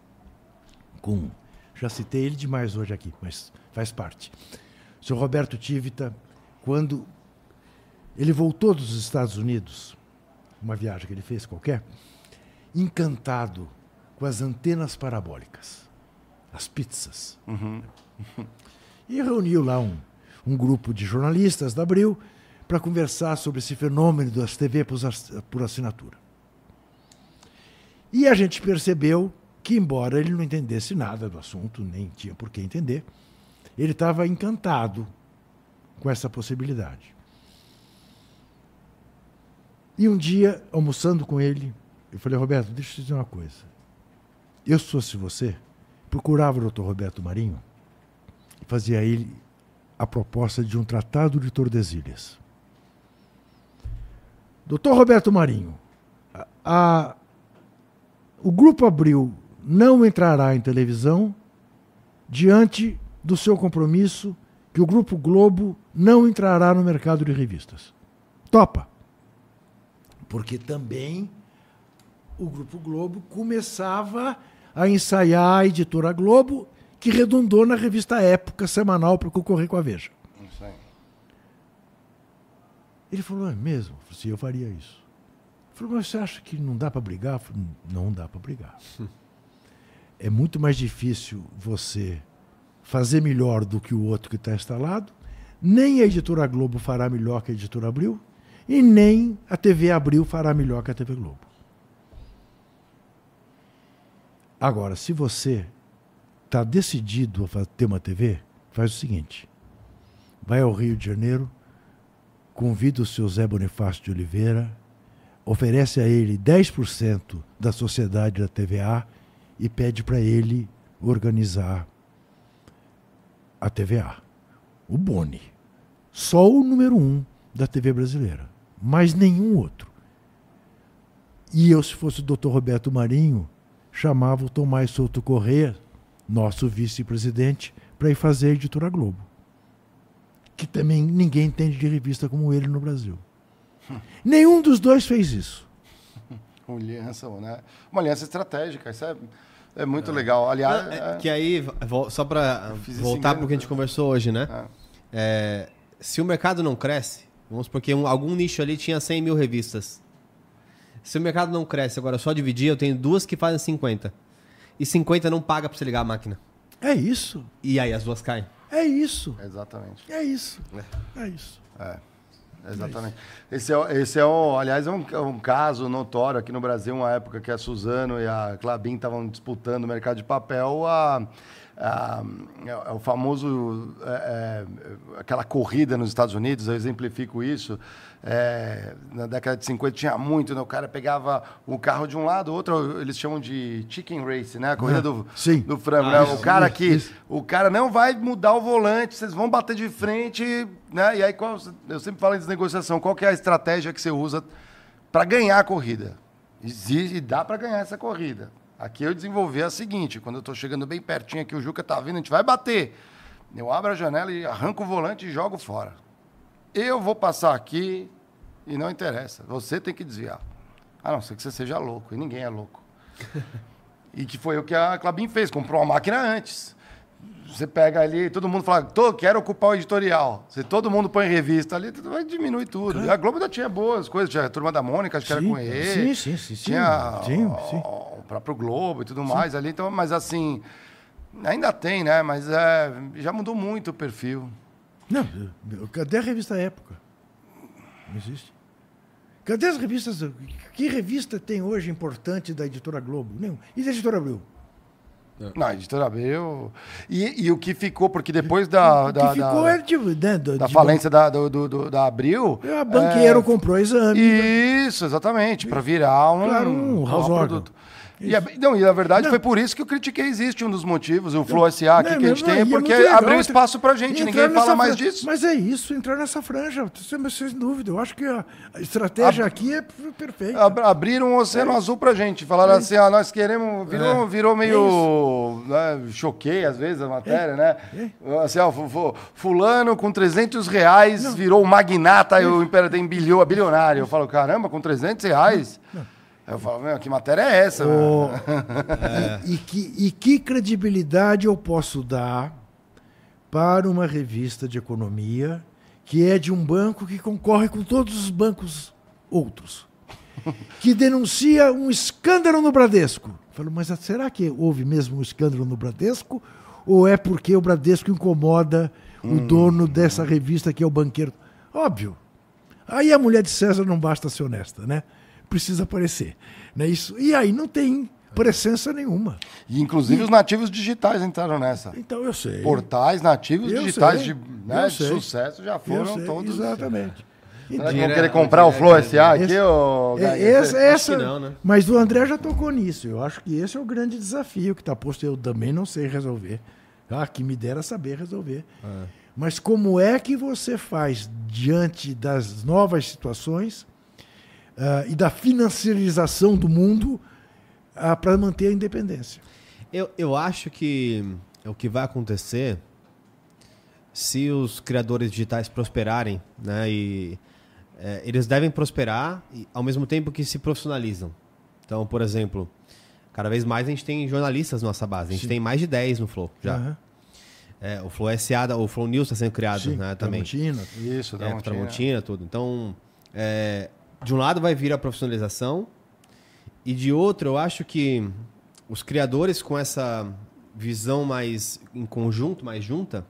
com. Já citei ele demais hoje aqui, mas faz parte. O senhor Roberto Tivita, quando ele voltou dos Estados Unidos, uma viagem que ele fez qualquer, encantado com as antenas parabólicas, as pizzas. Uhum. E reuniu lá um, um grupo de jornalistas da Abril para conversar sobre esse fenômeno das TV por assinatura. E a gente percebeu que, embora ele não entendesse nada do assunto, nem tinha por que entender, ele estava encantado com essa possibilidade. E um dia, almoçando com ele, eu falei, Roberto, deixa eu te dizer uma coisa. Eu, se fosse você, procurava o doutor Roberto Marinho e fazia a ele a proposta de um tratado de Tordesilhas. Doutor Roberto Marinho, a, a, o Grupo Abril não entrará em televisão diante do seu compromisso que o Grupo Globo não entrará no mercado de revistas. Topa porque também o Grupo Globo começava a ensaiar a editora Globo, que redundou na revista Época semanal para concorrer com a Veja. Ele falou, é mesmo? Eu falei eu faria isso. Ele falou, mas você acha que não dá para brigar? Eu falei, não dá para brigar. é muito mais difícil você fazer melhor do que o outro que está instalado. Nem a editora Globo fará melhor que a editora Abril. E nem a TV Abril fará melhor que a TV Globo. Agora, se você está decidido a ter uma TV, faz o seguinte: vai ao Rio de Janeiro, convida o seu Zé Bonifácio de Oliveira, oferece a ele 10% da sociedade da TVA e pede para ele organizar a TVA. O Boni. Só o número um da TV brasileira, mas nenhum outro. E eu, se fosse o doutor Roberto Marinho, chamava o Tomás Souto Corrêa, nosso vice-presidente, para ir fazer a editora Globo. Que também ninguém entende de revista como ele no Brasil. Nenhum dos dois fez isso. Uma aliança, né? Uma aliança estratégica, isso é, é muito é. legal. Aliás, Não, é, que aí, só para voltar para o que a gente conversou hoje, né? É. se o mercado não cresce, vamos porque um, algum nicho ali tinha 100 mil revistas. Se o mercado não cresce, agora só dividir, eu tenho duas que fazem 50. E 50 não paga para você ligar a máquina. É isso. E aí as duas caem. É isso. Exatamente. É isso. É, é isso. É. Exatamente. É esse é, esse é um, aliás, é um, é um, caso notório aqui no Brasil, uma época que a Suzano e a Clabin estavam disputando o mercado de papel, a, a, a o famoso, é, é, aquela corrida nos Estados Unidos, eu exemplifico isso, é, na década de 50 tinha muito, né? O cara pegava um carro de um lado, outro eles chamam de chicken race, né? A corrida é. do, Sim. do frango, ah, né? O cara que isso. o cara não vai mudar o volante, vocês vão bater de frente, né? E aí qual, eu sempre falo em negociação, qual que é a estratégia que você usa para ganhar a corrida? Existe, e dá para ganhar essa corrida. Aqui eu desenvolvi a seguinte, quando eu estou chegando bem pertinho aqui, o Juca tá vindo, a gente vai bater. Eu abro a janela e arranco o volante e jogo fora. Eu vou passar aqui e não interessa. Você tem que desviar. A não ser que você seja louco. E ninguém é louco. e que foi o que a Clabin fez. Comprou uma máquina antes. Você pega ali, todo mundo fala, Tô, quero ocupar o editorial. Se todo mundo põe revista ali, vai diminuir tudo. Claro. E a Globo ainda tinha boas coisas. Tinha a Turma da Mônica, acho que era com ele. Sim, sim, sim. Tinha sim, sim. O, o próprio Globo e tudo sim. mais ali. Então, mas assim, ainda tem, né? Mas é, já mudou muito o perfil. Não, cadê a revista Época? Não existe. Cadê as revistas? Que revista tem hoje importante da editora Globo? Nenhum. E da editora Abril? É. Não, a editora Abril. E, e o que ficou, porque depois da. O da, que ficou da, é tipo, né, do, da falência da, do, do, da Abril. A banqueira é, comprou exame. Isso, exatamente, para virar um, claro, um, um produto. E, a, não, e na verdade não. foi por isso que eu critiquei existe um dos motivos, o Flow SA não, que a gente tem, é porque é abriu espaço pra gente, ninguém fala mais disso. Mas é isso, entrar nessa franja, sem dúvida. Eu acho que a estratégia Ab aqui é perfeita. Ab abriram um oceano é. azul pra gente, falaram é. assim, ah, nós queremos, virou, é. virou meio, né, choquei às vezes a matéria, né? Assim, ó, fulano com 300 reais virou magnata, e o Imperatriz bilhou, bilionário. Eu falo, caramba, com 300 reais? Não. Eu falo, meu, que matéria é essa? Oh, é. E, e, que, e que credibilidade eu posso dar para uma revista de economia que é de um banco que concorre com todos os bancos outros, que denuncia um escândalo no Bradesco. Eu falo, mas será que houve mesmo um escândalo no Bradesco? Ou é porque o Bradesco incomoda hum. o dono dessa revista que é o banqueiro? Óbvio. Aí a mulher de César não basta ser honesta, né? Precisa aparecer. Né? Isso, e aí não tem presença nenhuma. E inclusive e... os nativos digitais entraram nessa. Então eu sei. Portais nativos eu digitais sei. de, né, de sucesso já foram todos. Exatamente. Será que vão querer comprar o Flow SA aqui? ou... é, essa, essa, não, né? Mas o André já tocou nisso. Eu acho que esse é o grande desafio que está posto. Eu também não sei resolver. Ah, que me dera saber resolver. É. Mas como é que você faz diante das novas situações uh, e da financiarização do mundo uh, para manter a independência. Eu, eu acho que o que vai acontecer se os criadores digitais prosperarem, né, e é, eles devem prosperar ao mesmo tempo que se profissionalizam. Então, por exemplo, cada vez mais a gente tem jornalistas na nossa base. A gente Sim. tem mais de 10 no Flow já. Uhum. É, o Flow SA, da- o Flow News está sendo criado Sim, né, também. Tramontina. Isso, É, com uma Tramontina, tudo. Então, é, de um lado vai vir a profissionalização e de outro eu acho que os criadores com essa visão mais em conjunto, mais junta,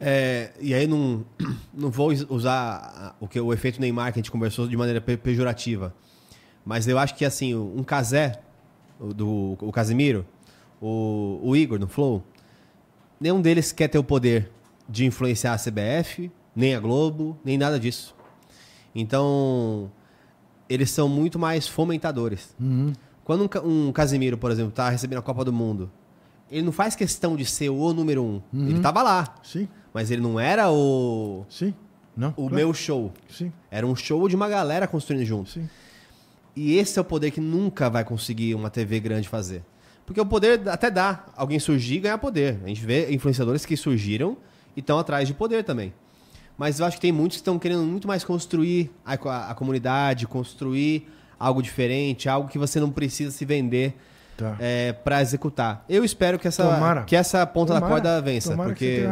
é, e aí não, não vou us- usar o, que, o efeito Neymar que a gente conversou de maneira pe- pejorativa, mas eu acho que assim, um Casé, do, o Casimiro, o, o Igor no Flow, nenhum deles quer ter o poder de influenciar a CBF, nem a Globo, nem nada disso. Então, eles são muito mais fomentadores. Uhum. Quando um, um Casimiro, por exemplo, tá recebendo a Copa do Mundo, ele não faz questão de ser o número um. Ele tava lá, Sim, mas ele não era o, sim. Não, o claro. meu show. Sim, Era um show de uma galera construindo junto. sim. E esse é o poder que nunca vai conseguir uma TV grande fazer. Porque o poder até dá alguém surgir e ganhar poder. A gente vê influenciadores que surgiram e estão atrás de poder também. Mas eu acho que tem muitos que estão querendo muito mais construir a, a- a comunidade, construir algo diferente, algo que você não precisa se vender Tá. para executar. Eu espero que essa, Tomara. que essa ponta da Tomara, corda vença, tomara porque.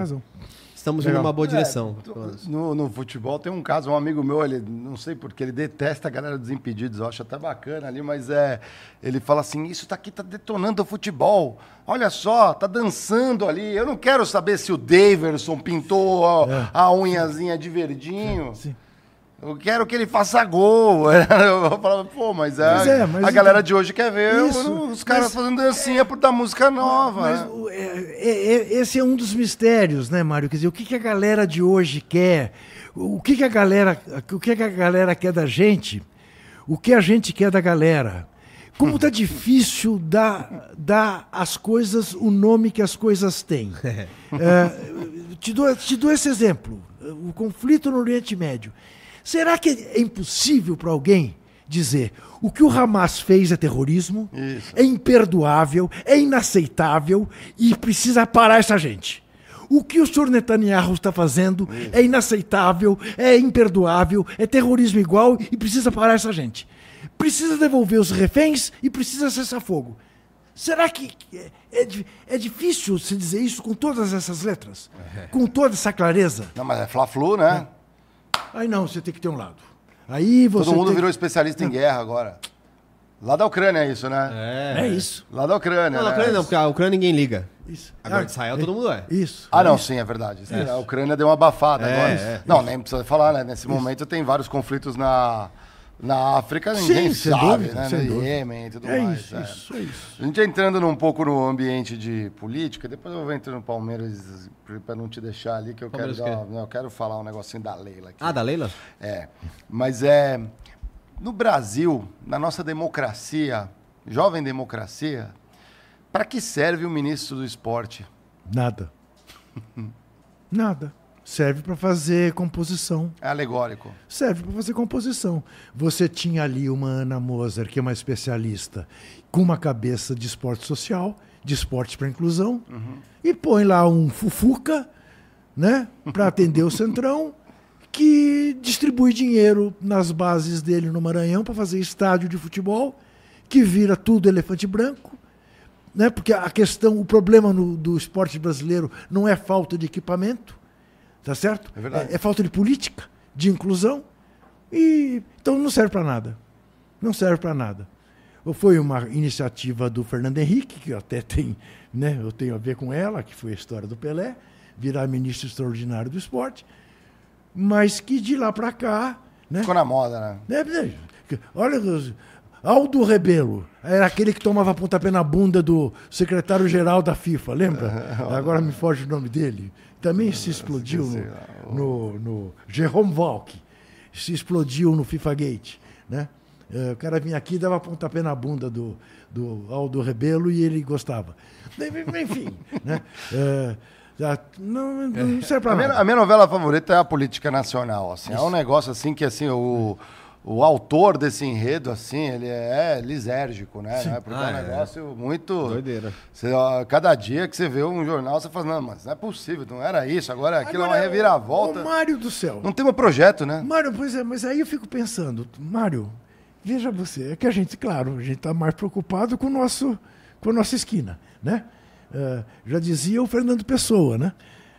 Estamos Legal. indo numa boa É, direção. menos. No, no futebol tem um caso, um amigo meu, ele não sei porque ele detesta a galera dos impedidos, eu acho até bacana ali, mas é. Ele fala assim: isso daqui tá detonando o futebol. Olha só, tá dançando ali. Eu não quero saber se o Daverson pintou a, a unhazinha de verdinho. É. Sim. Eu quero que ele faça gol. Eu falava, pô, mas, é, Mas é, mas a galera então- de hoje quer ver Isso, os caras fazendo dancinha por dar música nova. Mas né? o- é- é- esse é um dos mistérios, né, Mário? Quer dizer, o que, que a galera de hoje quer? O que, que a galera, o que, que a galera quer da gente? O que a gente quer da galera? Como tá difícil dar, dar às coisas o nome que as coisas têm. É, te, dou, te dou esse exemplo. O conflito no Oriente Médio. Será que é impossível para alguém dizer o que o Hamas fez é terrorismo, Isso. é imperdoável, é inaceitável e precisa parar essa gente? O que o senhor Netanyahu está fazendo é inaceitável, é imperdoável, é terrorismo igual e precisa parar essa gente. Precisa devolver os reféns e precisa cessar fogo. Será que é, é é difícil se dizer isso com todas essas letras? Com toda essa clareza? Não, mas é Fla-Flu, né? Aí não, você tem que ter um lado. Aí você Todo mundo tem virou especialista em guerra agora. Lá da Ucrânia é isso, né? É isso. Lá da Ucrânia, Não, na né? Ucrânia não, porque a Ucrânia ninguém liga. isso. Agora Ah, de Israel todo mundo é. Isso. Ah, não, sim, é verdade. A Ucrânia deu uma abafada É, agora. é. Não, nem precisa falar, né? Nesse momento tem vários conflitos na, na África, Sim, ninguém sem sabe, dúvida, né? No. Iêmen e tudo É mais. isso, é. isso, é isso. A gente entrando um pouco no ambiente de política, depois eu vou entrar no Palmeiras para não te deixar ali, que eu quero, Palmeiras o dar, não, eu quero falar um negocinho da Leila aqui. Ah, da Leila? É, mas é no Brasil, na nossa democracia, jovem democracia, para que serve o ministro do esporte? Nada. Nada. Serve para fazer composição. É alegórico. Serve para fazer composição. Você tinha ali uma Ana Moser, que é uma especialista, com uma cabeça de esporte social, de esporte para inclusão, e põe lá um fufuca, né, para atender o Centrão, que distribui dinheiro nas bases dele no Maranhão para fazer estádio de futebol, que vira tudo elefante branco, né? Porque a questão, o problema no- do esporte brasileiro não é falta de equipamento, tá certo? É verdade. É, falta de política, de inclusão, e então não serve para nada. Não serve para nada. Foi uma iniciativa do Fernando Henrique, que até tem, né, eu tenho a ver com ela, que foi a história do Pelé, virar ministro extraordinário do esporte, mas que de lá para cá, né, Ficou na moda, né? é, é, Olha, Aldo Rebelo era aquele que tomava pontapé na bunda do secretário-geral da FIFA, lembra? Agora me foge o nome dele. Também se explodiu no, no, no Jerome Valk, se explodiu no FIFA Gate, né? Eh, O cara vinha aqui e dava pontapé na bunda do, do Aldo Rebelo e ele gostava. Enfim, né? Já- não, não serve A para minha, nada. a minha novela favorita é a política nacional, assim. É um negócio assim que assim o o autor desse enredo, assim, ele é lisérgico, né? Não é? Porque Ah, é um é. negócio muito. Doideira. Você, ó, cada dia que você vê um jornal, você fala, não, mas não é possível, não era isso, agora aquilo é uma Agora, reviravolta. Ô, Mário do céu. Não tem um projeto, né? Mário, pois é, mas aí eu fico pensando, Mário, veja você, é que a gente, claro, a gente está mais preocupado com, o nosso, com a nossa esquina, né? Uh, já dizia o Fernando Pessoa, né?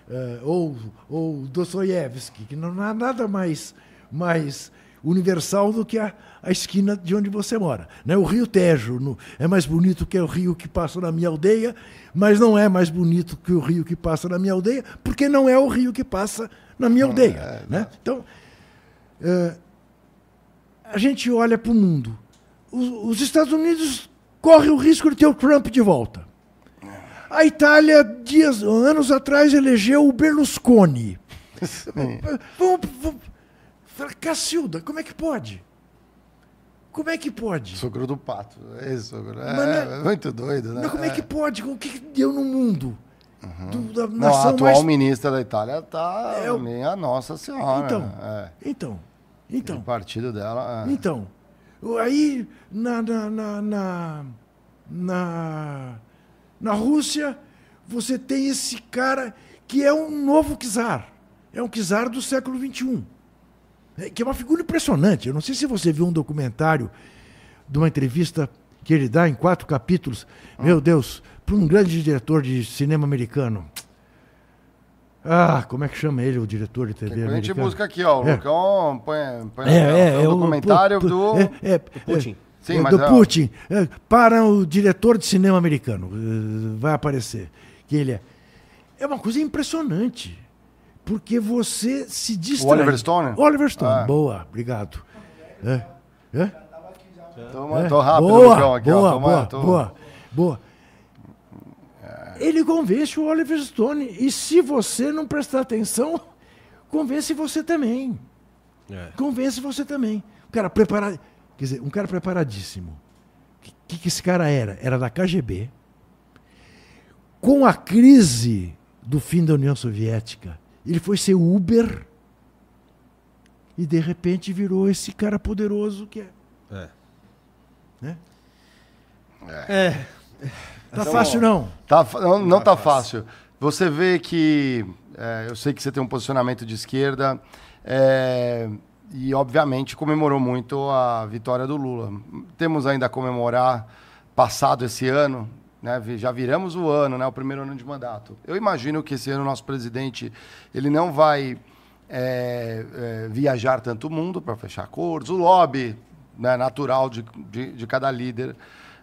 Uh, ou, ou Dostoiévski, que não há nada mais, mais universal do que a, a esquina de onde você mora. Né? O Rio Tejo no, é mais bonito que o rio que passa na minha aldeia, mas não é mais bonito que o rio que passa na minha aldeia, porque não é o rio que passa na minha aldeia. É, né? Então, uh, a gente olha para o mundo. Os Estados Unidos correm o risco de ter o Trump de volta. A Itália, dias, anos atrás, elegeu o Berlusconi. Falei, Cacilda, como é que pode? Como é que pode? Sogro do pato. É, sogro. É, é, é, muito doido, né? Mas como é que é. pode? O que deu no mundo? Uhum. Do, não, a atual mais... ministra da Itália está eu... nem a Nossa Senhora. Então, né? é. então, então. O partido dela. É. Então, aí na na, na na, na Rússia você tem esse cara que é um novo czar, é um czar do século 21 que é uma figura impressionante. Eu não sei se você viu um documentário de uma entrevista que ele dá em quatro capítulos. Ah. Meu Deus, para um grande diretor de cinema americano. Ah, como é que chama ele, o diretor de TV americano? A gente busca aqui, ó. O é. Lucão põe, põe é, é, é, o documentário do... É, é, é, Putin. Sim, é, do Putin. para o diretor de cinema americano. Vai aparecer. Que ele é. É uma coisa impressionante porque você se distrai. O Oliver Stone? Oliver Stone, ah. boa, obrigado. É. É? Toma, é? Tô rápido, boa, aqui, boa, ó, toma, boa, tô... boa, boa. Ele convence o Oliver Stone. E se você não prestar atenção, convence você também. É. Convence você também. Um cara preparado. Quer dizer, um cara preparadíssimo. O que, que esse cara era? Era da KGB. Com a crise do fim da União Soviética, ele foi ser Uber e de repente virou esse cara poderoso que é. É. Né? É. é. Tá então, fácil não? Tá, não, não tá, tá fácil. Você vê que é, eu sei que você tem um posicionamento de esquerda é, e obviamente comemorou muito a vitória do Lula. Temos ainda a comemorar passado esse ano, né? Já viramos o ano, né? o primeiro ano de mandato. Eu imagino que esse ano o nosso presidente ele não vai é, é, viajar tanto o mundo para fechar acordos. O lobby né, natural de, de, de cada líder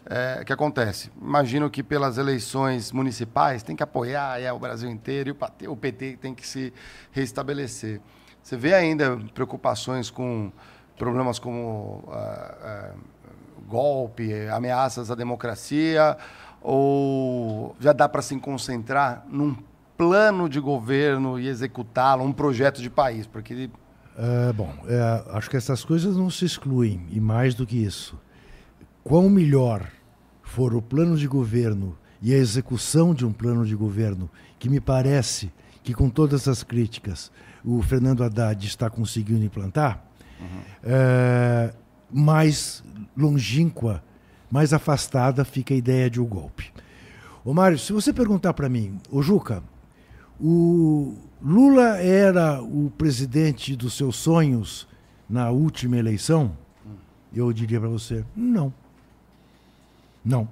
é, que acontece. Imagino que pelas eleições municipais tem que apoiar é, o Brasil inteiro e o PT tem que se restabelecer. Você vê ainda preocupações com problemas como uh, uh, golpe, ameaças à democracia, ou já dá para se concentrar num plano de governo e executá-lo, um projeto de país? Porque é, bom, é, acho que essas coisas não se excluem e mais do que isso, quão melhor for o plano de governo e a execução de um plano de governo, que me parece que com todas as críticas o Fernando Haddad está conseguindo implantar, uhum. é, mais longínqua mais afastada fica a ideia de um golpe. Ô Mário, se você perguntar para mim, ô Juca, o Lula era o presidente dos seus sonhos na última eleição? Eu diria para você, não. Não.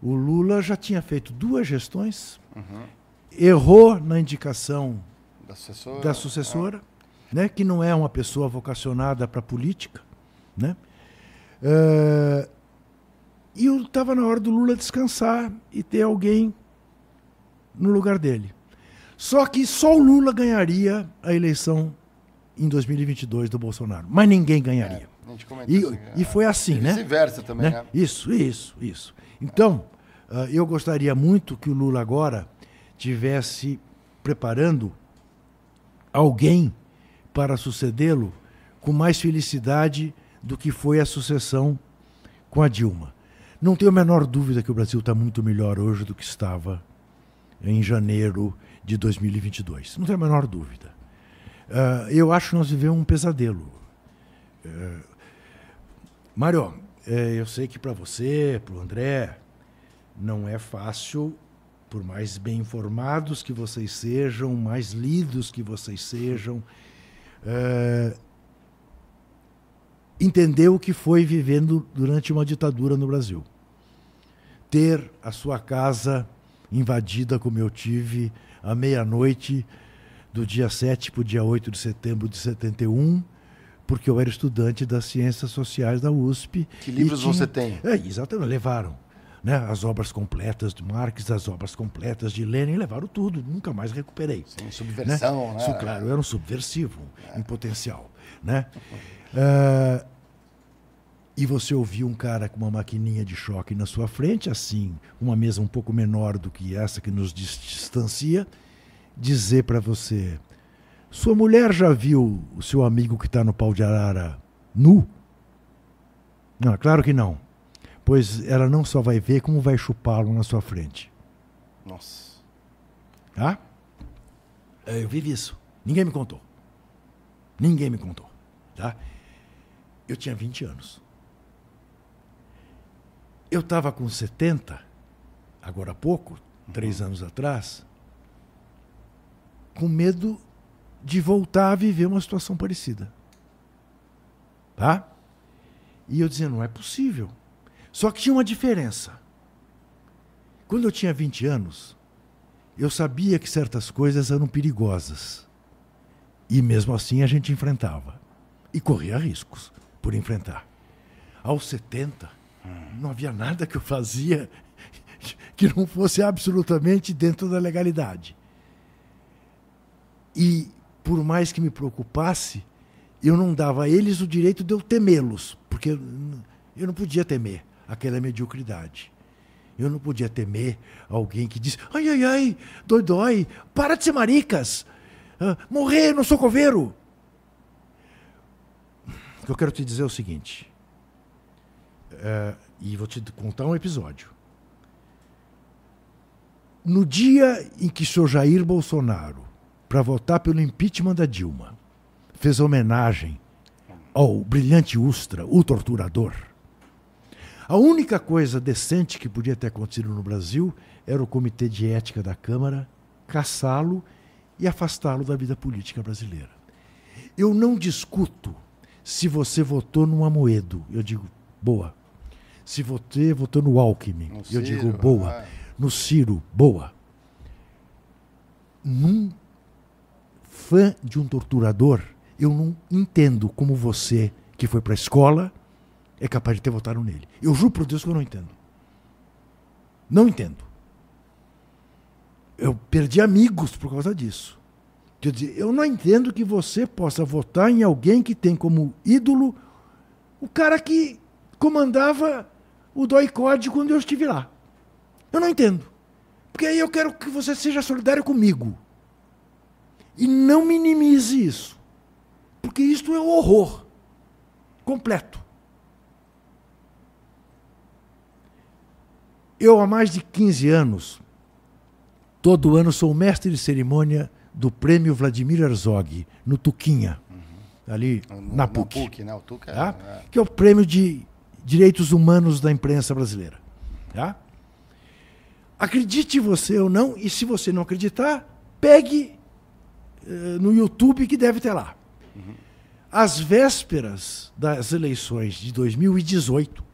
O Lula já tinha feito duas gestões, uhum. errou na indicação da sucessora, da sucessora é. né, que não é uma pessoa vocacionada para política, né? Uh, e estava na hora do Lula descansar e ter alguém no lugar dele. Só que só o Lula ganharia a eleição em 2022 do Bolsonaro. Mas ninguém ganharia. É, e, assim, e, foi assim, e né? Vice-versa também, né? né? Isso, isso, isso. Então, uh, eu gostaria muito que o Lula agora tivesse preparando alguém para sucedê-lo com mais felicidade do que foi a sucessão com a Dilma. Não tenho a menor dúvida que o Brasil está muito melhor hoje do que estava em janeiro de 2022. Não tenho a menor dúvida. Uh, eu acho que nós vivemos um pesadelo. Uh, Mário, é, eu sei que para você, para o André, não é fácil, por mais bem informados que vocês sejam, mais lidos que vocês sejam, uh, entender o que foi vivendo durante uma ditadura no Brasil. Ter a sua casa invadida como eu tive à meia-noite do dia 7 para o dia 8 de setembro de 71, porque eu era estudante das Ciências Sociais da USP. Que livros tinha... você tem? É, exatamente, levaram. Né, as obras completas de Marx, as obras completas de Lenin, levaram tudo, nunca mais recuperei. Sim, subversão, né? né? Claro, era um subversivo é. em potencial. Né? Uh, e você ouviu um cara com uma maquininha de choque na sua frente, assim, uma mesa um pouco menor do que essa que nos distancia, dizer para você: sua mulher já viu o seu amigo que está no pau de arara nu? Não, claro que não. Pois ela não só vai ver, como vai chupá-lo na sua frente. Nossa. Tá? Eu vivi isso. Ninguém me contou. Ninguém me contou. Tá? Eu tinha 20 anos. Eu estava com 70, agora há pouco, três anos atrás, com medo de voltar a viver uma situação parecida. Tá? E eu dizia, não é possível. Só que tinha uma diferença. Quando eu tinha 20 anos, eu sabia que certas coisas eram perigosas. E mesmo assim a gente enfrentava. E corria riscos por enfrentar. Aos 70, não havia nada que eu fazia que não fosse absolutamente dentro da legalidade. E, por mais que me preocupasse, eu não dava a eles o direito de eu temê-los, porque eu não podia temer aquela mediocridade. Eu não podia temer alguém que diz: ai, ai, ai, dói, dói, para de ser maricas, morrer no socoveiro. O que eu quero te dizer é o seguinte: uh, e vou te contar um episódio. No dia em que o senhor Jair Bolsonaro, para votar pelo impeachment da Dilma, fez homenagem ao brilhante Ustra, o torturador, a única coisa decente que podia ter acontecido no Brasil era o Comitê de Ética da Câmara caçá-lo e afastá-lo da vida política brasileira. Eu não discuto se você votou no Amoedo. Eu digo, boa. Se você votou no Alckmin, no eu Ciro, digo boa. É. No Ciro, boa. Num fã de um torturador, eu não entendo como você, que foi para a escola, é capaz de ter votado nele. Eu juro por Deus que eu não entendo. Não entendo. Eu perdi amigos por causa disso. Quer dizer, eu não entendo que você possa votar em alguém que tem como ídolo o cara que comandava o DOI-CODE quando eu estive lá. Eu não entendo. Porque aí eu quero que você seja solidário comigo. E não minimize isso. Porque isto é um horror completo. Eu, há mais de 15 anos, todo ano sou mestre de cerimônia do prêmio Vladimir Herzog, no Tuquinha, uhum. ali no, na PUC. PUC né? o Tuca, tá? é. Que é o prêmio de direitos humanos da imprensa brasileira. Tá? Acredite você ou não, e se você não acreditar, pegue uh, no YouTube que deve ter lá. Uhum. Às vésperas das eleições de 2018,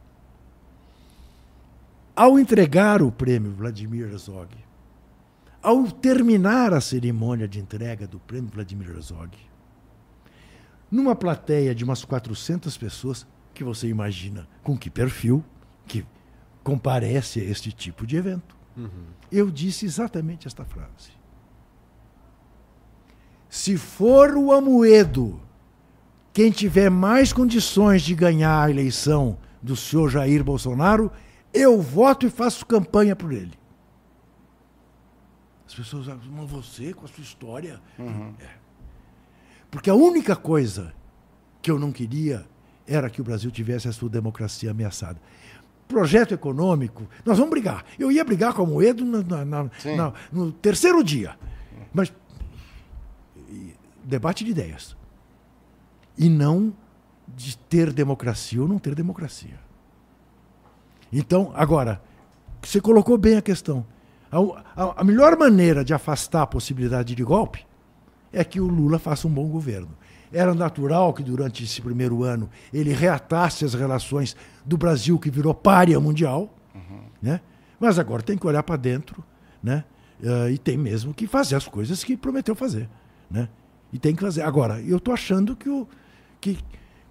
ao entregar o prêmio Vladimir Herzog, ao terminar a cerimônia de entrega do prêmio Vladimir Herzog, numa plateia de umas 400 pessoas, que você imagina com que perfil que comparece a este tipo de evento. Uhum. Eu disse exatamente esta frase. Se for o Amoedo quem tiver mais condições de ganhar a eleição do senhor Jair Bolsonaro, eu voto e faço campanha por ele. As pessoas falam, mas você com a sua história. Uhum. É. Porque a única coisa que eu não queria era que o Brasil tivesse a sua democracia ameaçada. Projeto econômico, nós vamos brigar. Eu ia brigar com o Moedo na, na, na, no terceiro dia. Mas debate de ideias. E não de ter democracia ou não ter democracia. Então, agora, você colocou bem a questão. A, a, a melhor maneira de afastar a possibilidade de golpe é que o Lula faça um bom governo. Era natural que durante esse primeiro ano ele reatasse as relações do Brasil, que virou párea mundial, uhum. né? mas agora tem que olhar para dentro né? Uh, e tem mesmo que fazer as coisas que prometeu fazer, né? E tem que fazer. Agora, eu estou achando que, o, que,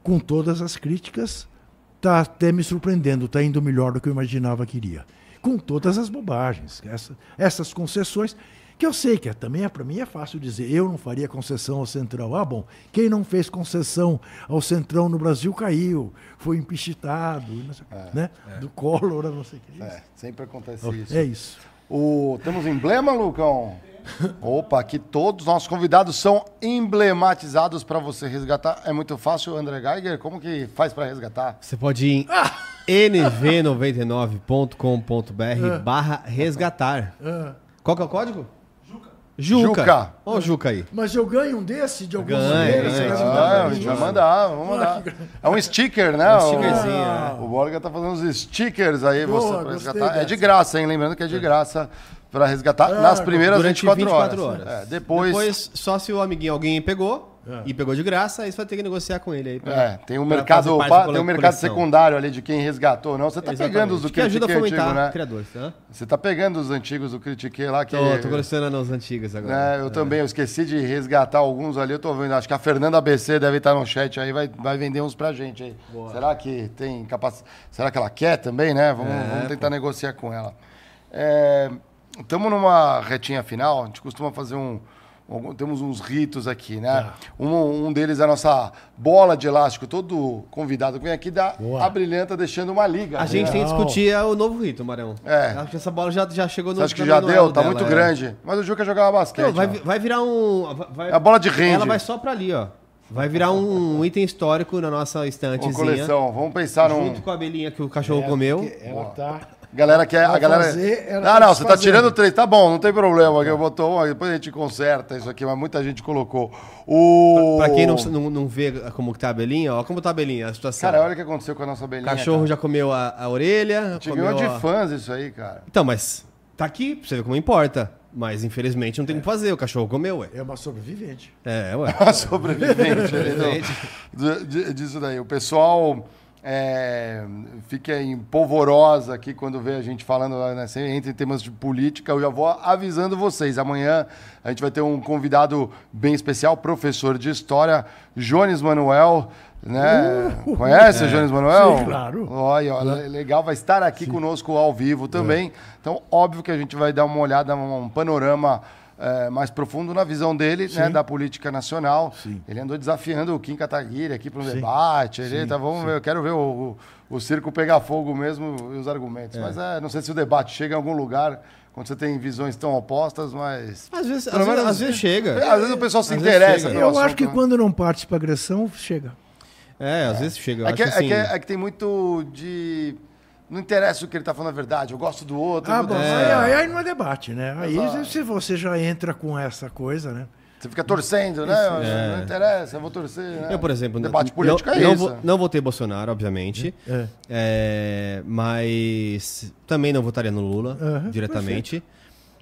com todas as críticas, está até me surpreendendo, está indo melhor do que eu imaginava que iria. Com todas as bobagens, essa, essas concessões, que eu sei que é, também é, para mim é fácil dizer, eu não faria concessão ao Centrão. Ah, bom, quem não fez concessão ao Centrão no Brasil caiu, foi empichitado, é, né? É. do Collor, não sei o que. É, sempre acontece isso. É isso. O, temos emblema, Lucão? Opa, aqui todos os nossos convidados são emblematizados para você resgatar. É muito fácil, André Geiger? Como que faz para resgatar? Você pode ir em ah! nv99.com.br barra resgatar. Ah. Qual que é o código? Juca. Juca. Ó o Juca aí. Mas eu ganho um desse de algum ganha, ganha. Ah, a gente vai mandar, vamos mandar. É um sticker, né? Um stickerzinho. Ah. O Borga tá fazendo uns stickers aí Boa, você pra resgatar. É de graça, hein? Lembrando que é de graça para resgatar ah, nas primeiras 24, 24 horas. horas. É, depois... depois, só se o amiguinho alguém pegou, é. E pegou de graça, aí você vai ter que negociar com ele aí. Pra, é, tem um mercado, pa, tem um mercado secundário ali de quem resgatou, não? Você tá Exatamente. pegando os do que ajuda a fomentar antigo, né? criadores, né? Você tá pegando os antigos do Critiquei lá que. Tô, tô colecionando os antigos agora. É, eu é. também, eu esqueci de resgatar alguns ali, eu tô vendo. Acho que a Fernanda ABC deve estar no chat aí, vai, vai vender uns pra gente aí. Boa. Será que tem capacidade? Será que ela quer também, né? Vamos, é, vamos tentar pô. negociar com ela. Estamos é, numa retinha final, a gente costuma fazer um temos uns ritos aqui, né? Tá. Um, um, deles é a nossa bola de elástico. Todo convidado que vem aqui dá Boa. a brilhanta deixando uma liga. A né? gente tem que discutir o novo rito, Marão. É. Acho que essa bola já, já chegou no Você acha que já deu? Tá muito é. grande. Mas o Juca jogava basquete. Não, vai, vai virar um. Vai, é a bola de range. Ela vai só pra ali, ó. Vai virar um item histórico na nossa estantezinha. Uma coleção. Vamos pensar junto num. Junto com a abelhinha que o cachorro é, comeu. Ela tá galera quer. A galera. Ah, não, você tá tirando três. Tá bom, não tem problema. Eu botou uma, depois a gente conserta isso aqui, mas muita gente colocou. O... Pra, pra quem não, não, não vê como que tá a abelhinha, ó, como tá a abelhinha, a situação. Cara, olha o que aconteceu com a nossa abelhinha. O cachorro cara. já comeu a, a orelha. Tive de fãs isso aí, cara. Então, mas tá aqui, pra você ver como importa. Mas infelizmente não tem o é. que fazer, o cachorro comeu, ué. É uma sobrevivente. É, ué. uma sobrevivente. então, disso daí. O pessoal é, fica em polvorosa aqui quando vê a gente falando né, entre temas de política. Eu já vou avisando vocês. Amanhã a gente vai ter um convidado bem especial, professor de história, Jones Manuel. Né? Uh, Conhece é. o Jones Manuel? Sim, claro. Olha, olha, legal, vai estar aqui Sim. conosco ao vivo também. É. Então, óbvio que a gente vai dar uma olhada, um panorama é, mais profundo na visão dele, né, da política nacional. Sim. Ele andou desafiando o Kim Kataguiri aqui para um debate. Ele, tá, vamos ver, eu quero ver o, o, o, circo pegar fogo mesmo e os argumentos. É. Mas é, não sei se o debate chega em algum lugar quando você tem visões tão opostas, mas. Às vezes, às, vezes, às vezes, chega. Às vezes o pessoal se às interessa. Eu assunto, acho que né? quando não parte para agressão, chega. É, às vezes chega. É que, assim... é, que, é, é que tem muito de não interessa o que ele está falando a verdade, eu gosto do outro. Ah, bom, é... aí, aí, não é debate, né? Aí Exato. se você já entra com essa coisa, né? Você fica torcendo, né? É. Não interessa, eu vou torcer. Né? Eu, por exemplo, debate político não, é não isso. Vou, não votei Bolsonaro, obviamente. É. É, mas também não votaria no Lula diretamente. Perfeito.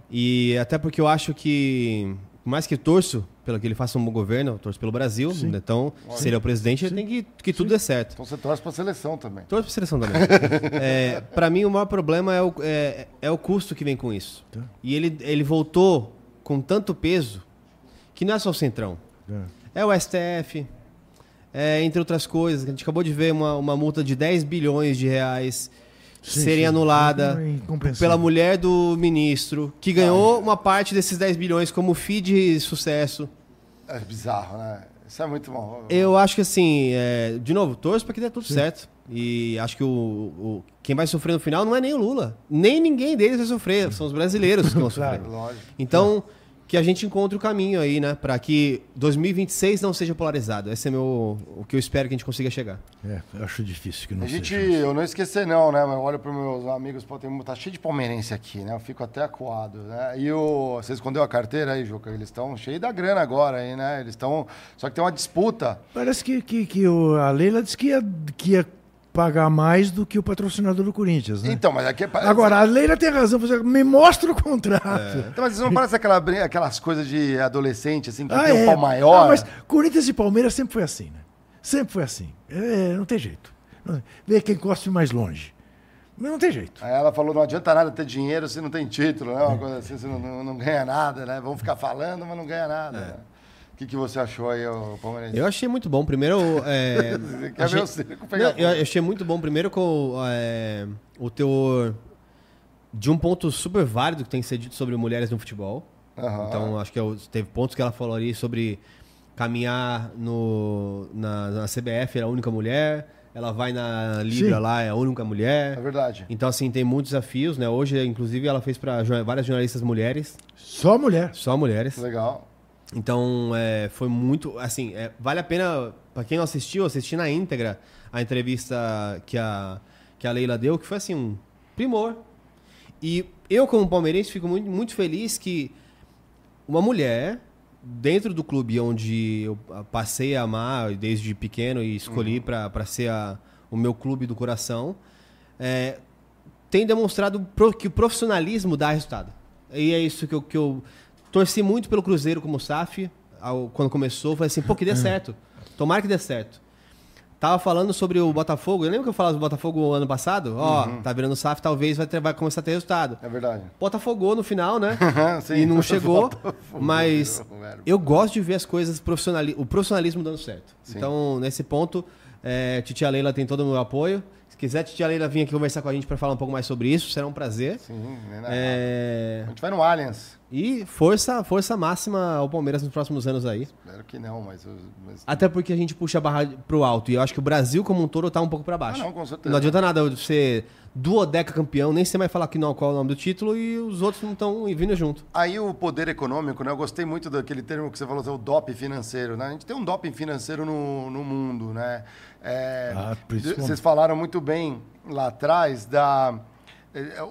E até porque eu acho que mais que torço pelo que ele faça um bom governo, torço pelo Brasil, Sim. então, se ele é o presidente, ele tem que, que tudo dê certo. Então você torce para a seleção também. Torce para a seleção também. é, para mim, o maior problema é o, é, é o custo que vem com isso. Tá. E ele, ele voltou com tanto peso que não é só o Centrão. É, é o STF, é, entre outras coisas. A gente acabou de ver uma, uma multa de 10 bilhões de reais sim, serem sim. anulada pela mulher do ministro, que ganhou uma parte desses 10 bilhões como FII de sucesso. É bizarro, né? Isso é muito bom. Eu acho que assim, é, de novo, torço para que dê tudo sim. certo. E acho que o, o, quem vai sofrer no final não é nem o Lula. Nem ninguém deles vai sofrer. São os brasileiros que vão sofrer. claro, lógico. Então que a gente encontre o caminho aí, né? Para que 2026 não seja polarizado. Esse é meu, o que eu espero que a gente consiga chegar. É, eu acho difícil que não a seja. Gente, eu não esquecer não, né? Eu olho para meus amigos, pô, tem, tá cheio de palmeirense aqui, né? Eu fico até acuado, né? E o, você escondeu a carteira aí, Juca? Eles estão cheios da grana agora aí, né? Eles estão... Só que tem uma disputa. Parece que, que, que o, a Leila disse que ia, que ia pagar mais do que o patrocinador do Corinthians, né? Então, mas aqui... É Agora, a Leila tem razão. Você me mostra o contrato. É. Então, mas não parece aquela, aquelas coisas de adolescente, assim, que ah, tem é. um pau maior? Ah, mas Corinthians e Palmeiras sempre foi assim, né? Sempre foi assim. É, não tem jeito. Vê quem gosta mais longe. Não tem jeito. Aí ela falou, não adianta nada ter dinheiro se não tem título, né? Uma coisa assim, você não, não, ganha nada, né? Vamos ficar falando, mas não ganha nada. né? O que, que você achou aí, Palmeirense? Eu achei muito bom. Primeiro. É, quer achei- ver o circo pegar Não, eu eu achei muito bom, primeiro, com é, o teor de um ponto super válido que tem que ser dito sobre mulheres no futebol. Aham. Então, acho que é o- teve pontos que ela falou ali sobre caminhar no, na, na CBF, era a única mulher. Ela vai na Libra Sim. lá, é a única É mulher. verdade. Então, assim, tem muitos desafios, né? Hoje, inclusive, ela fez para várias jornalistas mulheres, Só mulher. só mulheres. Legal. Então, é, foi muito. Assim, é, vale a pena, para quem não assistiu, assistir na íntegra a entrevista que a, que a Leila deu, que foi assim, um primor. E eu, como palmeirense, fico muito, muito feliz que uma mulher, dentro do clube onde eu passei a amar desde pequeno e escolhi pra para ser a- o meu clube do coração, é, tem demonstrado que o profissionalismo dá resultado. E é isso que eu, que eu torci muito pelo Cruzeiro como SAF, ao- quando começou, falei assim, pô, que dê certo. Tomara que dê certo. Tava falando sobre o Botafogo, eu lembro que eu falava do Botafogo ano passado? Ó, tá virando SAF, talvez vai, ter- vai começar a ter resultado. É verdade. Botafogo no final, né? Sim. e não chegou, mas eu gosto de ver as coisas profissionali o profissionalismo dando certo. Sim. Então, nesse ponto, é, Titia Leila tem todo o meu apoio. Se quiser, Titia Leila vir aqui conversar com a gente para falar um pouco mais sobre isso, será um prazer. Sim. É, A gente vai no Allianz. E força, força máxima ao Palmeiras nos próximos anos aí. Espero que não, mas... mas... Até porque a gente puxa a barra pro alto. E eu acho que o Brasil como um todo tá um pouco para baixo. Ah, não, com certeza. Não adianta nada ser duodeca campeão, nem você vai falar que não qual é o nome do título e os outros não estão vindo junto. Aí o poder econômico, né? Eu gostei muito daquele termo que você falou, o doping financeiro, né? A gente tem um doping financeiro no, no mundo, né? É, Ah, principalmente. vocês falaram muito bem lá atrás da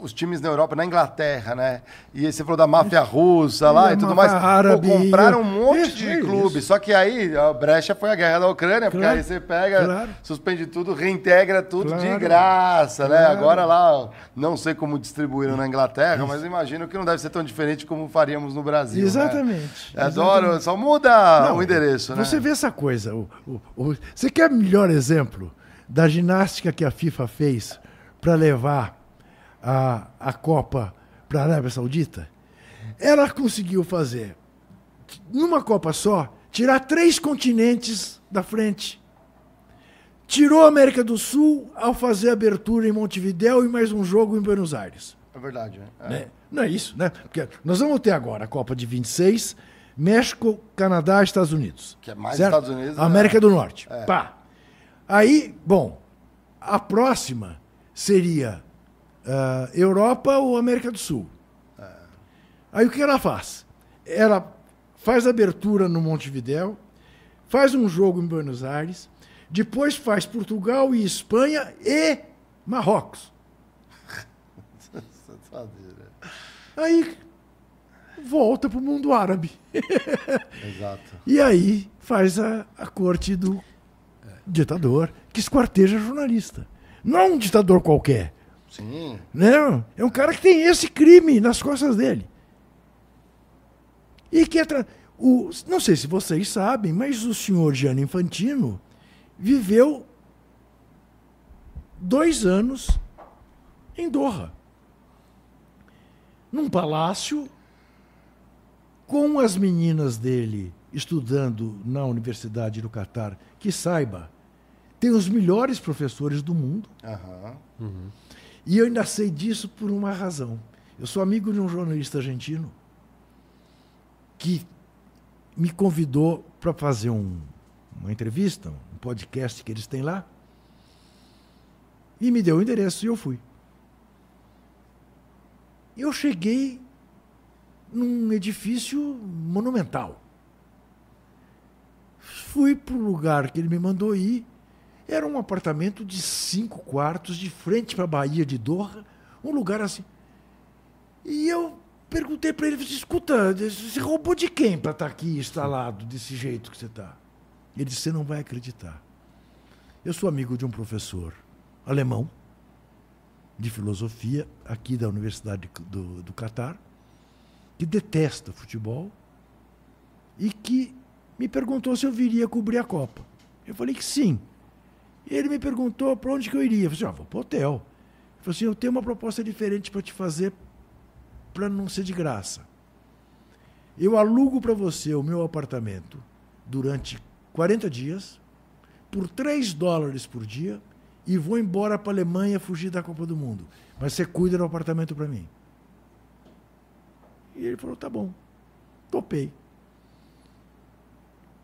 os times na Europa, na Inglaterra, né? E você falou da máfia russa lá É, e tudo mais. Pô, árabe. compraram um monte Isso, de é clubes. isso. Só que aí a brecha foi a guerra da Ucrânia, porque Claro, aí você pega, claro. suspende tudo, reintegra tudo de Claro, graça, né? Agora lá, não sei como distribuíram na Inglaterra, mas imagino que não deve ser tão diferente como faríamos no Brasil. né? Exatamente. Adoro, só muda Não, o endereço, né? Você vê essa coisa. o- o- o- você quer melhor exemplo da ginástica que a FIFA fez para levar a, a Copa para a Arábia Saudita? Ela conseguiu fazer, numa Copa só, tirar três continentes da frente. Tirou a América do Sul ao fazer abertura em Montevidéu e mais um jogo em Buenos Aires. É verdade, né? É. né? Não é isso, né? Porque nós vamos ter agora a Copa de 26, México, Canadá, Estados Unidos. Que é mais certo? Estados Unidos, né? América do Norte. Pá. Aí, bom, a próxima seria ah, Europa ou América do Sul. Aí o que ela faz? Ela faz abertura no Montevidéu, faz um jogo em Buenos Aires, depois faz Portugal e Espanha e Marrocos. Aí volta para o mundo árabe. Exato. E aí faz a, a corte do ditador que esquarteja jornalista. Não um ditador qualquer. Sim. Não, é um cara que tem esse crime nas costas dele. E que é tra- o, não sei se vocês sabem, mas o senhor Gianni Infantino viveu dois anos em Doha. Num palácio com as meninas dele estudando na Universidade do Catar, que saiba, tem os melhores professores do mundo. Aham. E eu ainda sei disso por uma razão. Eu sou amigo de um jornalista argentino que me convidou para fazer um- uma entrevista, um podcast que eles têm lá, e me deu o endereço e eu fui. Eu cheguei num edifício monumental. Fui para o lugar que ele me mandou ir. Era um apartamento de cinco quartos, de frente para a Baía de Doha, um lugar assim. E eu perguntei para ele, escuta, você roubou de quem para estar aqui instalado desse jeito que você está? Ele disse, você não vai acreditar. Eu sou amigo de um professor alemão, de filosofia, aqui da Universidade do, do Catar, que detesta futebol e que me perguntou se eu viria cobrir a Copa. Eu falei que sim. Ele me perguntou para onde que eu iria. Eu falei, assim, ah, vou para o hotel. falou assim: Eu tenho uma proposta diferente para te fazer para não ser de graça. Eu alugo para você o meu apartamento durante 40 dias, por 3 dólares por dia, e vou embora para a Alemanha fugir da Copa do Mundo. Mas você cuida do apartamento para mim. E ele falou: tá bom, topei.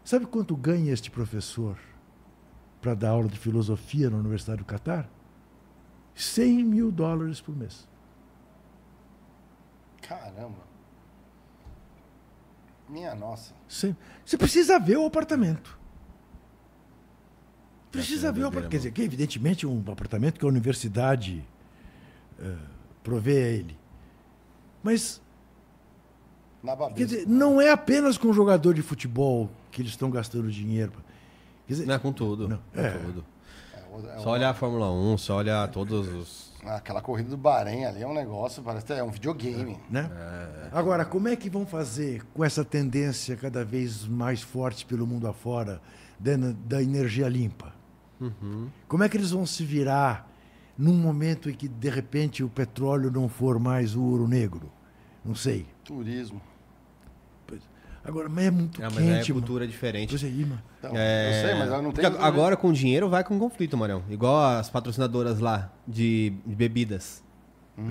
Sabe quanto ganha este professor para dar aula de filosofia na Universidade do Catar? 100 mil dólares por mês. Caramba. Minha nossa. Você, você precisa ver o apartamento. Deve Precisa ver o apartamento. Quer dizer, que evidentemente um apartamento que a universidade eh, provê a ele. Mas, Na quer dizer, não é apenas com jogador de futebol que eles estão gastando dinheiro. Quer dizer, Não é com tudo. Não, com é. tudo. É, é Só olhar a Fórmula 1, só olhar todos os. Aquela corrida do Bahrein ali é um negócio, parece que é um videogame. né? Agora, como é que vão fazer com essa tendência cada vez mais forte pelo mundo afora da, da energia limpa? Como é que eles vão se virar num momento em que, de repente, o petróleo não for mais o ouro negro? Não sei. Turismo. Agora, mas é muito É, mas quente, é mano. cultura diferente. Pois aí, mano. Então, É, Eu sei, mas ela não tem. porque agora com dinheiro vai com conflito, Marião. Igual as patrocinadoras lá de bebidas.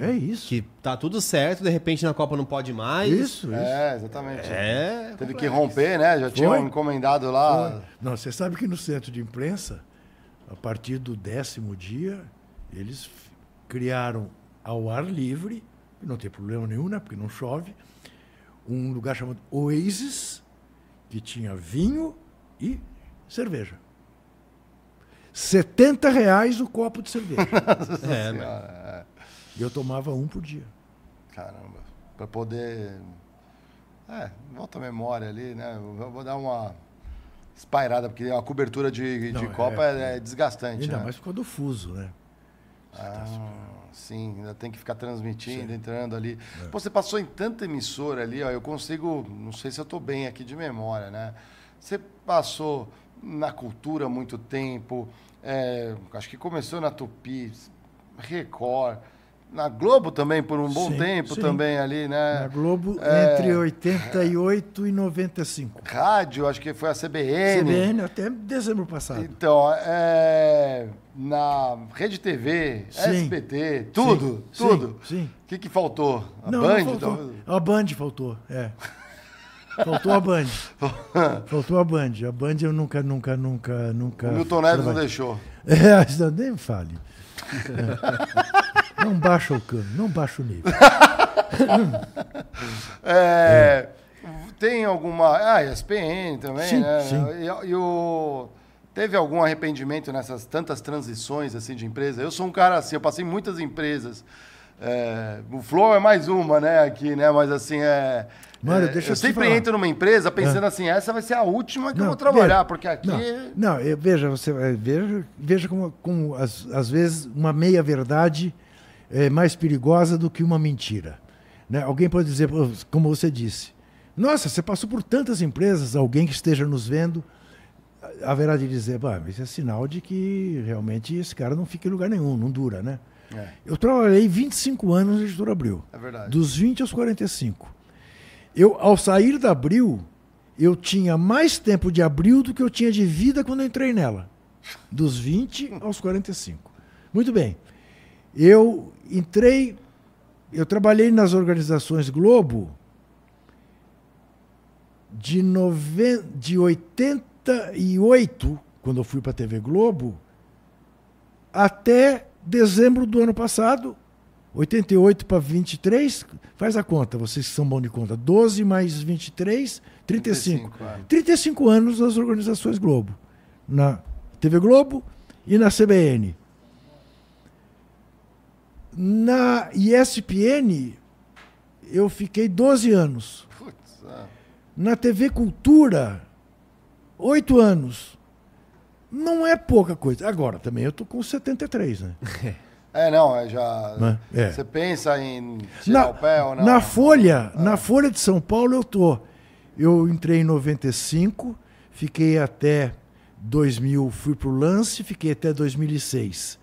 É isso. Que tá tudo certo, de repente na Copa não pode mais. Isso, isso. É, exatamente. É. Teve complexo. que romper, né? Já tinham Foi. encomendado lá. Não, você sabe que no centro de imprensa, a partir do décimo dia, eles criaram ao ar livre, não tem problema nenhum, né? Porque não chove, um lugar chamado Oasis, que tinha vinho e cerveja. 70 reais o copo de cerveja. É, Senhora, e eu tomava um por dia. é, caramba. Pra poder. É, volta a memória ali, né? Eu vou dar uma espairada, porque a cobertura de, Não, de é- Copa é, é desgastante. Ainda né? mais por causa do fuso, né? Ah, sim, ainda tem que ficar transmitindo, Sim. entrando ali. Pô, você passou em tanta emissora ali, ó, eu consigo, não sei se eu estou bem aqui de memória, né? Você passou na cultura muito tempo, é, acho que começou na Tupi, Record, na Globo também por um bom Sim, tempo sim. também ali, né? Na Globo, É. entre 88 e 95. Rádio, acho que foi a CBN. CBN até dezembro passado. Então, é, na Rede TV, Sim. SBT, tudo, tudo. sim. O que, que faltou? A não, Band? não faltou. talvez? A Band faltou, é. Faltou a Band. faltou a Band. A Band eu nunca, nunca, nunca, nunca. O Milton Neves não deixou. É, nem fale. É. Não baixa o cano, não baixa o nível. É, Tem alguma. Ah, ESPN também, Sim, né? sim. E, e o. Teve algum arrependimento nessas tantas transições assim de empresa? Eu sou um cara assim, eu passei muitas empresas. É, o Flow é mais uma, né, aqui, né? Mas assim, é. Mano, é, deixa eu eu sempre falar. entro numa empresa pensando assim, essa vai ser a última que eu Não, vou trabalhar, veja, porque aqui. Não, não eu- veja, você vai- veja, veja como, como às, às vezes uma meia verdade é mais perigosa do que uma mentira. Né? Alguém pode dizer, como você disse, nossa, você passou por tantas empresas, alguém que esteja nos vendo haverá de dizer, "Bah, mas isso é sinal de que realmente esse cara não fica em lugar nenhum, não dura, né? É, Eu trabalhei 25 anos na editora Abril. é verdade. Dos 20 aos 45. Eu, ao sair da Abril, eu tinha mais tempo de Abril do que eu tinha de vida quando eu entrei nela. Dos 20 aos 45. Muito bem. Eu entrei, eu trabalhei nas organizações Globo de, noven, de 88, quando eu fui para a TV Globo, até dezembro do ano passado, 88 para 23, faz a conta, vocês que são bons de conta. 12 mais 23, 35. 35, é. 35 anos nas organizações Globo. Na TV Globo e na CBN. Na ESPN, eu fiquei 12 anos. Putz, é. Na TV Cultura, 8 anos. Não é pouca coisa. Agora, também eu tô com 73, né? É, não, é já. Né? É. Você pensa em tirar Na, o pé ou não? na Folha, na Folha de São Paulo eu tô. Eu entrei em 95, fiquei até 2000, fui pro lance, fiquei até 2006.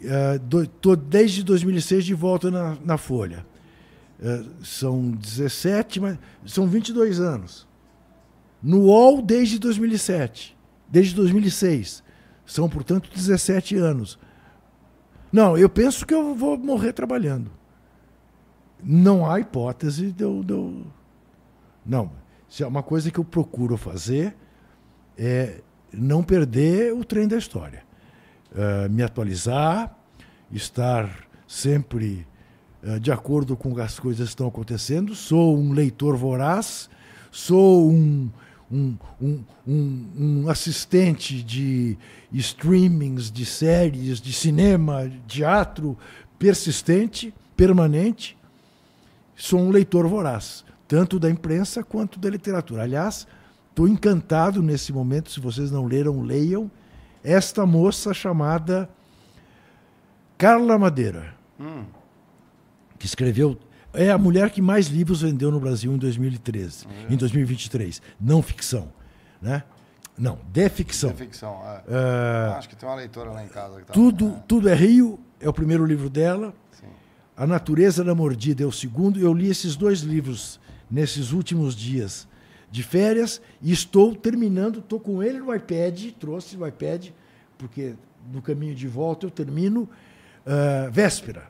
Estou desde 2006 de volta na, na Folha. Uh, são 17, mas são 22 anos. No UOL desde 2007, desde 2006. São, portanto, 17 anos. Não, eu penso que eu vou morrer trabalhando. Não há hipótese de eu. De eu... Não. Se é uma coisa que eu procuro fazer é não perder o trem da história. Uh, me atualizar, estar sempre uh, de acordo com as coisas que estão acontecendo. Sou um leitor voraz, sou um, um, um, um, assistente de streamings, de séries, de cinema, teatro persistente, permanente. Sou um leitor voraz, tanto da imprensa quanto da literatura. Aliás, estou encantado nesse momento, se vocês não leram, leiam, esta moça chamada Carla Madeira, hum. que escreveu é a mulher que mais livros vendeu no Brasil em 2013, é. em 2023. Não ficção, né? Não, de ficção. De ficção, é. é. Acho que tem uma leitora lá em casa. Tá tudo, é. tudo é Rio, é o primeiro livro dela. Sim. A Natureza da Mordida é o segundo. Eu li esses dois livros nesses últimos dias de férias e estou terminando, estou com ele no iPad, trouxe o iPad, porque no caminho de volta eu termino uh, Véspera.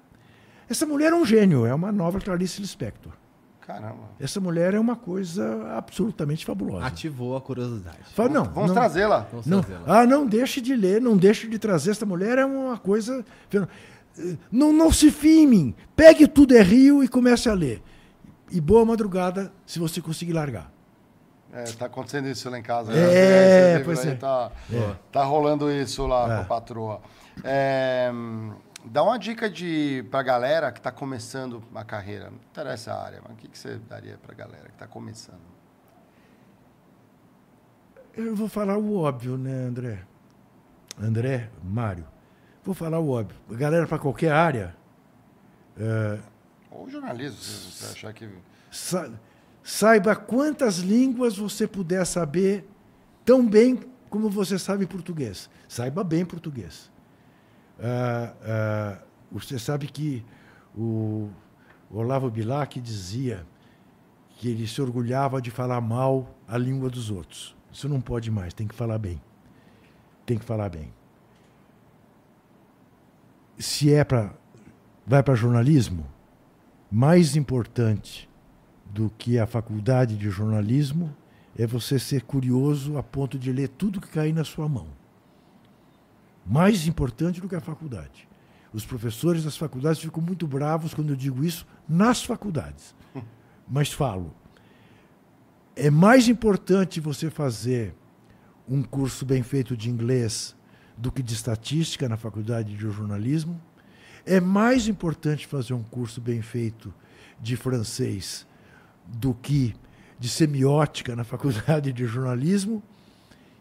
Essa mulher é um gênio, é uma nova Clarice Lispector. Caramba. Essa mulher é uma coisa absolutamente fabulosa. Ativou a curiosidade. Fala, não, vamos trazê-la. Não, trazê ah, não deixe de ler, não deixe de trazer. Essa mulher é uma coisa. Não, não se fie em mim. Pegue tudo é Rio e comece a ler. E boa madrugada se você conseguir largar. É, tá acontecendo isso lá em casa. É, né? pois é. Tá, é. tá rolando isso lá é. com a patroa. É, Dá uma dica de pra galera que está começando a carreira. Não interessa a área, mas o que, que você daria pra galera que está começando? Eu vou falar o óbvio, né, André? André, Mário. Vou falar o óbvio. Galera, para qualquer área. É... Ou jornalismo, se você achar que. Sa saiba quantas línguas você puder saber tão bem como você sabe português. Saiba bem português. Ah, ah, você sabe que o Olavo Bilac dizia que ele se orgulhava de falar mal a língua dos outros. Isso não pode mais, tem que falar bem. Tem que falar bem. Se é para vai para jornalismo, mais importante do que a faculdade de jornalismo é você ser curioso a ponto de ler tudo que cair na sua mão mais importante do que a faculdade. Os professores das faculdades ficam muito bravos quando eu digo isso nas faculdades. Mas falo, é mais importante você fazer um curso bem feito de inglês do que de estatística na faculdade de jornalismo. É mais importante fazer um curso bem feito de francês do que de semiótica na faculdade de jornalismo.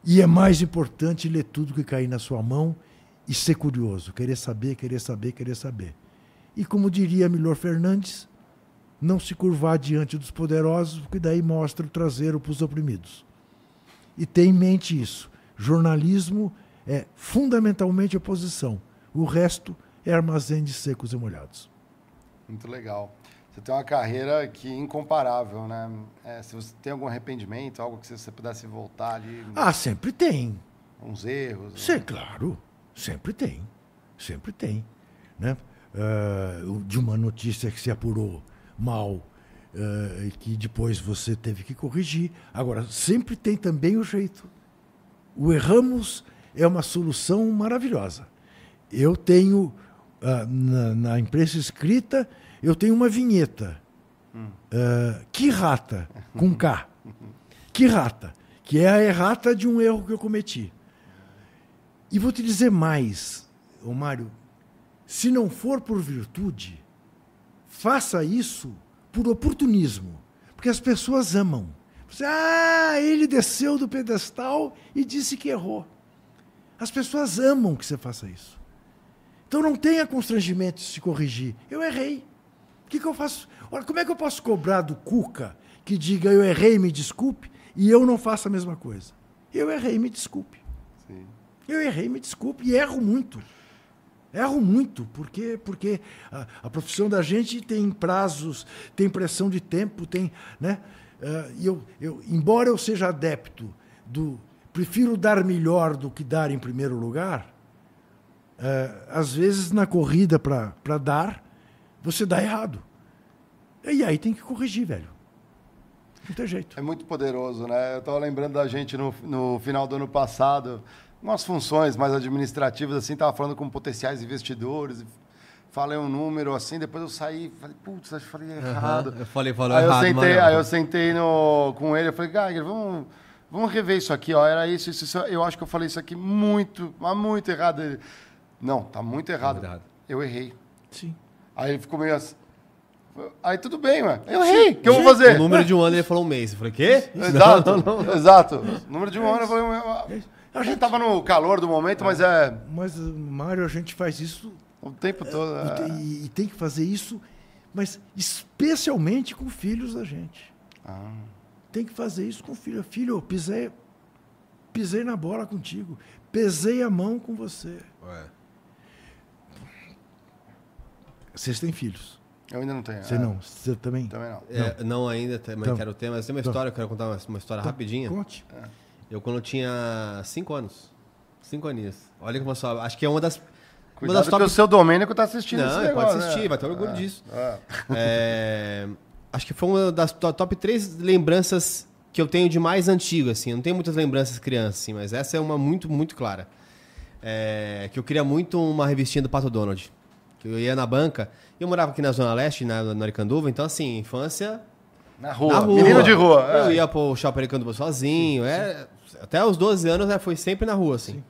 E é mais importante ler tudo que cair na sua mão e ser curioso, querer saber, querer saber, querer saber. E como diria Milor Fernandes, não se curvar diante dos poderosos, porque daí mostra o traseiro para os oprimidos. E tenha em mente isso. Jornalismo é fundamentalmente oposição. O resto é armazém de secos e molhados. Muito legal. Você tem uma carreira que é incomparável, né? É, se você tem algum arrependimento, algo que você pudesse voltar ali. Ah, sempre tem. Uns erros. Sim, né? claro. Sempre tem. Sempre tem. Né? Uh, de uma notícia que se apurou mal uh, e que depois você teve que corrigir. Agora, sempre tem também o jeito. O erramos é uma solução maravilhosa. Eu tenho, uh, na, na imprensa escrita, eu tenho uma vinheta. Hum. Uh, que rata, com K. que rata, que é a errata de um erro que eu cometi. E vou te dizer mais, ô Mário, se não for por virtude, faça isso por oportunismo, porque as pessoas amam. Você, ah, ele desceu do pedestal e disse que errou. As pessoas amam que você faça isso. Então não tenha constrangimento de se corrigir. Eu errei. O que, que eu faço? Olha, como é que eu posso cobrar do Cuca que diga eu errei, me desculpe, e eu não faço a mesma coisa? Eu errei, me desculpe. Sim. Eu errei, me desculpe, e erro muito. Erro muito, porque, porque a, a profissão da gente tem prazos, tem pressão de tempo, tem. Né? Uh, eu, eu, embora eu seja adepto do. Prefiro dar melhor do que dar em primeiro lugar, uh, às vezes na corrida para dar, você dá errado. E aí tem que corrigir, velho. Não tem jeito. É muito poderoso, né? Eu estava lembrando da gente no, no final do ano passado umas funções mais administrativas, assim, tava falando com potenciais investidores, falei um número assim, depois eu saí, falei, putz, acho que falei errado. Uhum, eu falei, falou aí errado, eu sentei, mano. Aí eu sentei no, com ele, eu falei, Geiger, vamos, vamos rever isso aqui, ó, era isso, isso, isso, eu acho que eu falei isso aqui muito, mas muito errado. Ele, não, tá muito errado. Muito errado. Eu errei. Sim. Aí ele ficou meio assim, Aí tudo bem, mano. Eu errei. O que eu vou fazer? O número de um ano ele falou um mês. Eu falei, quê? Exato. Não, não. Exato. O número de um ano eu falei. A gente tava no calor do momento, mas é. Mas, Mário, a gente faz isso. O tempo todo. É... E, e, tem que fazer isso, mas especialmente com filhos da gente. Ah. Tem que fazer isso com filho. Filho, pisei, pisei na bola contigo. Pesei a mão com você. Ué. Vocês têm filhos. Eu ainda não tenho. Você é. não? Você também? Também não. É, não. ainda, mas então, quero ter. Mas tem uma então, história, eu quero contar uma, uma história então, rapidinha. Conte. É. Eu, quando tinha cinco anos, cinco aninhos, olha como eu só. Acho que é uma das. Cuidado uma das top... que o seu Domênico tá assistindo Não, ele pode assistir, né? vai ter orgulho é, disso. É. é. acho que foi uma das top três lembranças que eu tenho de mais antigo, assim. Eu não tenho muitas lembranças crianças, assim, mas essa é uma muito, muito clara. É, que eu queria muito uma revistinha do Pato Donald. Que eu ia na banca. Eu morava aqui na Zona Leste, na, na Aricanduva, então assim, infância. Na rua. Na rua. Menino de rua. É. Eu ia pro shopping Aricanduva sozinho. Sim, é, sim. Até os 12 anos né, foi sempre na rua, assim. Sim.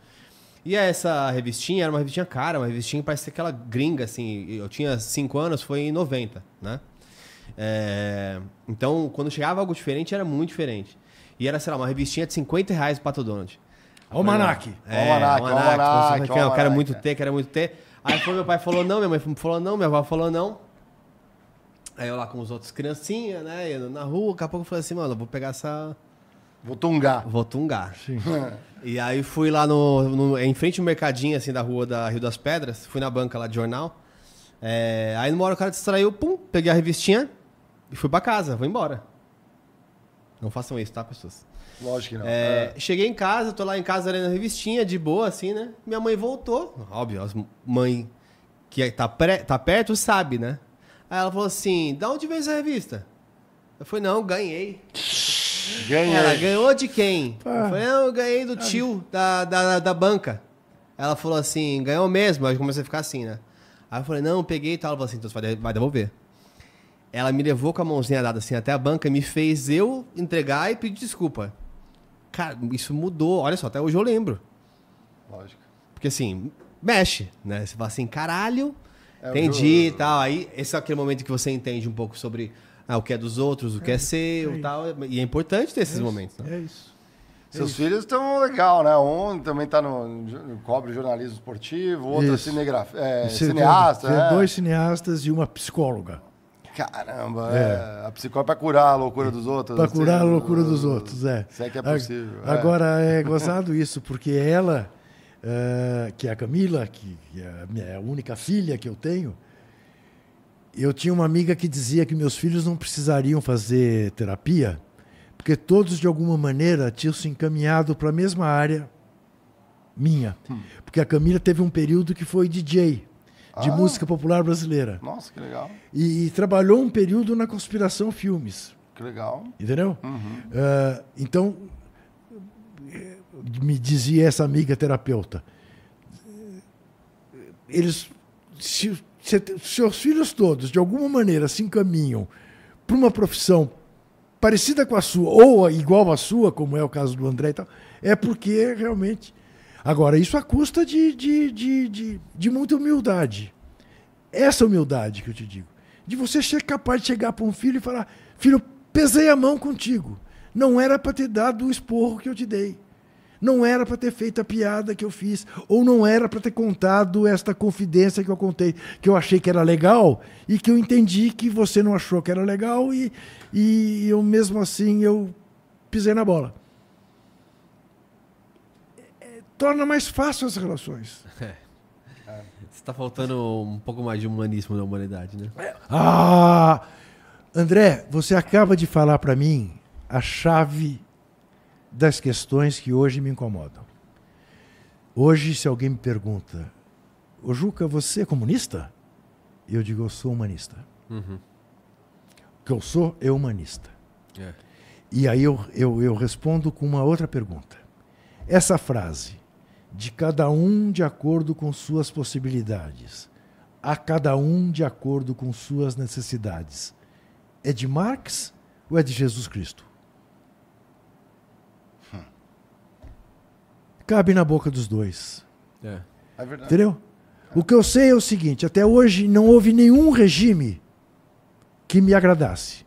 E essa revistinha era uma revistinha cara, uma revistinha parece aquela gringa, assim. Eu tinha 5 anos, foi em 90, né? É, então, quando chegava algo diferente, era muito diferente. E era, sei lá, uma revistinha de 50 reais do Pato Donald. Almanac. É, Almanac, Almanac. Almanac, Eu quero muito ter, quero muito ter. Aí foi meu pai falou não, minha mãe falou não, minha avó falou não. Aí eu lá com os outros criancinhas, né? Na rua, daqui a pouco eu falei assim, mano, vou pegar essa. Vou tungar. Vou tungar. Sim. e aí fui lá no, no, em frente ao mercadinho, assim, da rua da Rio das Pedras, fui na banca lá de jornal. É, aí numa hora o cara distraiu, pum, peguei a revistinha e fui pra casa, vou embora. Não façam isso, tá, pessoas? Lógico que não. É, é. Cheguei em casa, tô lá em casa lendo a revistinha, de boa, assim, né? Minha mãe voltou. Óbvio, as mãe que tá, pré, tá perto sabe, né? Aí ela falou assim: da onde veio essa revista? Eu falei, não, ganhei. Ganhei. Ela ganhou de quem? Ah. Eu falei, não, eu ganhei do tio da, da, da banca. Ela falou assim, ganhou mesmo. Aí comecei a ficar assim, né? Aí eu falei, não, eu peguei e tal. Ela falou assim, então você vai devolver. Ela me levou com a mãozinha dada assim até a banca e me fez eu entregar e pedir desculpa. Cara, isso mudou. Olha só, até hoje eu lembro. Lógico. Porque assim, mexe, né? Você fala assim, caralho, é entendi e tal. Aí, esse é aquele momento que você entende um pouco sobre ah, o que é dos outros, o que é, é seu e é tal. E é importante ter esses é momentos. Né? É isso. Seus filhos estão legal, né? Um também está no, no cobre jornalismo esportivo, outro é, cinegraf... é, cineasta. É. Dois cineastas e uma psicóloga. Caramba, é. é. a psicóloga para curar a loucura dos outros. Para curar a loucura dos outros, é. Se é que é possível. É. Agora, é gozado isso, porque ela, uh, que é a Camila, que é a, minha, é única filha que eu tenho, eu tinha uma amiga que dizia que meus filhos não precisariam fazer terapia, porque todos, de alguma maneira, tinham se encaminhado para a mesma área minha. Hum. Porque a Camila teve um período que foi DJ de ah. música popular brasileira. Nossa, que legal. E, e, trabalhou um período na Conspiração Filmes. Que legal. Entendeu? Uhum. Uh, então, me dizia essa amiga terapeuta, eles, se, se, seus filhos todos, de alguma maneira, se encaminham para uma profissão parecida com a sua, ou igual à sua, como é o caso do André e tal, é porque realmente Agora, isso à custa de, de, de, de, de muita humildade. Essa humildade que eu te digo. De você ser capaz de chegar para um filho e falar: Filho, pesei a mão contigo. Não era para ter dado o esporro que eu te dei. Não era para ter feito a piada que eu fiz. Ou não era para ter contado esta confidência que eu contei, que eu achei que era legal e que eu entendi que você não achou que era legal e, e eu mesmo assim eu pisei na bola torna mais fácil as relações. Está faltando um pouco mais de humanismo na humanidade, né? Ah! André, você acaba de falar para mim a chave das questões que hoje me incomodam. Hoje, se alguém me pergunta, Ô Juca, você é comunista? Eu digo, eu sou humanista. Uhum. O que eu sou é humanista. É. E aí eu, eu, eu respondo com uma outra pergunta. Essa frase, de cada um de acordo com suas possibilidades, a cada um de acordo com suas necessidades, é de Marx ou é de Jesus Cristo? Cabe na boca dos dois. É. É verdade. Entendeu? O que eu sei é o seguinte: até hoje não houve nenhum regime que me agradasse.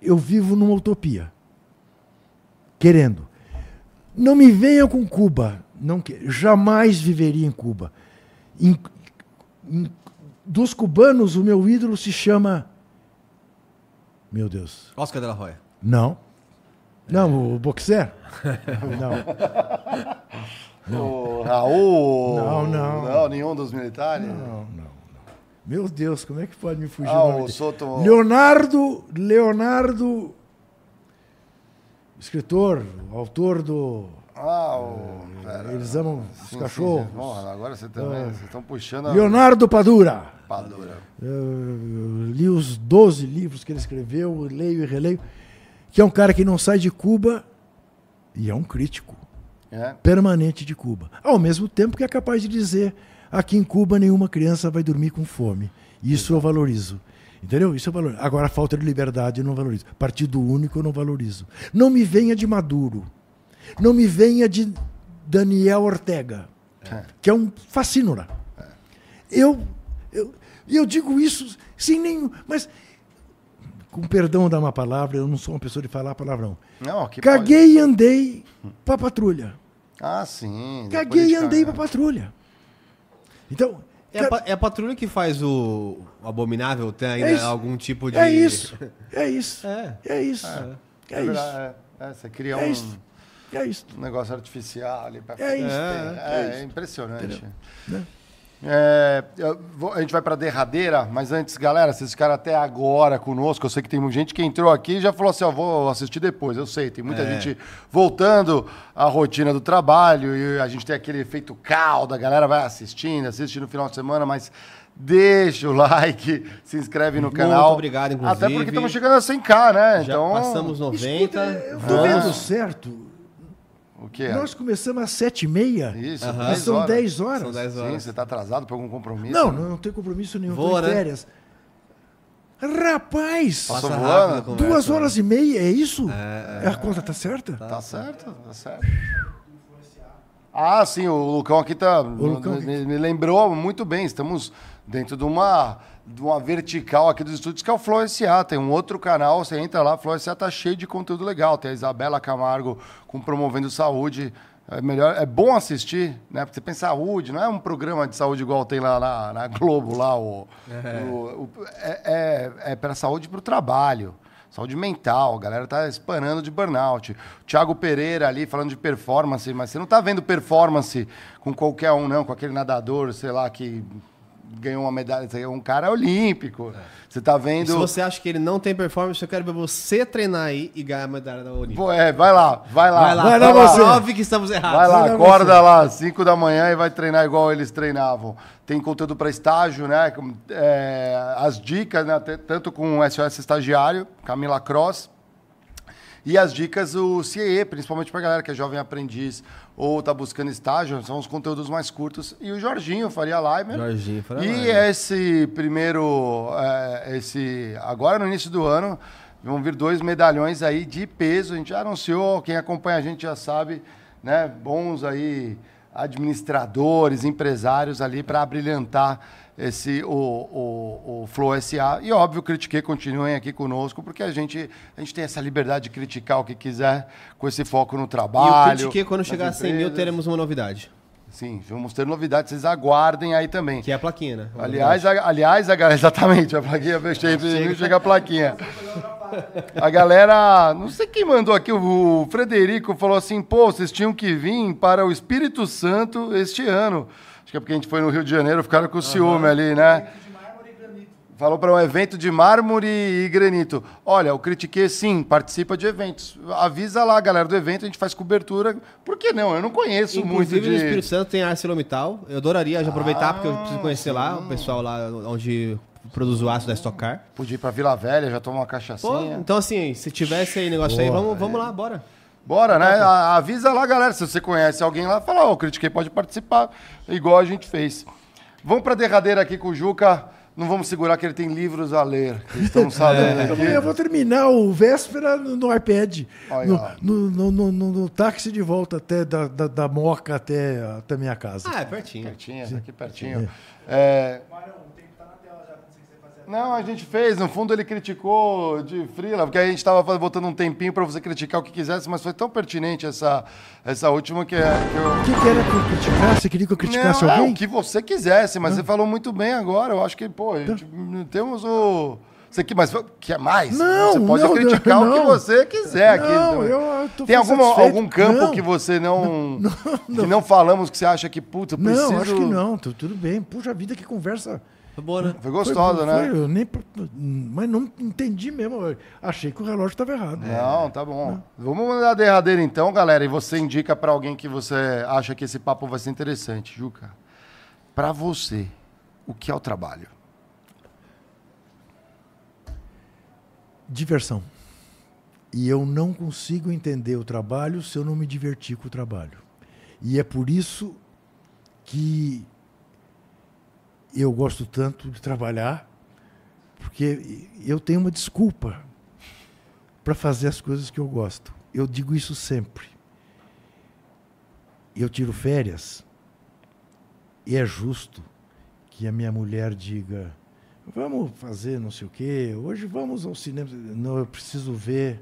Eu vivo numa utopia. Querendo. Não me venham com Cuba. Não, que- jamais viveria em Cuba. Em- em- dos cubanos, o meu ídolo se chama. Meu Deus. Oscar de la Hoya. Não. Não, o boxer? Não. O Raul. Não, não. Não, nenhum dos militares. Não, não, não. Meu Deus, como é que pode me fugir Ah, o? Soto. Leonardo, Leonardo, escritor, autor do Ah, o. pera. Eles amam os Sim, cachorros. sim, agora você também. Ah. Vocês estão puxando a Leonardo Padura. padura. Eu li os 12 livros que ele escreveu, leio e releio, que é um cara que não sai de Cuba e é um crítico É. permanente de Cuba. Ao mesmo tempo que é capaz de dizer: aqui em Cuba nenhuma criança vai dormir com fome. Isso eu valorizo. Entendeu? Isso eu valorizo. Agora, a falta de liberdade eu não valorizo. Partido único eu não valorizo. Não me venha de Maduro. Não me venha de Daniel Ortega, que é um fascínora. Eu, eu, eu digo isso sem nenhum. Mas, com perdão da má palavra, eu não sou uma pessoa de falar palavrão. Não, aqui Caguei e andei pra patrulha. pode- Ah, sim. Caguei e andei caga. patrulha. Então, É a, pa- é a patrulha que faz o, abominável? Tem ainda É isso. algum tipo de. é isso. É isso. É. É isso. É, É isso. é. É, você cria É um, isso. É isso. um negócio artificial ali pra É isso. É, É é impressionante. Né? É, vou- a gente vai pra derradeira, mas antes, galera, vocês ficaram até agora conosco. Eu sei que tem muita gente que entrou aqui e já falou assim: ó, vou assistir depois. Eu sei, tem muita É. gente voltando à rotina do trabalho e a gente tem aquele efeito caldo, a galera vai assistindo, assiste no final de semana, mas deixa o like, se inscreve no Muito canal. obrigado, Até inclusive. porque estamos chegando a 100k, né? Já então, passamos 90. Eu tô Ah. vendo certo. O que é? Nós começamos às sete e meia. Isso, 10 são horas. 10 horas. São 10 Sim, horas. você está atrasado por algum compromisso? Não, não, não tenho compromisso nenhum. Em né? férias. Rapaz! Passou Passa voando? rápido a conversa, Duas né? horas e meia, é isso? É, A conta tá certa? Tá certo, tá certo. Ah, sim, o Lucão aqui tá. Lucão me, me lembrou muito bem. Estamos dentro de uma, de uma vertical aqui dos estúdios que é o Flow SA. Tem um outro canal, você entra lá, Flow SA tá cheio de conteúdo legal. Tem a Isabela Camargo com Promovendo Saúde. É, melhor, é bom assistir, né? Porque você pensa saúde, não é um programa de saúde igual tem lá na, na Globo, lá. O, o- o- é, é, é para saúde para o trabalho. Saúde mental, a galera tá espanando de burnout. O Thiago Pereira ali falando de performance, mas você não tá vendo performance com qualquer um, não, com aquele nadador, sei lá, que ganhou uma medalha, é um cara olímpico. Você tá E vendo. se você acha que ele não tem performance, eu quero ver você treinar aí e ganhar a medalha da Olímpica. Pô, é, vai lá, vai lá. Vai lá, vai lá você. prove que estamos errados. Vai lá, Vai lá acorda lá, 5 da manhã e vai treinar igual eles treinavam. Tem conteúdo para estágio, né? é, as dicas, né? Tanto com o SOS Estagiário, Camila Cross, e as dicas o CIE, principalmente para galera que é jovem aprendiz ou está buscando estágio, são os conteúdos mais curtos. E o Jorginho Faria Leimer. Jorginho Faria E Leimer. esse primeiro, é, esse agora no início do ano, vão vir dois medalhões aí de peso. A gente já anunciou, quem acompanha a gente já sabe, né? Bons aí administradores, empresários ali para brilhantar esse o, o, o Flow SA. E óbvio, critiquei, continuem aqui conosco, porque a gente, a gente tem essa liberdade de criticar o que quiser, com esse foco no E trabalho. o Critique, quando chegar a 100 mil, teremos uma novidade. Sim, vamos ter novidades, vocês aguardem aí também. Que é a plaquinha, né? Aliás, a, aliás, a galera, exatamente, a plaquinha chega, chega a plaquinha. A galera, não sei quem mandou aqui, o Frederico falou assim, pô, vocês tinham que vir para o Espírito Santo este ano. Acho que é porque a gente foi no Rio de Janeiro, ficaram com ciúme ali, né? Falou para um evento de mármore e granito. Olha, o Critique sim, participa de eventos. Avisa lá, galera do evento, a gente faz cobertura. Por que não? Eu não conheço Inclusive, muito no de... Espírito Santo tem a ArcelorMittal. Eu adoraria já aproveitar, porque eu preciso conhecer lá, o pessoal lá onde produz o aço da Stock Car. Podia ir pra Vila Velha, já tomar uma Pô, cachaçinha. então assim, se tivesse aí negócio aí, vamos, vamos lá, bora. Bora, né? A- Avisa lá, galera. Se você conhece alguém lá, fala, ó, o Critiquei pode participar, igual a gente fez. Vamos pra derradeira aqui com o Juca. Não vamos segurar que ele tem livros a ler. Estamos sabendo Eu vou- aqui. Eu vou terminar o véspera no, no iPad. No, no, no, no- no- no táxi de volta até da, da, da Moca até, até minha casa. Ah, é pertinho. Pertinho, aqui pertinho. É... Não, a gente fez. No fundo, ele criticou de frila, porque a gente estava botando um tempinho para você criticar o que quisesse, mas foi tão pertinente essa, essa última que, é, que eu. O que, que era que eu criticasse? Você queria que eu criticasse Não, é, alguém? o que você quisesse, mas você falou muito bem agora. Eu acho que, pô, a gente- temos o. Você que mais quer mais? Não, você pode não, criticar o que não. você quiser aqui. Não, também. eu- eu Tem alguma, satisfeito. algum campo Não. que você não, que não falamos que você acha que puta, eu preciso. Não, acho que não. tu- Tudo bem. Puxa vida, que conversa. Foi boa, né? Foi gostosa, né? foi, eu nem, mas não entendi mesmo. achei que o relógio estava errado. Não, tá bom. Vamos mandar a derradeira então, galera, e você indica pra alguém que você acha que esse papo vai ser interessante, Juca. Pra você, o que é o trabalho? Diversão. E eu não consigo entender o trabalho se eu não me divertir com o trabalho. E é por isso que eu gosto tanto de trabalhar, porque eu tenho uma desculpa para fazer as coisas que eu gosto. Eu digo isso sempre. Eu tiro férias e é justo que a minha mulher diga: vamos fazer não sei o quê, hoje vamos ao cinema. Não, eu preciso ver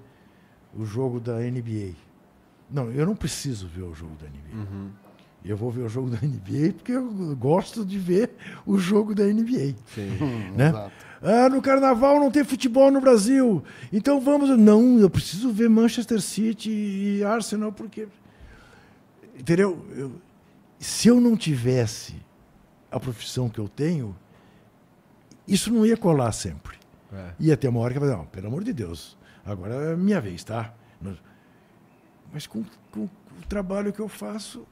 o jogo da NBA. Não, eu não preciso ver o jogo da NBA. Eu vou ver o jogo da NBA porque eu gosto de ver o jogo da NBA. Né? Exato. Ah, no carnaval não tem futebol no Brasil. Então vamos. Não, eu preciso ver Manchester City e Arsenal porque. Entendeu? Eu- se eu não tivesse a profissão que eu tenho, isso não ia colar sempre. É. Ia ter uma hora que eu ia falar, não, pelo amor de Deus, agora é minha vez, tá? Mas com, com o trabalho que eu faço,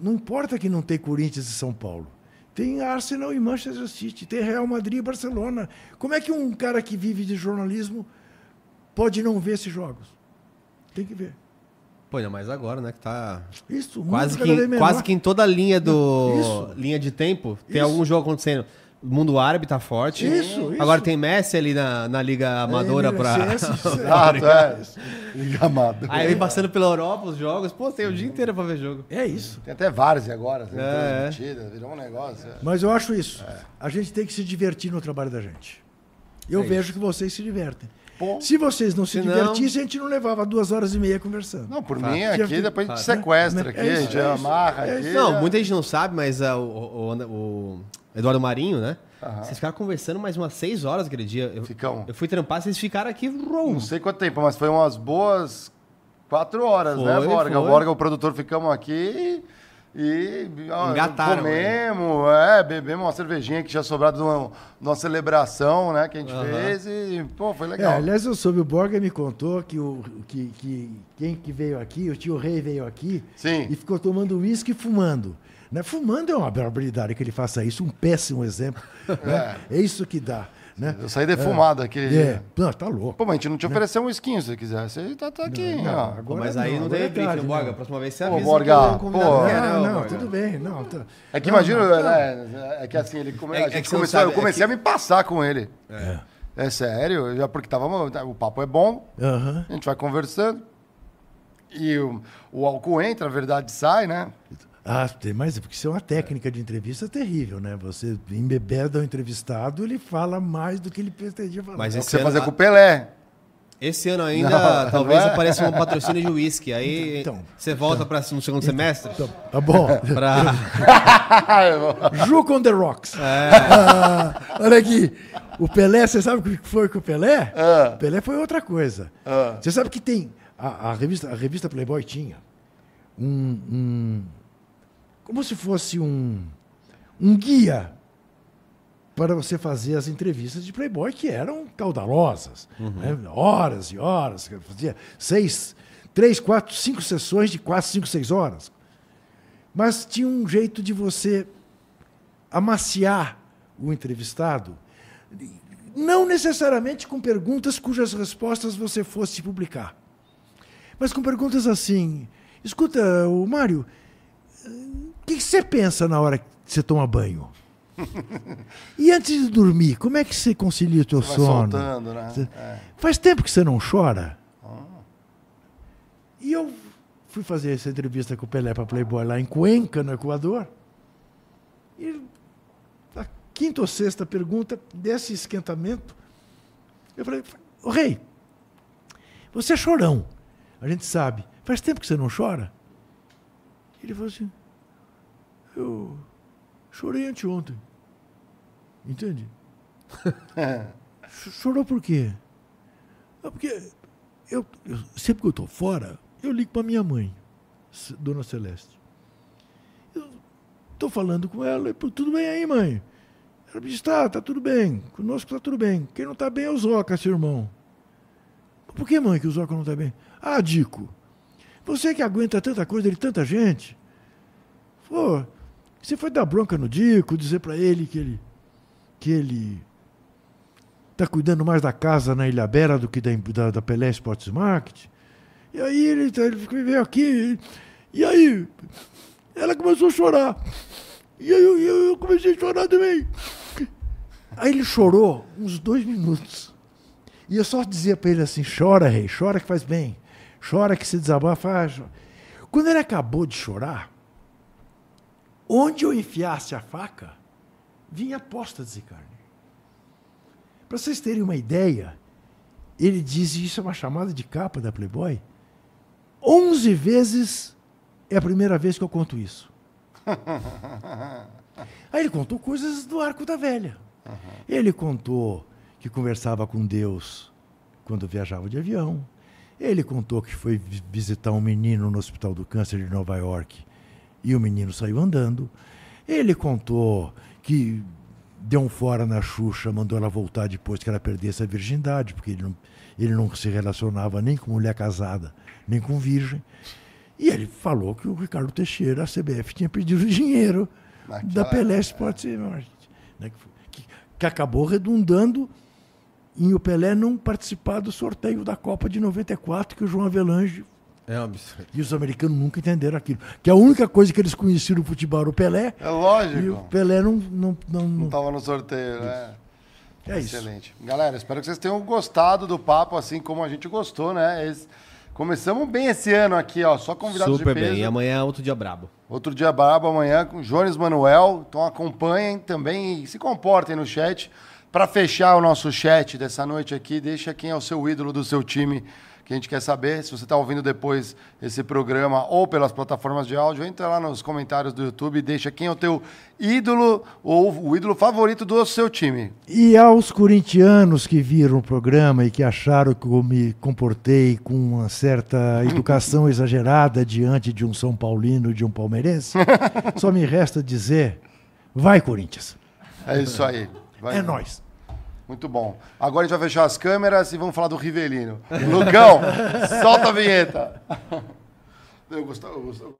não importa que não tem Corinthians e São Paulo. Tem Arsenal e Manchester City, tem Real Madrid e Barcelona. Como é que um cara que vive de jornalismo pode não ver esses jogos? Tem que ver. Pô, ainda mais agora, né? Que tá Isso, quase que, quase que em toda a linha do Isso. linha de tempo tem Isso. algum jogo acontecendo. O mundo árabe tá forte. Isso, isso. Agora tem Messi ali na, na liga amadora É, pra. Exato, é. Engamado. Aí vem passando pela Europa os jogos. Pô, tem o dia inteiro pra ver jogo. É isso. Tem até várzea agora, tem É. transmitida, virou um negócio. é. Mas eu acho isso. A gente tem que se divertir no trabalho da gente. Eu É vejo que vocês se divertem. Pô. Se vocês não se Se divertissem, a gente não levava duas horas e meia conversando. Não, por Fato. mim aqui, depois a gente Fato. sequestra É aqui, isso, a gente é isso. amarra É aqui. isso. Não, já- muita gente não sabe, mas o, o, o- o Eduardo Marinho, né? Aham. Vocês ficaram conversando mais umas seis horas aquele dia. Eu, Ficamos. eu fui trampar, vocês ficaram aqui. rum. Não sei quanto tempo, mas foi umas boas quatro horas, né, Foi, Borga? O foi. Borga, o produtor, ficamos aqui e ó, Engataram, comemos, é, bebemos uma cervejinha que tinha sobrado de uma, de uma celebração, né, que a gente Aham. fez e, pô, foi É, legal. aliás, eu soube, o Borga me contou que, o, que, que quem que veio aqui, o tio Rei veio aqui Sim. e ficou tomando uísque e fumando. Né? Fumando é uma barbaridade que ele faça isso, um péssimo exemplo. né? É isso que dá. Né? Eu saí defumado aquele É, dia. não, tá louco. Pô, mas a gente não te ofereceu um skin se você quiser. Você tá, tá aqui, Não. Pô, agora mas aí não, agora teve é briefing, tarde, Borga. né? A próxima vez você Pô, avisa Borga, que o convidado pô. né, Não, ô, não, Borga? tudo bem. Não, tá- É que não, imagina, não, tá- né, é que assim, ele come, É- a é gente que não começou, sabe, eu comecei é a me passar com ele. É. sério, já porque tava, o papo é bom, a gente vai conversando. E o, o álcool entra, a verdade sai, né? Ah, tem mais, porque isso é uma técnica de entrevista terrível, né? Você embebeda o entrevistado, ele fala mais do que ele pretendia falar. Mas É o que você ano, fazer com o Pelé. esse ano ainda, Não, talvez não é? apareça um patrocínio de uísque. Aí Então, você volta para no segundo semestre. Tá, tá bom. Pra... Juke on the Rocks. É. Ah, olha aqui. O Pelé, você sabe o que foi com o Pelé? Ah. O Pelé foi outra coisa. Ah. Você sabe que tem. A, a revista, a revista Playboy tinha um, um- como se fosse um, um guia para você fazer as entrevistas de Playboy, que eram caudalosas. Né? Horas e horas. Fazia seis, três, quatro, cinco sessões de quatro, cinco, seis horas. Mas tinha um jeito de você amaciar o entrevistado, não necessariamente com perguntas cujas respostas você fosse publicar, mas com perguntas assim: escuta, o Mário, o que você pensa na hora que você toma banho? E antes de dormir, como é que você concilia o teu Vai sono? soltando, né? Você- É. Faz tempo que você não chora? Ah. E eu fui fazer essa entrevista com o Pelé para Playboy lá em Cuenca, no Equador. E a quinta ou sexta pergunta desse esquentamento, eu falei, ô rei, você é chorão, a gente sabe. Faz tempo que você não chora? Ele falou assim, eu chorei anteontem. Entende? Ch- Chorou por quê? Ah, porque eu, eu- sempre que eu estou fora, eu ligo para minha mãe, Dona Celeste. Eu estou falando com ela, e, "Pô, tudo bem aí, mãe? Ela me diz, tá, tá tudo bem, conosco tá tudo bem. Quem não tá bem é o Zoca, seu irmão. Por que, mãe, que o Zoca não tá bem? Ah, Dico, você que aguenta tanta coisa de tanta gente, pô, você foi dar bronca no Dico, dizer para ele que ele que ele está cuidando mais da casa na Ilha Bela do que da, da, da Pelé Sports Market. E aí ele, tá- ele veio aqui, e aí ela começou a chorar. E aí eu, eu, eu comecei a chorar também. Aí ele chorou uns dois minutos. E eu só dizia para ele assim: chora, rei, chora que faz bem. Chora que se desabafa. ah, chora." Quando ele acabou de chorar, onde eu enfiasse a faca, vinha postas de carne. Para vocês terem uma ideia, ele diz, e isso é uma chamada de capa da Playboy, 11 vezes é a primeira vez que eu conto isso. Aí ele contou coisas do Arco da Velha. Ele contou que conversava com Deus quando viajava de avião. Ele contou que foi vi- visitar um menino no Hospital do Câncer de Nova York e o menino saiu andando. Ele contou que deu um fora na Xuxa, mandou ela voltar depois que ela perdesse a virgindade, porque ele não, ele não se relacionava nem com mulher casada, nem com virgem. E ele falou que o Ricardo Teixeira, a CBF, tinha pedido dinheiro Naquela da Pelé Sports Market, né, que- que acabou redundando em o Pelé não participar do sorteio da Copa de 94, que o João Avelange É um absurdo. e os americanos nunca entenderam aquilo. Que a única coisa que eles conheciam do futebol era o Pelé, É e o lógico. Pelé não. não, não, Não não- tava no sorteio, né? é isso. Excelente. Galera, espero que vocês tenham gostado do papo, assim como a gente gostou, né? Esse- Começamos bem esse ano aqui, ó. Só convidados Super de peso. bem. E amanhã é outro dia brabo. Outro dia brabo amanhã com Jones Manuel. Então acompanhem também e se comportem no chat. Para fechar o nosso chat dessa noite aqui, deixa quem é o seu ídolo do seu time, que a gente quer saber. Se você está ouvindo depois esse programa ou pelas plataformas de áudio, entra lá nos comentários do YouTube e deixa quem é o teu ídolo ou o ídolo favorito do seu time. E aos corintianos que viram o programa e que acharam que eu me comportei com uma certa educação exagerada diante de um São Paulino, de um palmeirense, só me resta dizer: vai, Corinthians. É isso aí. Vai- É nós. Muito bom. Agora a gente vai fechar as câmeras e vamos falar do Rivelino. Lucão, solta a vinheta. Eu gostava, eu gostava.